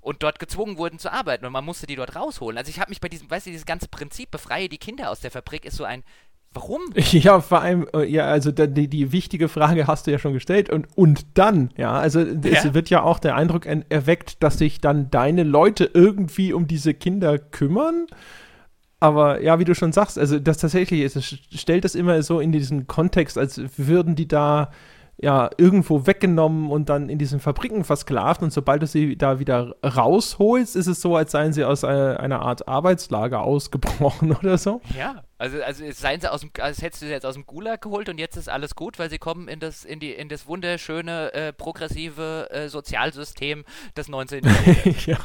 und dort gezwungen wurden zu arbeiten und man musste die dort rausholen. Also ich habe mich bei diesem, weißt du, dieses ganze Prinzip befreie die Kinder aus der Fabrik ist so ein Warum? Ja, vor allem, äh, ja, also die, die wichtige Frage hast du ja schon gestellt. Und, und dann, ja, also ja. es wird ja auch der Eindruck erweckt, dass sich dann deine Leute irgendwie um diese Kinder kümmern. Aber ja, wie du schon sagst, also das tatsächlich ist, es stellt das immer so in diesen Kontext, als würden die da ja irgendwo weggenommen und dann in diesen Fabriken versklavt und sobald du sie da wieder rausholst, ist es so, als seien sie aus einer, einer Art Arbeitslager ausgebrochen oder so. Ja, also, also seien sie aus dem, als hättest du sie jetzt aus dem Gulag geholt und jetzt ist alles gut, weil sie kommen in das, in die, in das wunderschöne, äh, progressive äh, Sozialsystem des 19. Jahrhunderts. ja.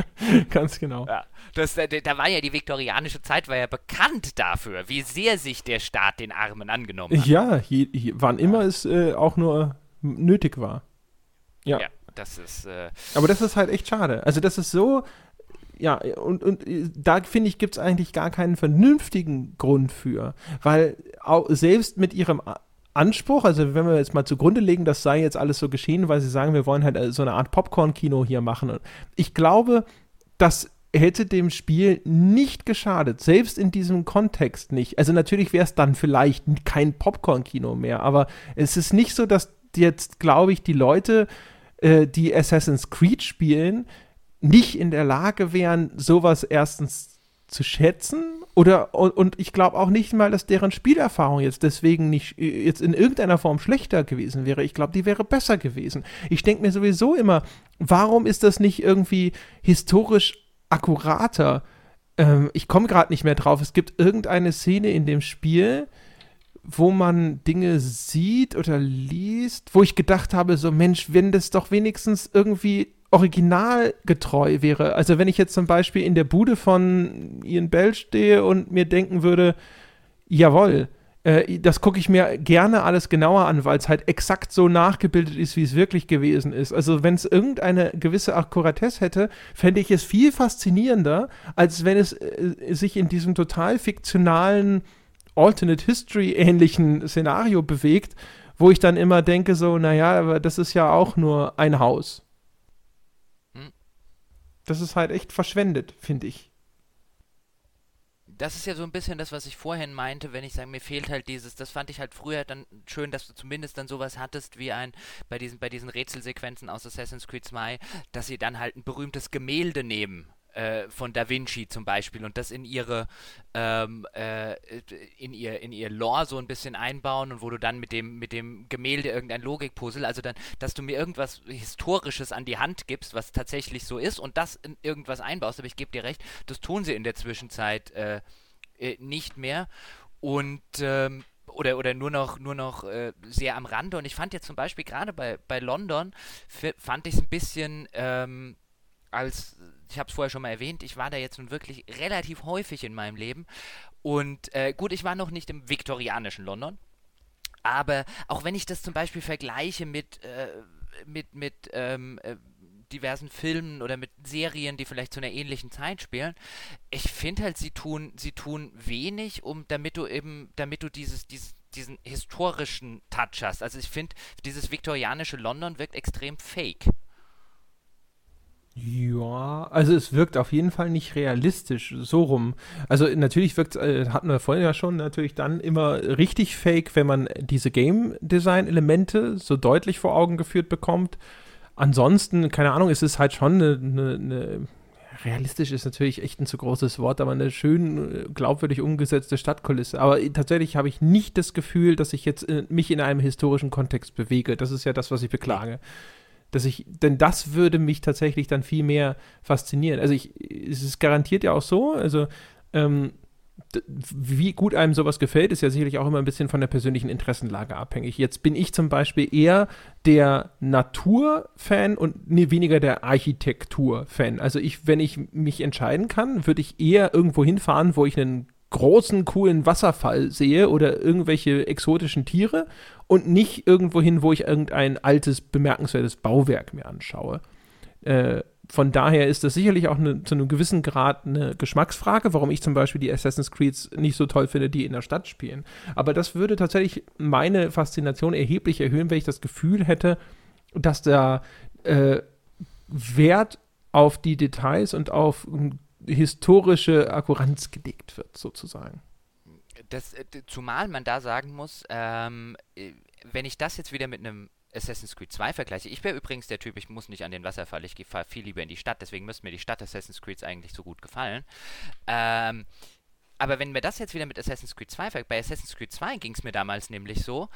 Ganz genau. Ja, das, da, da, war ja die viktorianische Zeit, war ja bekannt dafür, wie sehr sich der Staat den Armen angenommen hat. Ja, je, je, wann immer es äh, auch nur nötig war. Ja. ja das ist. Äh, Aber das ist halt echt schade. Also, das ist so. Ja, und, und äh, da finde ich, gibt es eigentlich gar keinen vernünftigen Grund für. Weil auch selbst mit ihrem Anspruch, also wenn wir jetzt mal zugrunde legen, das sei jetzt alles so geschehen, weil sie sagen, wir wollen halt äh, so eine Art Popcorn-Kino hier machen. Ich glaube, das hätte dem Spiel nicht geschadet, selbst in diesem Kontext nicht. Also natürlich wäre es dann vielleicht kein Popcorn-Kino mehr, aber es ist nicht so, dass jetzt, glaube ich, die Leute, äh, die Assassin's Creed spielen, nicht in der Lage wären, sowas erstens zu schätzen oder und, ich glaube auch nicht mal, dass deren Spielerfahrung jetzt deswegen nicht äh, jetzt in irgendeiner Form schlechter gewesen wäre. Ich glaube, die wäre besser gewesen. Ich denke mir sowieso immer, warum ist das nicht irgendwie historisch akkurater? Ähm, ich komme gerade nicht mehr drauf. Es gibt irgendeine Szene in dem Spiel, wo man Dinge sieht oder liest, wo ich gedacht habe, so Mensch, wenn das doch wenigstens irgendwie originalgetreu wäre. Also wenn ich jetzt zum Beispiel in der Bude von Ian Bell stehe und mir denken würde, jawohl, äh, das gucke ich mir gerne alles genauer an, weil es halt exakt so nachgebildet ist, wie es wirklich gewesen ist. Also wenn es irgendeine gewisse Akkuratesse hätte, fände ich es viel faszinierender, als wenn es äh, sich in diesem total fiktionalen Alternate History ähnlichen Szenario bewegt, wo ich dann immer denke so, naja, aber das ist ja auch nur ein Haus das ist halt echt verschwendet, finde ich. das ist ja so ein bisschen das, was ich vorhin meinte, wenn ich sage, mir fehlt halt dieses, das fand ich halt früher dann schön, dass du zumindest dann sowas hattest wie ein, bei diesen, bei diesen Rätselsequenzen aus Assassin's Creed 2, dass sie dann halt ein berühmtes Gemälde nehmen äh, von Da Vinci zum Beispiel und das in ihre ähm, äh, in ihr in ihr Lore so ein bisschen einbauen und wo du dann mit dem mit dem Gemälde irgendein Logikpuzzle, also dann, dass du mir irgendwas historisches an die Hand gibst, was tatsächlich so ist und das in irgendwas einbaust. Aber ich gebe dir recht, das tun sie in der Zwischenzeit äh, äh nicht mehr und ähm, oder, oder nur noch, nur noch äh, sehr am Rande. Und ich fand jetzt zum Beispiel gerade bei, bei London, fand ich es ein bisschen ähm, als ich habe es vorher schon mal erwähnt, ich war da jetzt nun wirklich relativ häufig in meinem Leben. Und äh, gut, ich war noch nicht im viktorianischen London. Aber auch wenn ich das zum Beispiel vergleiche mit, äh, mit, mit ähm, äh, diversen Filmen oder mit Serien, die vielleicht zu einer ähnlichen Zeit spielen, ich finde halt, sie tun, sie tun wenig, um damit du eben, damit du dieses, dieses diesen historischen Touch hast. Also ich finde, dieses viktorianische London wirkt extrem fake. Ja, also es wirkt auf jeden Fall nicht realistisch, so rum. Also natürlich wirkt, äh, hatten wir vorhin ja schon, natürlich dann immer richtig fake, wenn man diese Game Design Elemente so deutlich vor Augen geführt bekommt. Ansonsten, keine Ahnung, es ist halt schon eine, eine, eine realistisch ist natürlich echt ein zu großes Wort, aber eine schön äh, glaubwürdig umgesetzte Stadtkulisse. Aber tatsächlich habe ich nicht das Gefühl, dass ich jetzt äh, mich in einem historischen Kontext bewege. Das ist ja das, was ich beklage dass ich, denn das würde mich tatsächlich dann viel mehr faszinieren. Also ich, es ist garantiert ja auch so, also ähm, wie gut einem sowas gefällt, ist ja sicherlich auch immer ein bisschen von der persönlichen Interessenlage abhängig. Jetzt bin ich zum Beispiel eher der Naturfan und nee, weniger der Architekturfan. Also ich, wenn ich mich entscheiden kann, würde ich eher irgendwo hinfahren, wo ich einen großen, coolen Wasserfall sehe oder irgendwelche exotischen Tiere und nicht irgendwo hin, wo ich irgendein altes, bemerkenswertes Bauwerk mir anschaue. Äh, von daher ist das sicherlich auch eine, zu einem gewissen Grad eine Geschmacksfrage, warum ich zum Beispiel die Assassin's Creeds nicht so toll finde, die in der Stadt spielen. Aber das würde tatsächlich meine Faszination erheblich erhöhen, wenn ich das Gefühl hätte, dass da äh, Wert auf die Details und auf historische Akkuranz gelegt wird, sozusagen. Das, äh, zumal man da sagen muss, ähm, äh, wenn ich das jetzt wieder mit einem Assassin's Creed 2 vergleiche. Ich wäre übrigens der Typ, ich muss nicht an den Wasserfall, ich fahre viel lieber in die Stadt, deswegen müsste mir die Stadt Assassin's Creed eigentlich so gut gefallen. Ähm, aber wenn wir das jetzt wieder mit Assassin's Creed 2 vergleichen, bei Assassin's Creed 2 ging es mir damals nämlich so,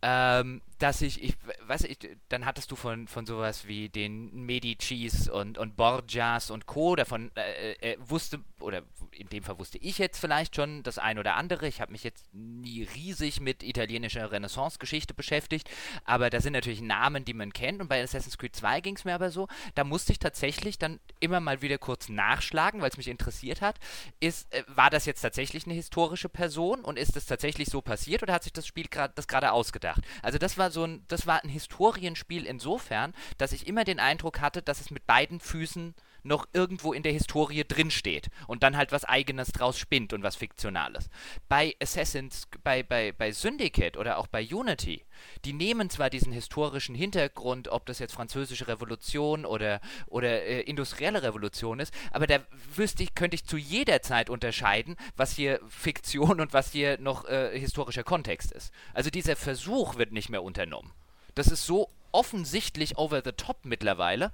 ähm, dass ich, ich weiß ich, dann hattest du von, von sowas wie den Medicis und, und Borgias und Co. Davon äh, äh, wusste, oder in dem Fall wusste ich jetzt vielleicht schon das ein oder andere. Ich habe mich jetzt nie riesig mit italienischer Renaissance-Geschichte beschäftigt, aber da sind natürlich Namen, die man kennt. Und bei Assassin's Creed 2 ging es mir aber so, da musste ich tatsächlich dann immer mal wieder kurz nachschlagen, weil es mich interessiert hat. Ist, äh, war das jetzt tatsächlich eine historische Person und ist das tatsächlich so passiert oder hat sich das Spiel das gerade ausgedacht? Also das war so ein, das war ein Historienspiel insofern, dass ich immer den Eindruck hatte, dass es mit beiden Füßen noch irgendwo in der Historie drinsteht und dann halt was eigenes draus spinnt und was Fiktionales. Bei Assassins, bei, bei, bei Syndicate oder auch bei Unity, die nehmen zwar diesen historischen Hintergrund, ob das jetzt französische Revolution oder, oder äh, industrielle Revolution ist, aber da wüsste ich, könnte ich zu jeder Zeit unterscheiden, was hier Fiktion und was hier noch äh, historischer Kontext ist. Also dieser Versuch wird nicht mehr unternommen. Das ist so offensichtlich over the top mittlerweile.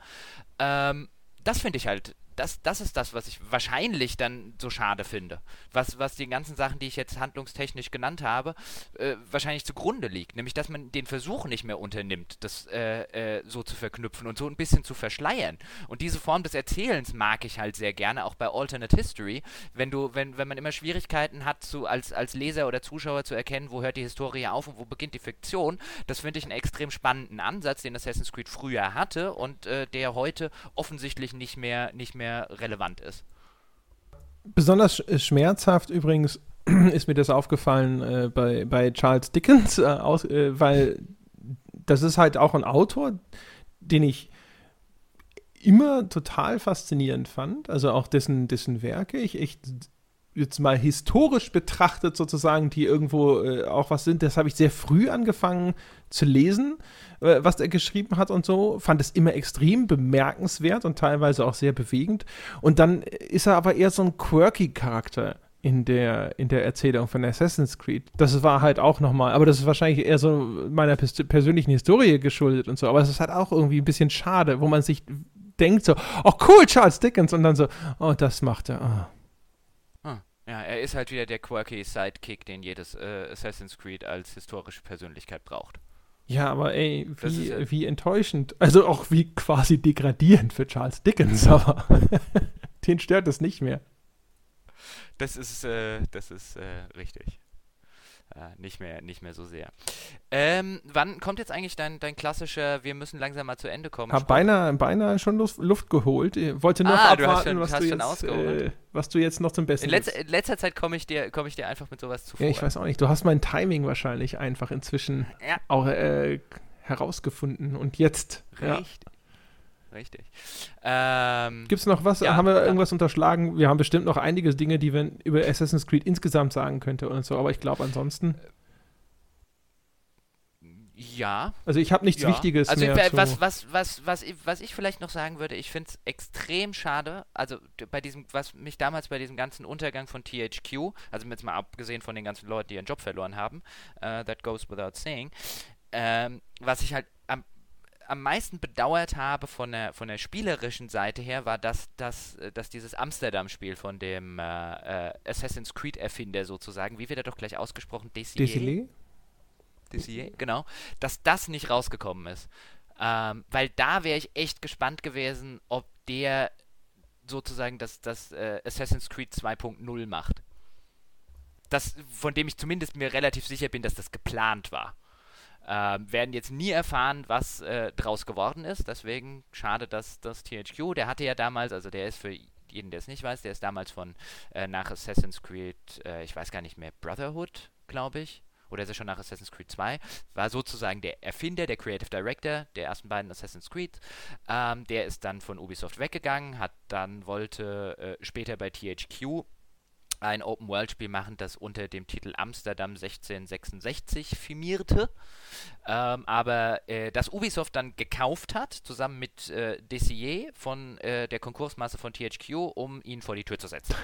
Ähm, das finde ich halt das, das ist das, was ich wahrscheinlich dann so schade finde. Was, was die ganzen Sachen, die ich jetzt handlungstechnisch genannt habe, äh, wahrscheinlich zugrunde liegt. Nämlich, dass man den Versuch nicht mehr unternimmt, das äh, äh, so zu verknüpfen und so ein bisschen zu verschleiern. Und diese Form des Erzählens mag ich halt sehr gerne, auch bei Alternate History. Wenn du, wenn, wenn man immer Schwierigkeiten hat, zu, als, als Leser oder Zuschauer zu erkennen, wo hört die Historie auf und wo beginnt die Fiktion, das finde ich einen extrem spannenden Ansatz, den Assassin's Creed früher hatte und äh, der heute offensichtlich nicht mehr, nicht mehr mehr relevant ist. Besonders schmerzhaft übrigens ist mir das aufgefallen äh, bei, bei Charles Dickens, äh, aus, äh, weil das ist halt auch ein Autor, den ich immer total faszinierend fand, also auch dessen, dessen Werke ich echt jetzt mal historisch betrachtet sozusagen, die irgendwo äh, auch was sind, das habe ich sehr früh angefangen zu lesen, äh, was er geschrieben hat und so, fand es immer extrem bemerkenswert und teilweise auch sehr bewegend. Und dann ist er aber eher so ein quirky Charakter in der, in der Erzählung von Assassin's Creed. Das war halt auch nochmal, aber das ist wahrscheinlich eher so meiner persönlichen Historie geschuldet und so, aber es ist halt auch irgendwie ein bisschen schade, wo man sich denkt so, oh cool, Charles Dickens und dann so, oh, das macht er. Oh. Ja, er ist halt wieder der quirky Sidekick, den jedes äh, Assassin's Creed als historische Persönlichkeit braucht. Ja, aber ey, wie, ja wie enttäuschend. Also auch wie quasi degradierend für Charles Dickens, aber den stört es nicht mehr. Das ist, äh, das ist äh, richtig. Äh, nicht, mehr, nicht mehr so sehr. Ähm, wann kommt jetzt eigentlich dein, dein klassischer, wir müssen langsam mal zu Ende kommen? Hab beinahe, beinahe schon Luft, Luft geholt. Ich wollte nur ah, abwarten, schon, was, du jetzt, äh, was du jetzt noch zum Besten In, letz, in letzter Zeit komme ich, dir, komm ich dir einfach mit sowas zuvor. Ja, ich weiß auch nicht. Du hast mein Timing wahrscheinlich einfach inzwischen ja. auch äh, herausgefunden. Und jetzt. Richtig. Ja richtig. Ähm, Gibt es noch was? Ja, haben wir irgendwas unterschlagen? Wir haben bestimmt noch einige Dinge, die wir über Assassin's Creed insgesamt sagen könnte und so, aber ich glaube ansonsten. Ja. Also ich habe nichts ja. Wichtiges also mehr. Also was, was, was, was, was ich vielleicht noch sagen würde, ich finde es extrem schade, also bei diesem, was mich damals bei diesem ganzen Untergang von THQ, also jetzt mal abgesehen von den ganzen Leuten, die ihren Job verloren haben, uh, that goes without saying, ähm, was ich halt am meisten bedauert habe von der, von der spielerischen Seite her, war, dass, dass, äh, dass dieses Amsterdam-Spiel von dem äh, äh, Assassin's Creed-Erfinder sozusagen, wie wird er doch gleich ausgesprochen? Desier? Desier, genau. Dass das nicht rausgekommen ist. Ähm, weil da wäre ich echt gespannt gewesen, ob der sozusagen das, das äh, Assassin's Creed 2.0 macht. Das, von dem ich zumindest mir relativ sicher bin, dass das geplant war. Ähm, werden jetzt nie erfahren, was äh, draus geworden ist. Deswegen schade, dass das THQ, der hatte ja damals, also der ist für jeden, der es nicht weiß, der ist damals von äh, nach Assassin's Creed, äh, ich weiß gar nicht mehr, Brotherhood, glaube ich. Oder ist er schon nach Assassin's Creed 2? War sozusagen der Erfinder, der Creative Director der ersten beiden Assassin's Creed. Ähm, der ist dann von Ubisoft weggegangen, hat dann wollte äh, später bei THQ ein Open-World-Spiel machen, das unter dem Titel Amsterdam 1666 firmierte, ähm, aber äh, das Ubisoft dann gekauft hat, zusammen mit äh, Dessier von äh, der Konkursmasse von THQ, um ihn vor die Tür zu setzen.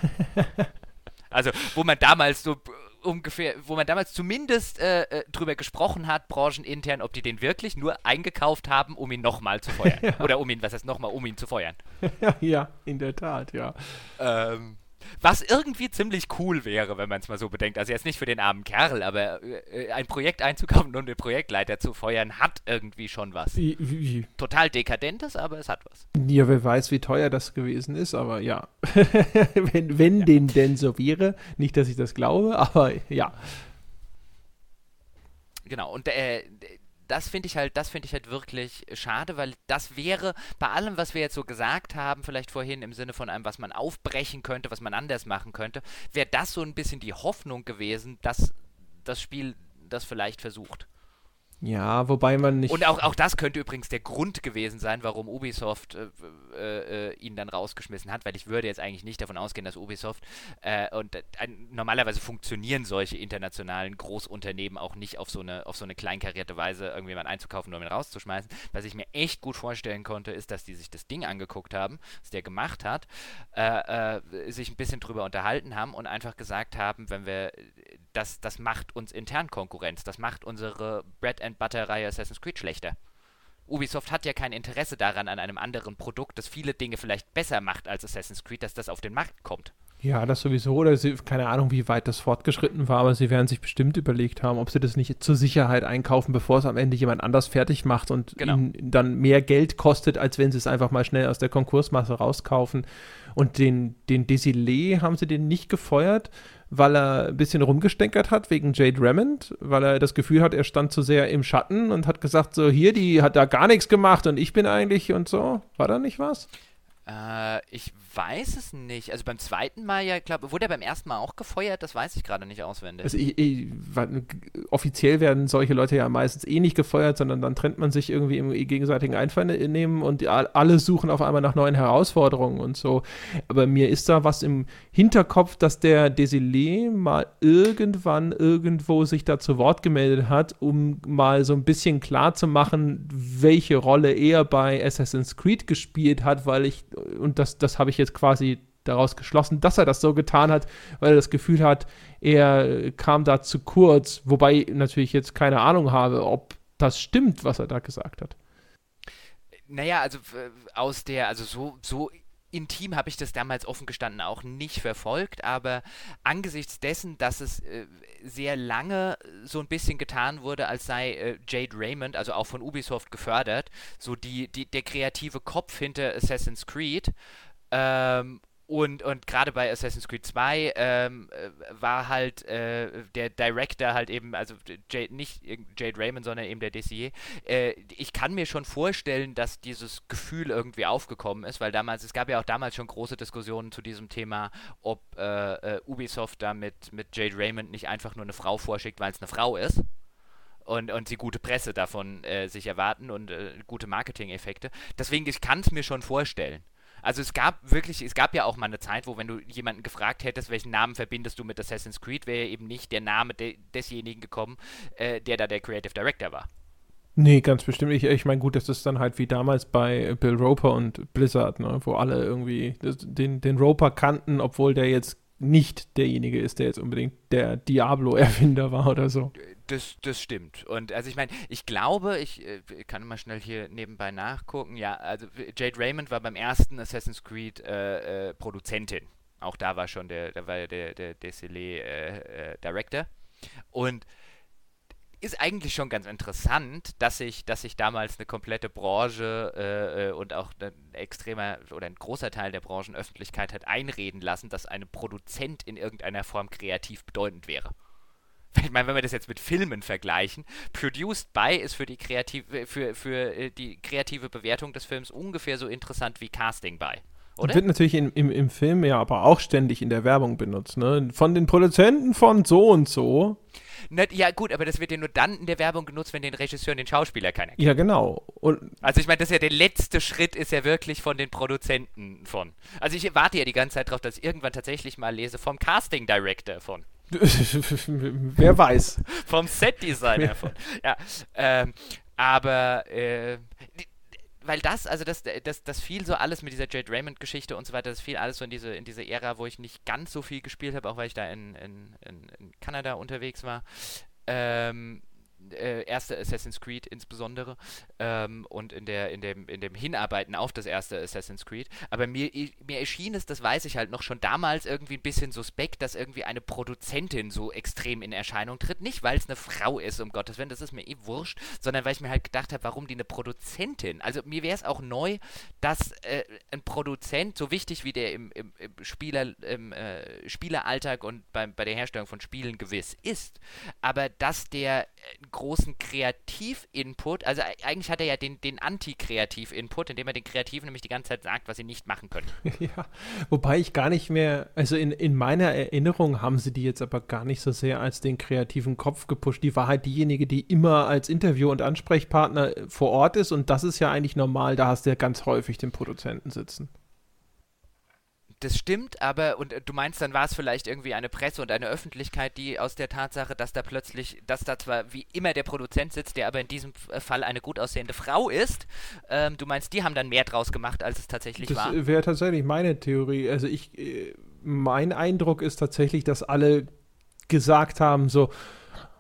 also, wo man damals so ungefähr, wo man damals zumindest äh, äh, drüber gesprochen hat, branchenintern, ob die den wirklich nur eingekauft haben, um ihn nochmal zu feuern. ja. Oder um ihn, was heißt nochmal, um ihn zu feuern. ja, in der Tat, ja. Ähm, was irgendwie ziemlich cool wäre, wenn man es mal so bedenkt. Also jetzt nicht für den armen Kerl, aber äh, ein Projekt einzukaufen und den Projektleiter zu feuern, hat irgendwie schon was. Total dekadentes, aber es hat was. Ja, wer weiß, wie teuer das gewesen ist, aber ja. wenn wenn ja. den denn so wäre. Nicht, dass ich das glaube, aber ja. Genau, und äh, das finde ich halt, das finde ich halt wirklich schade, weil das wäre bei allem, was wir jetzt so gesagt haben, vielleicht vorhin im Sinne von einem, was man aufbrechen könnte, was man anders machen könnte, wäre das so ein bisschen die Hoffnung gewesen, dass das Spiel das vielleicht versucht. Ja, wobei man nicht. Und auch, auch das könnte übrigens der Grund gewesen sein, warum Ubisoft äh, äh, äh, ihn dann rausgeschmissen hat, weil ich würde jetzt eigentlich nicht davon ausgehen, dass Ubisoft äh, und äh, normalerweise funktionieren solche internationalen Großunternehmen auch nicht auf so eine auf so eine kleinkarierte Weise irgendjemand einzukaufen und ihn rauszuschmeißen. Was ich mir echt gut vorstellen konnte, ist, dass die sich das Ding angeguckt haben, was der gemacht hat, sich ein bisschen drüber unterhalten haben und einfach gesagt haben, wenn wir das, das macht uns intern Konkurrenz, das macht unsere Bread and Butter-Reihe Assassin's Creed schlechter. Ubisoft hat ja kein Interesse daran an einem anderen Produkt, das viele Dinge vielleicht besser macht als Assassin's Creed, dass das auf den Markt kommt. Ja, das sowieso. Oder sie, keine Ahnung, wie weit das fortgeschritten war, aber sie werden sich bestimmt überlegt haben, ob sie das nicht zur Sicherheit einkaufen, bevor es am Ende jemand anders fertig macht und genau. ihnen dann mehr Geld kostet, als wenn sie es einfach mal schnell aus der Konkursmasse rauskaufen. Und den, den Desilé haben sie den nicht gefeuert, weil er ein bisschen rumgestänkert hat wegen Jade Raymond, weil er das Gefühl hat, er stand zu sehr im Schatten und hat gesagt, so hier, die hat da gar nichts gemacht und ich bin eigentlich und so. War da nicht was? Äh, ich weiß es nicht. Also beim zweiten Mal ja, glaube wurde er beim ersten Mal auch gefeuert? Das weiß ich gerade nicht auswendig. Also ich, ich, offiziell werden solche Leute ja meistens eh nicht gefeuert, sondern dann trennt man sich irgendwie im gegenseitigen Einvernehmen und alle suchen auf einmal nach neuen Herausforderungen und so. Aber mir ist da was im Hinterkopf, dass der Desilé mal irgendwann irgendwo sich da zu Wort gemeldet hat, um mal so ein bisschen klar zu machen, welche Rolle er bei Assassin's Creed gespielt hat, weil ich, und das, das habe ich jetzt jetzt quasi daraus geschlossen, dass er das so getan hat, weil er das Gefühl hat, er kam da zu kurz, wobei natürlich jetzt keine Ahnung habe, ob das stimmt, was er da gesagt hat. Naja, also aus der, also so, so intim habe ich das damals offen gestanden auch nicht verfolgt, aber angesichts dessen, dass es äh, sehr lange so ein bisschen getan wurde, als sei äh, Jade Raymond, also auch von Ubisoft gefördert, so die, die, der kreative Kopf hinter Assassin's Creed, ähm, und, und gerade bei Assassin's Creed 2 ähm, äh, war halt äh, der Director halt eben, also Jade, nicht Jade Raymond, sondern eben der Dessier. Äh, ich kann mir schon vorstellen, dass dieses Gefühl irgendwie aufgekommen ist, weil damals, es gab ja auch damals schon große Diskussionen zu diesem Thema, ob äh, äh, Ubisoft da mit, mit Jade Raymond nicht einfach nur eine Frau vorschickt, weil es eine Frau ist und, und sie gute Presse davon äh, sich erwarten und äh, gute Marketing-Effekte. Deswegen, ich kann es mir schon vorstellen. Also es gab wirklich, es gab ja auch mal eine Zeit, wo wenn du jemanden gefragt hättest, welchen Namen verbindest du mit Assassin's Creed, wäre eben nicht der Name de desjenigen gekommen, äh, der da der Creative Director war. Nee, ganz bestimmt. Ich, ich meine, gut, das ist dann halt wie damals bei Bill Roper und Blizzard, ne, wo alle irgendwie den, den Roper kannten, obwohl der jetzt nicht derjenige ist, der jetzt unbedingt der Diablo-Erfinder war oder so. Das, das stimmt. Und also ich meine, ich glaube, ich äh, kann mal schnell hier nebenbei nachgucken. Ja, also Jade Raymond war beim ersten Assassin's Creed äh, äh, Produzentin. Auch da war schon der, da war der, der Desilé äh, äh, Director. Und ist eigentlich schon ganz interessant, dass sich, dass sich damals eine komplette Branche äh, äh, und auch ein extremer oder ein großer Teil der Branchenöffentlichkeit hat einreden lassen, dass eine Produzent in irgendeiner Form kreativ bedeutend wäre. Ich meine, wenn wir das jetzt mit Filmen vergleichen, Produced by ist für die kreative, für, für äh, die kreative Bewertung des Films ungefähr so interessant wie Casting by. Oder? Wird natürlich in, im, im Film ja aber auch ständig in der Werbung benutzt, ne? Von den Produzenten von so und so. Ne, ja, gut, aber das wird ja nur dann in der Werbung genutzt, wenn den Regisseur und den Schauspieler keiner kennt. Ja, genau. Und also ich meine, das ist ja der letzte Schritt, ist ja wirklich von den Produzenten von. Also ich warte ja die ganze Zeit darauf, dass ich irgendwann tatsächlich mal lese vom Casting Director von. Wer weiß. vom Set Designer von. Ja, ähm, aber äh, weil das, also das, das, das fiel so alles mit dieser Jade Raymond-Geschichte und so weiter, das fiel alles so in diese, in diese Ära, wo ich nicht ganz so viel gespielt habe, auch weil ich da in, in, in, in Kanada unterwegs war. Ähm, äh, erste Assassin's Creed insbesondere ähm, und in, der, in, dem, in dem Hinarbeiten auf das erste Assassin's Creed. Aber mir, mir erschien es, das weiß ich halt noch schon damals irgendwie ein bisschen suspekt, dass irgendwie eine Produzentin so extrem in Erscheinung tritt. Nicht, weil es eine Frau ist, um Gottes Willen, das ist mir eh wurscht, sondern weil ich mir halt gedacht habe, warum die eine Produzentin? Also mir wäre es auch neu, dass äh, ein Produzent, so wichtig wie der im, im, im Spieler, im äh, Spieleralltag und bei, bei der Herstellung von Spielen gewiss ist, aber dass der äh, großen Kreativ-Input, also eigentlich hat er ja den, den Anti-Kreativ-Input, indem er den Kreativen nämlich die ganze Zeit sagt, was sie nicht machen können. ja, wobei ich gar nicht mehr, also in, in meiner Erinnerung haben sie die jetzt aber gar nicht so sehr als den kreativen Kopf gepusht. Die war halt diejenige, die immer als Interview- und Ansprechpartner vor Ort ist und das ist ja eigentlich normal, da hast du ja ganz häufig den Produzenten sitzen das stimmt, aber und äh, du meinst, dann war es vielleicht irgendwie eine Presse und eine Öffentlichkeit, die aus der Tatsache, dass da plötzlich, dass da zwar wie immer der Produzent sitzt, der aber in diesem äh, Fall eine gut aussehende Frau ist, ähm, du meinst, die haben dann mehr draus gemacht, als es tatsächlich das war? Das wäre tatsächlich meine Theorie. Also ich, äh, mein Eindruck ist tatsächlich, dass alle gesagt haben, so,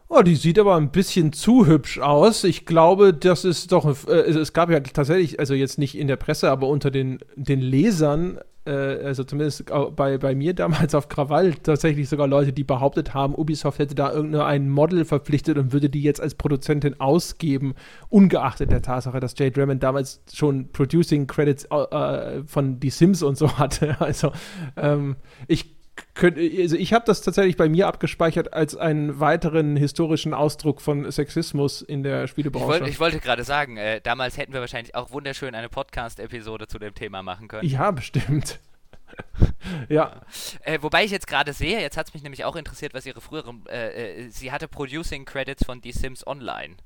Oh, die sieht aber ein bisschen zu hübsch aus. Ich glaube, das ist doch. Äh, es gab ja tatsächlich, also jetzt nicht in der Presse, aber unter den, den Lesern äh, also zumindest bei, bei mir damals auf Krawall, tatsächlich sogar Leute, die behauptet haben, Ubisoft hätte da irgendein Model verpflichtet und würde die jetzt als Produzentin ausgeben, ungeachtet der Tatsache, dass Jade Raymond damals schon Producing Credits äh, von Die Sims und so hatte. Also ähm, ich Könnt, also ich habe das tatsächlich bei mir abgespeichert als einen weiteren historischen Ausdruck von Sexismus in der Spielebranche. Ich, wollt, ich wollte gerade sagen, äh, damals hätten wir wahrscheinlich auch wunderschön eine Podcast-Episode zu dem Thema machen können. Ja, bestimmt. ja. Äh, wobei ich jetzt gerade sehe, jetzt hat es mich nämlich auch interessiert, was ihre früheren. Äh, äh, sie hatte Producing Credits von The Sims Online.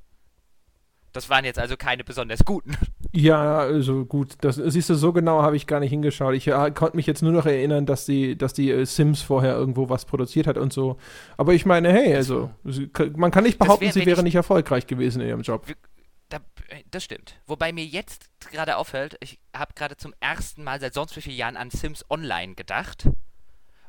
Das waren jetzt also keine besonders guten. Ja, also gut, das siehst du, so genau habe ich gar nicht hingeschaut. Ich äh, konnte mich jetzt nur noch erinnern, dass die, dass die äh, Sims vorher irgendwo was produziert hat und so. Aber ich meine, hey, also man kann nicht behaupten, wär, sie wäre nicht erfolgreich gewesen in ihrem Job. da, das stimmt. Wobei mir jetzt gerade auffällt, ich habe gerade zum ersten Mal seit sonst wie vielen Jahren an Sims Online gedacht.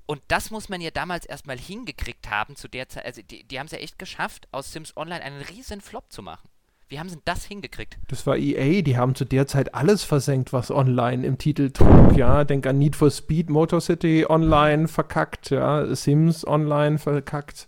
Und das muss man ja damals erstmal hingekriegt haben zu der Zeit. Also die, die haben es ja echt geschafft, aus Sims Online einen riesen Flop zu machen. Wie haben sie das hingekriegt? Das war EA, die haben zu der Zeit alles versenkt, was online im Titel trug, ja. Denk an Need for Speed, Motor City online verkackt, ja. Sims online verkackt.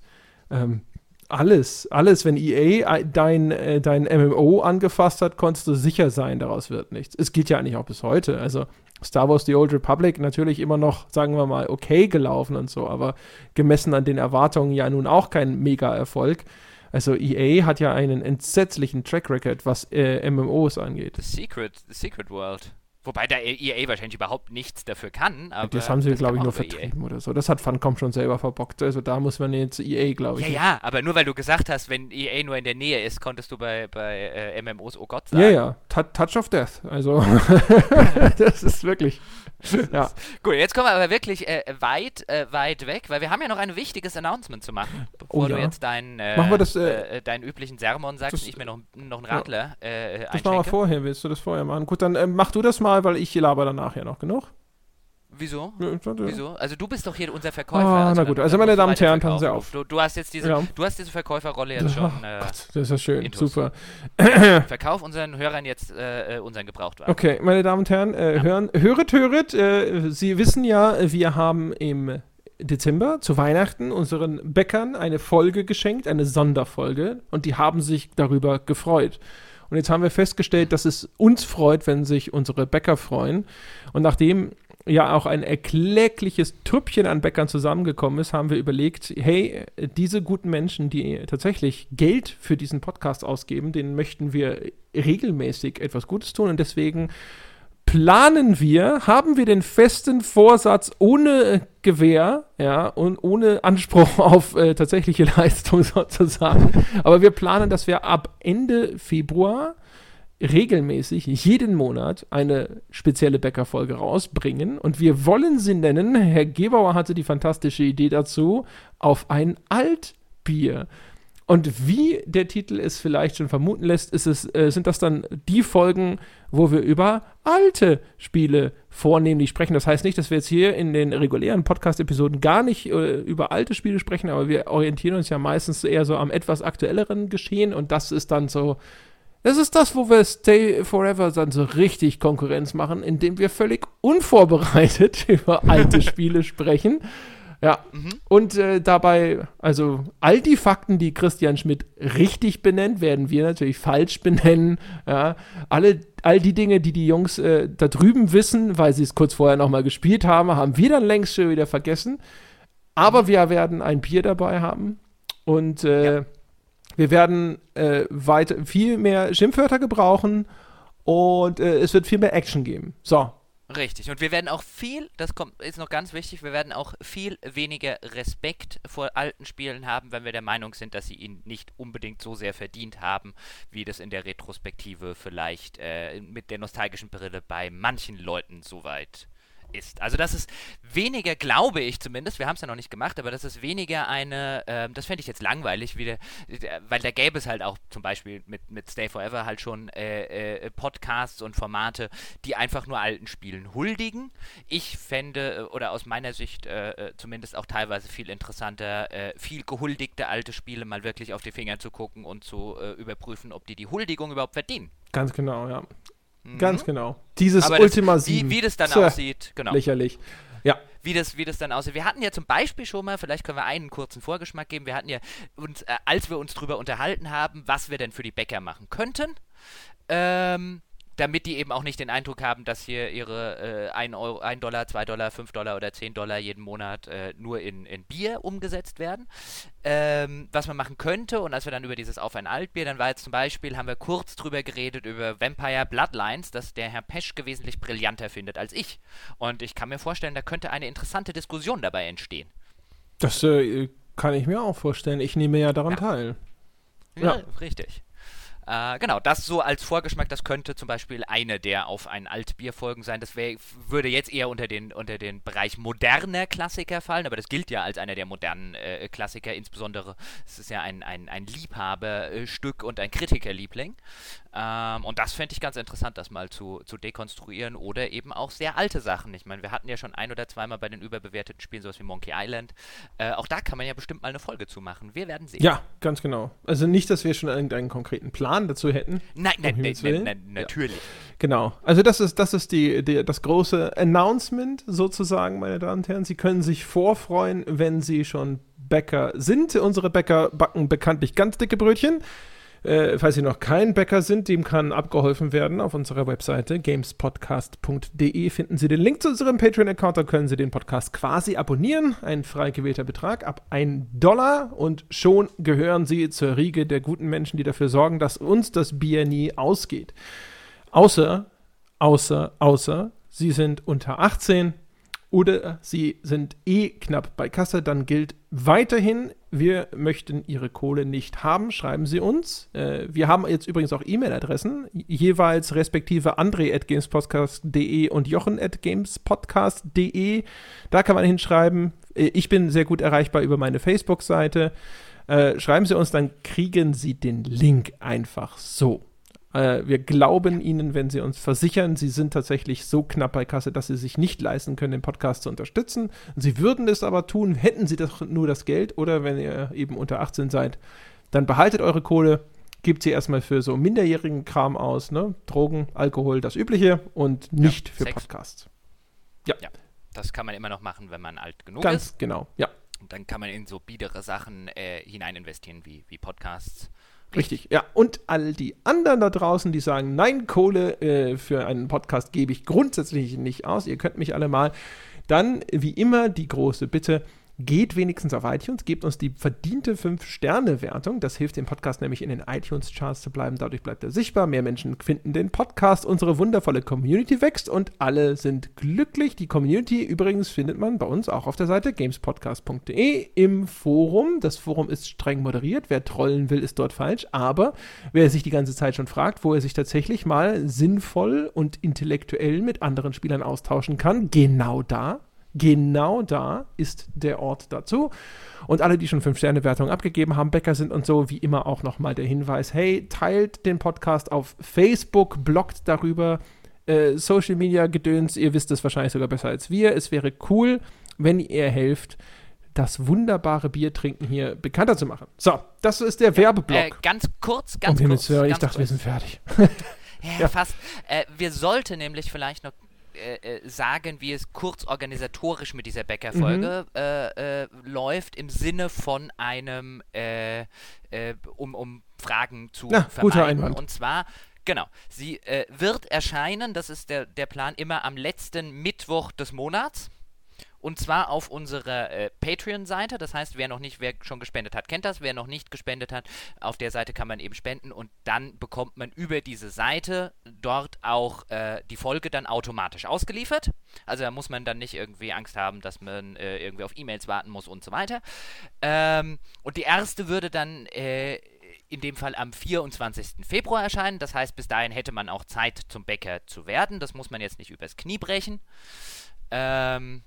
Ähm, alles, alles, wenn EA dein, äh, dein MMO angefasst hat, konntest du sicher sein, daraus wird nichts. Es gilt ja eigentlich auch bis heute. Also Star Wars The Old Republic natürlich immer noch, sagen wir mal, okay gelaufen und so, aber gemessen an den Erwartungen ja nun auch kein Mega-Erfolg. Also EA hat ja einen entsetzlichen Track Record, was äh, MMOs angeht. The Secret, The Secret World. Wobei da EA wahrscheinlich überhaupt nichts dafür kann. Aber das haben sie, glaube ich, nur e vertrieben EA. oder so. Das hat Funcom schon selber verbockt. Also da muss man jetzt EA, glaube ich. Ja, ja, aber nur weil du gesagt hast, wenn EA nur in der Nähe ist, konntest du bei, bei äh, MMOs oh Gott sagen. Ja, ja. T Touch of Death. Also das ist wirklich. ja. Gut, jetzt kommen wir aber wirklich äh, weit, äh, weit weg, weil wir haben ja noch ein wichtiges Announcement zu machen, bevor oh, ja. du jetzt deinen, äh, machen wir das, äh, äh, deinen üblichen Sermon sagst das, und ich mir noch, noch einen Radler ja. Das machen wir vorher, willst du das vorher machen? Gut, dann mach du das mal, weil ich laber danach ja noch genug. Wieso? Ja, Wieso? Also du bist doch hier unser Verkäufer. Ah, also na gut, also meine Damen und Herren, passen Sie auf. Du, du, hast jetzt diese, ja. du hast diese Verkäuferrolle jetzt schon. Äh, Gott, das ist ja schön, Intus. super. Verkauf unseren Hörern jetzt äh, äh, unseren Gebrauchtwagen. Okay, meine Damen und Herren, äh, hören, höret, höret. Äh, Sie wissen ja, wir haben im Dezember zu Weihnachten unseren Bäckern eine Folge geschenkt, eine Sonderfolge, und die haben sich darüber gefreut. Und jetzt haben wir festgestellt, dass es uns freut, wenn sich unsere Bäcker freuen. Und nachdem ja auch ein erklägliches Trüppchen an Bäckern zusammengekommen ist, haben wir überlegt, hey, diese guten Menschen, die tatsächlich Geld für diesen Podcast ausgeben, denen möchten wir regelmäßig etwas Gutes tun und deswegen planen wir, haben wir den festen Vorsatz ohne Gewähr, ja, und ohne Anspruch auf äh, tatsächliche Leistung sozusagen, aber wir planen, dass wir ab Ende Februar regelmäßig jeden Monat eine spezielle Bäckerfolge rausbringen. Und wir wollen sie nennen, Herr Gebauer hatte die fantastische Idee dazu, auf ein Altbier. Und wie der Titel es vielleicht schon vermuten lässt, ist es, äh, sind das dann die Folgen, wo wir über alte Spiele vornehmlich sprechen. Das heißt nicht, dass wir jetzt hier in den regulären Podcast-Episoden gar nicht äh, über alte Spiele sprechen, aber wir orientieren uns ja meistens eher so am etwas aktuelleren Geschehen und das ist dann so das ist das, wo wir Stay Forever dann so richtig Konkurrenz machen, indem wir völlig unvorbereitet über alte Spiele sprechen. Ja, mhm. und äh, dabei, also all die Fakten, die Christian Schmidt richtig benennt, werden wir natürlich falsch benennen. Ja, alle, all die Dinge, die die Jungs äh, da drüben wissen, weil sie es kurz vorher nochmal gespielt haben, haben wir dann längst schon wieder vergessen. Aber wir werden ein Bier dabei haben und äh, ja. Wir werden äh, weit, viel mehr Schimpfwörter gebrauchen und äh, es wird viel mehr Action geben. So. Richtig. Und wir werden auch viel, das kommt, ist noch ganz wichtig, wir werden auch viel weniger Respekt vor alten Spielen haben, wenn wir der Meinung sind, dass sie ihn nicht unbedingt so sehr verdient haben, wie das in der Retrospektive vielleicht äh, mit der nostalgischen Brille bei manchen Leuten soweit ist. Also das ist weniger, glaube ich zumindest, wir haben es ja noch nicht gemacht, aber das ist weniger eine, äh, das fände ich jetzt langweilig, wieder, weil da gäbe es halt auch zum Beispiel mit, mit Stay Forever halt schon äh, äh, Podcasts und Formate, die einfach nur alten Spielen huldigen. Ich fände, äh, oder aus meiner Sicht äh, äh, zumindest auch teilweise viel interessanter, viel gehuldigte alte Spiele mal wirklich auf die Finger zu gucken und zu überprüfen, ob die die Huldigung überhaupt verdienen. Ganz genau, ja. Mhm. Ganz genau. Dieses Aber Ultima das, 7. Wie, wie das dann Tja, aussieht, genau. Lächerlich. Ja. Wie das, wie das dann aussieht. Wir hatten ja zum Beispiel schon mal, vielleicht können wir einen kurzen Vorgeschmack geben, wir hatten ja uns, äh, als wir uns drüber unterhalten haben, was wir denn für die Bäcker machen könnten, ähm, damit die eben auch nicht den Eindruck haben, dass hier ihre äh, 1, Euro, 1 Dollar, 2 Dollar, 5 Dollar oder 10 Dollar jeden Monat äh, nur in, in Bier umgesetzt werden. Ähm, was man machen könnte, und als wir dann über dieses Auf ein Altbier, dann war jetzt zum Beispiel, haben wir kurz drüber geredet, über Vampire Bloodlines, das der Herr Peschke wesentlich brillanter findet als ich. Und ich kann mir vorstellen, da könnte eine interessante Diskussion dabei entstehen. Das äh, kann ich mir auch vorstellen. Ich nehme ja daran ja. teil. Ja, ja, richtig. Äh, genau, das so als Vorgeschmack, das könnte zum Beispiel eine der auf ein Altbier Folgen sein. Das wär, würde jetzt eher unter den, unter den Bereich moderner Klassiker fallen, aber das gilt ja als einer der modernen äh, Klassiker, insbesondere es ist ja ein, ein, ein Liebhaberstück und ein Kritikerliebling. Ähm, und das fände ich ganz interessant, das mal zu, zu dekonstruieren oder eben auch sehr alte Sachen. Ich meine, wir hatten ja schon ein oder zweimal bei den überbewerteten Spielen sowas wie Monkey Island. Äh, auch da kann man ja bestimmt mal eine Folge zu machen. Wir werden sehen. Ja, ganz genau. Also nicht, dass wir schon irgendeinen konkreten Plan dazu hätten. Nein, nein, nein, nein, nein natürlich. Ja. Genau. Also das ist, das ist die, die, das große Announcement sozusagen, meine Damen und Herren. Sie können sich vorfreuen, wenn Sie schon Bäcker sind. Unsere Bäcker backen bekanntlich ganz dicke Brötchen. Äh, falls Sie noch kein Bäcker sind, dem kann abgeholfen werden. Auf unserer Webseite gamespodcast.de finden Sie den Link zu unserem Patreon-Account. Da können Sie den Podcast quasi abonnieren. Ein frei gewählter Betrag ab 1 Dollar. Und schon gehören Sie zur Riege der guten Menschen, die dafür sorgen, dass uns das Bier nie ausgeht. Außer, außer, außer, Sie sind unter 18 oder Sie sind eh knapp bei Kasse, dann gilt weiterhin, wir möchten Ihre Kohle nicht haben, schreiben Sie uns. Äh, wir haben jetzt übrigens auch E-Mail-Adressen, jeweils respektive andre.gamespodcast.de und jochen.gamespodcast.de. Da kann man hinschreiben. Äh, ich bin sehr gut erreichbar über meine Facebook-Seite. Äh, schreiben Sie uns, dann kriegen Sie den Link einfach so. Äh, wir glauben Ihnen, wenn Sie uns versichern, Sie sind tatsächlich so knapp bei Kasse, dass Sie sich nicht leisten können, den Podcast zu unterstützen. Sie würden es aber tun, hätten Sie doch nur das Geld oder wenn ihr eben unter 18 seid, dann behaltet eure Kohle, gebt sie erstmal für so minderjährigen Kram aus, ne? Drogen, Alkohol, das Übliche und nicht ja, für Sex. Podcasts. Ja. ja. Das kann man immer noch machen, wenn man alt genug Ganz ist. Ganz genau, ja. Und dann kann man in so biedere Sachen äh, hinein investieren wie, wie Podcasts Richtig, ja. Und all die anderen da draußen, die sagen, nein, Kohle äh, für einen Podcast gebe ich grundsätzlich nicht aus. Ihr könnt mich alle mal. Dann, wie immer, die große Bitte, geht wenigstens auf iTunes, gebt uns die verdiente 5-Sterne-Wertung. Das hilft dem Podcast nämlich in den iTunes-Charts zu bleiben. Dadurch bleibt er sichtbar. Mehr Menschen finden den Podcast. Unsere wundervolle Community wächst und alle sind glücklich. Die Community übrigens findet man bei uns auch auf der Seite gamespodcast.de im Forum. Das Forum ist streng moderiert. Wer trollen will, ist dort falsch. Aber wer sich die ganze Zeit schon fragt, wo er sich tatsächlich mal sinnvoll und intellektuell mit anderen Spielern austauschen kann, genau da Genau da ist der Ort dazu. Und alle, die schon 5-Sterne-Wertungen abgegeben haben, Bäcker sind und so, wie immer auch nochmal der Hinweis: hey, teilt den Podcast auf Facebook, bloggt darüber, äh, Social Media Gedöns, ihr wisst es wahrscheinlich sogar besser als wir. Es wäre cool, wenn ihr helft, das wunderbare Bier trinken hier bekannter zu machen. So, das ist der Werbeblock. Äh, ganz kurz, ganz um kurz. Hören, ich dachte, kurz. wir sind fertig. ja, ja, fast. Äh, wir sollten nämlich vielleicht noch äh, äh, sagen, wie es kurz organisatorisch mit dieser Bäckerfolge mhm. äh, äh, läuft, im Sinne von einem, äh, um, um Fragen zu ja, vermeiden. Und zwar Genau. Sie äh, wird erscheinen, das ist der, der Plan, immer am letzten Mittwoch des Monats. Und zwar auf unserer äh, Patreon-Seite. Das heißt, wer noch nicht, wer schon gespendet hat, kennt das. Wer noch nicht gespendet hat, auf der Seite kann man eben spenden und dann bekommt man über diese Seite dort auch äh, die Folge dann automatisch ausgeliefert. Also da muss man dann nicht irgendwie Angst haben, dass man äh, irgendwie auf E-Mails warten muss und so weiter. Ähm, und die erste würde dann äh, in dem Fall am 24. Februar erscheinen. Das heißt, bis dahin hätte man auch Zeit zum Bäcker zu werden. Das muss man jetzt nicht übers Knie brechen. Ähm,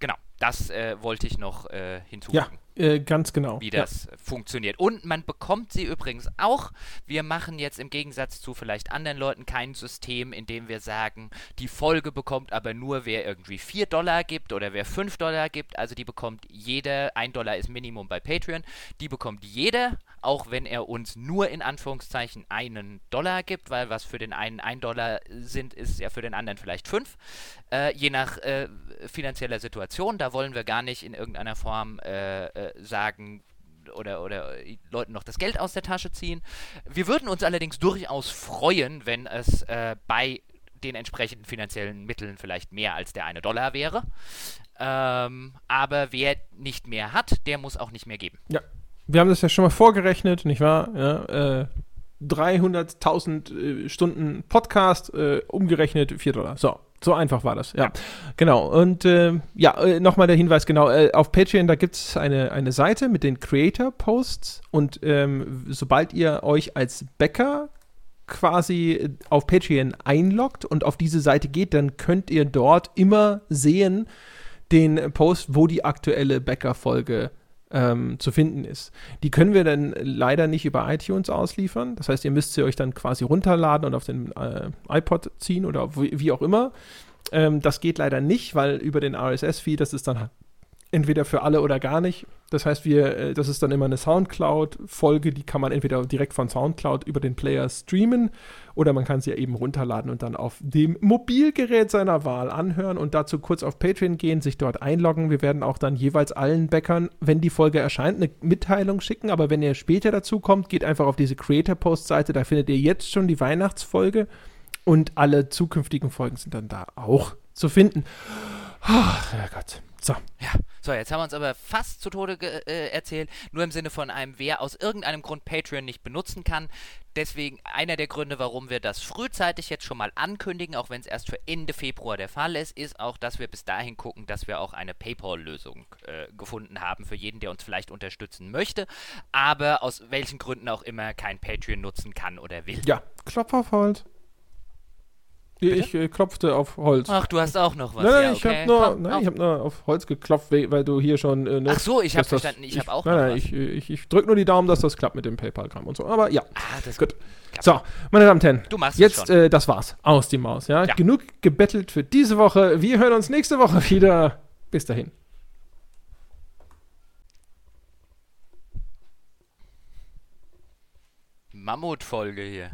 Genau, das äh, wollte ich noch äh, hinzufügen. Ja, äh, ganz genau. Wie das ja. funktioniert. Und man bekommt sie übrigens auch. Wir machen jetzt im Gegensatz zu vielleicht anderen Leuten kein System, in dem wir sagen, die Folge bekommt aber nur, wer irgendwie 4 Dollar gibt oder wer 5 Dollar gibt. Also die bekommt jeder, 1 Dollar ist Minimum bei Patreon, die bekommt jeder, auch wenn er uns nur in Anführungszeichen einen Dollar gibt, weil was für den einen 1 Dollar sind, ist ja für den anderen vielleicht 5. Äh, je nach äh, finanzieller Situation, da wollen wir gar nicht in irgendeiner Form äh, äh sagen, oder, oder Leuten noch das Geld aus der Tasche ziehen. Wir würden uns allerdings durchaus freuen, wenn es äh, bei den entsprechenden finanziellen Mitteln vielleicht mehr als der eine Dollar wäre. Ähm, aber wer nicht mehr hat, der muss auch nicht mehr geben. Ja, wir haben das ja schon mal vorgerechnet, nicht wahr? Ja, äh, 300.000 äh, Stunden Podcast, äh, umgerechnet 4 Dollar. So, so einfach war das, ja. ja. Genau. Und äh, ja, äh, nochmal der Hinweis, genau, äh, auf Patreon, da gibt es eine, eine Seite mit den Creator-Posts und ähm, sobald ihr euch als Bäcker quasi auf Patreon einloggt und auf diese Seite geht, dann könnt ihr dort immer sehen, den Post, wo die aktuelle Bäcker-Folge ähm, zu finden ist. Die können wir dann leider nicht über iTunes ausliefern. Das heißt, ihr müsst sie euch dann quasi runterladen und auf den äh, iPod ziehen oder wie, wie auch immer. Ähm, das geht leider nicht, weil über den RSS-Feed, das ist dann entweder für alle oder gar nicht. Das heißt, wir, äh, das ist dann immer eine Soundcloud-Folge, die kann man entweder direkt von Soundcloud über den Player streamen oder man kann sie eben runterladen und dann auf dem Mobilgerät seiner Wahl anhören und dazu kurz auf Patreon gehen, sich dort einloggen. Wir werden auch dann jeweils allen Bäckern, wenn die Folge erscheint, eine Mitteilung schicken. Aber wenn ihr später dazu kommt, geht einfach auf diese Creator-Post-Seite, da findet ihr jetzt schon die Weihnachtsfolge und alle zukünftigen Folgen sind dann da auch zu finden. Ach, Herrgott. So. Ja, so, jetzt haben wir uns aber fast zu Tode äh, erzählt, nur im Sinne von einem, wer aus irgendeinem Grund Patreon nicht benutzen kann. Deswegen einer der Gründe, warum wir das frühzeitig jetzt schon mal ankündigen, auch wenn es erst für Ende Februar der Fall ist, ist auch, dass wir bis dahin gucken, dass wir auch eine PayPal-Lösung äh, gefunden haben für jeden, der uns vielleicht unterstützen möchte, aber aus welchen Gründen auch immer kein Patreon nutzen kann oder will. Ja, Klopf auf Holz. Bitte? Ich äh, klopfte auf Holz. Ach, du hast auch noch was. Nein, nein ja, ich habe nur, nein, hab nur auf Holz geklopft, weil du hier schon. Äh, ne, Ach so, ich habe verstanden, ich, ich habe auch nein, noch nein, was. Ich, ich, ich drücke nur die Daumen, dass das klappt mit dem PayPal-Kram und so. Aber ja. Ah, das gut. So, meine Damen und Herren. Du machst Jetzt, äh, das war's. Aus die Maus. Ja? ja? Genug gebettelt für diese Woche. Wir hören uns nächste Woche wieder. Bis dahin. Mammutfolge hier.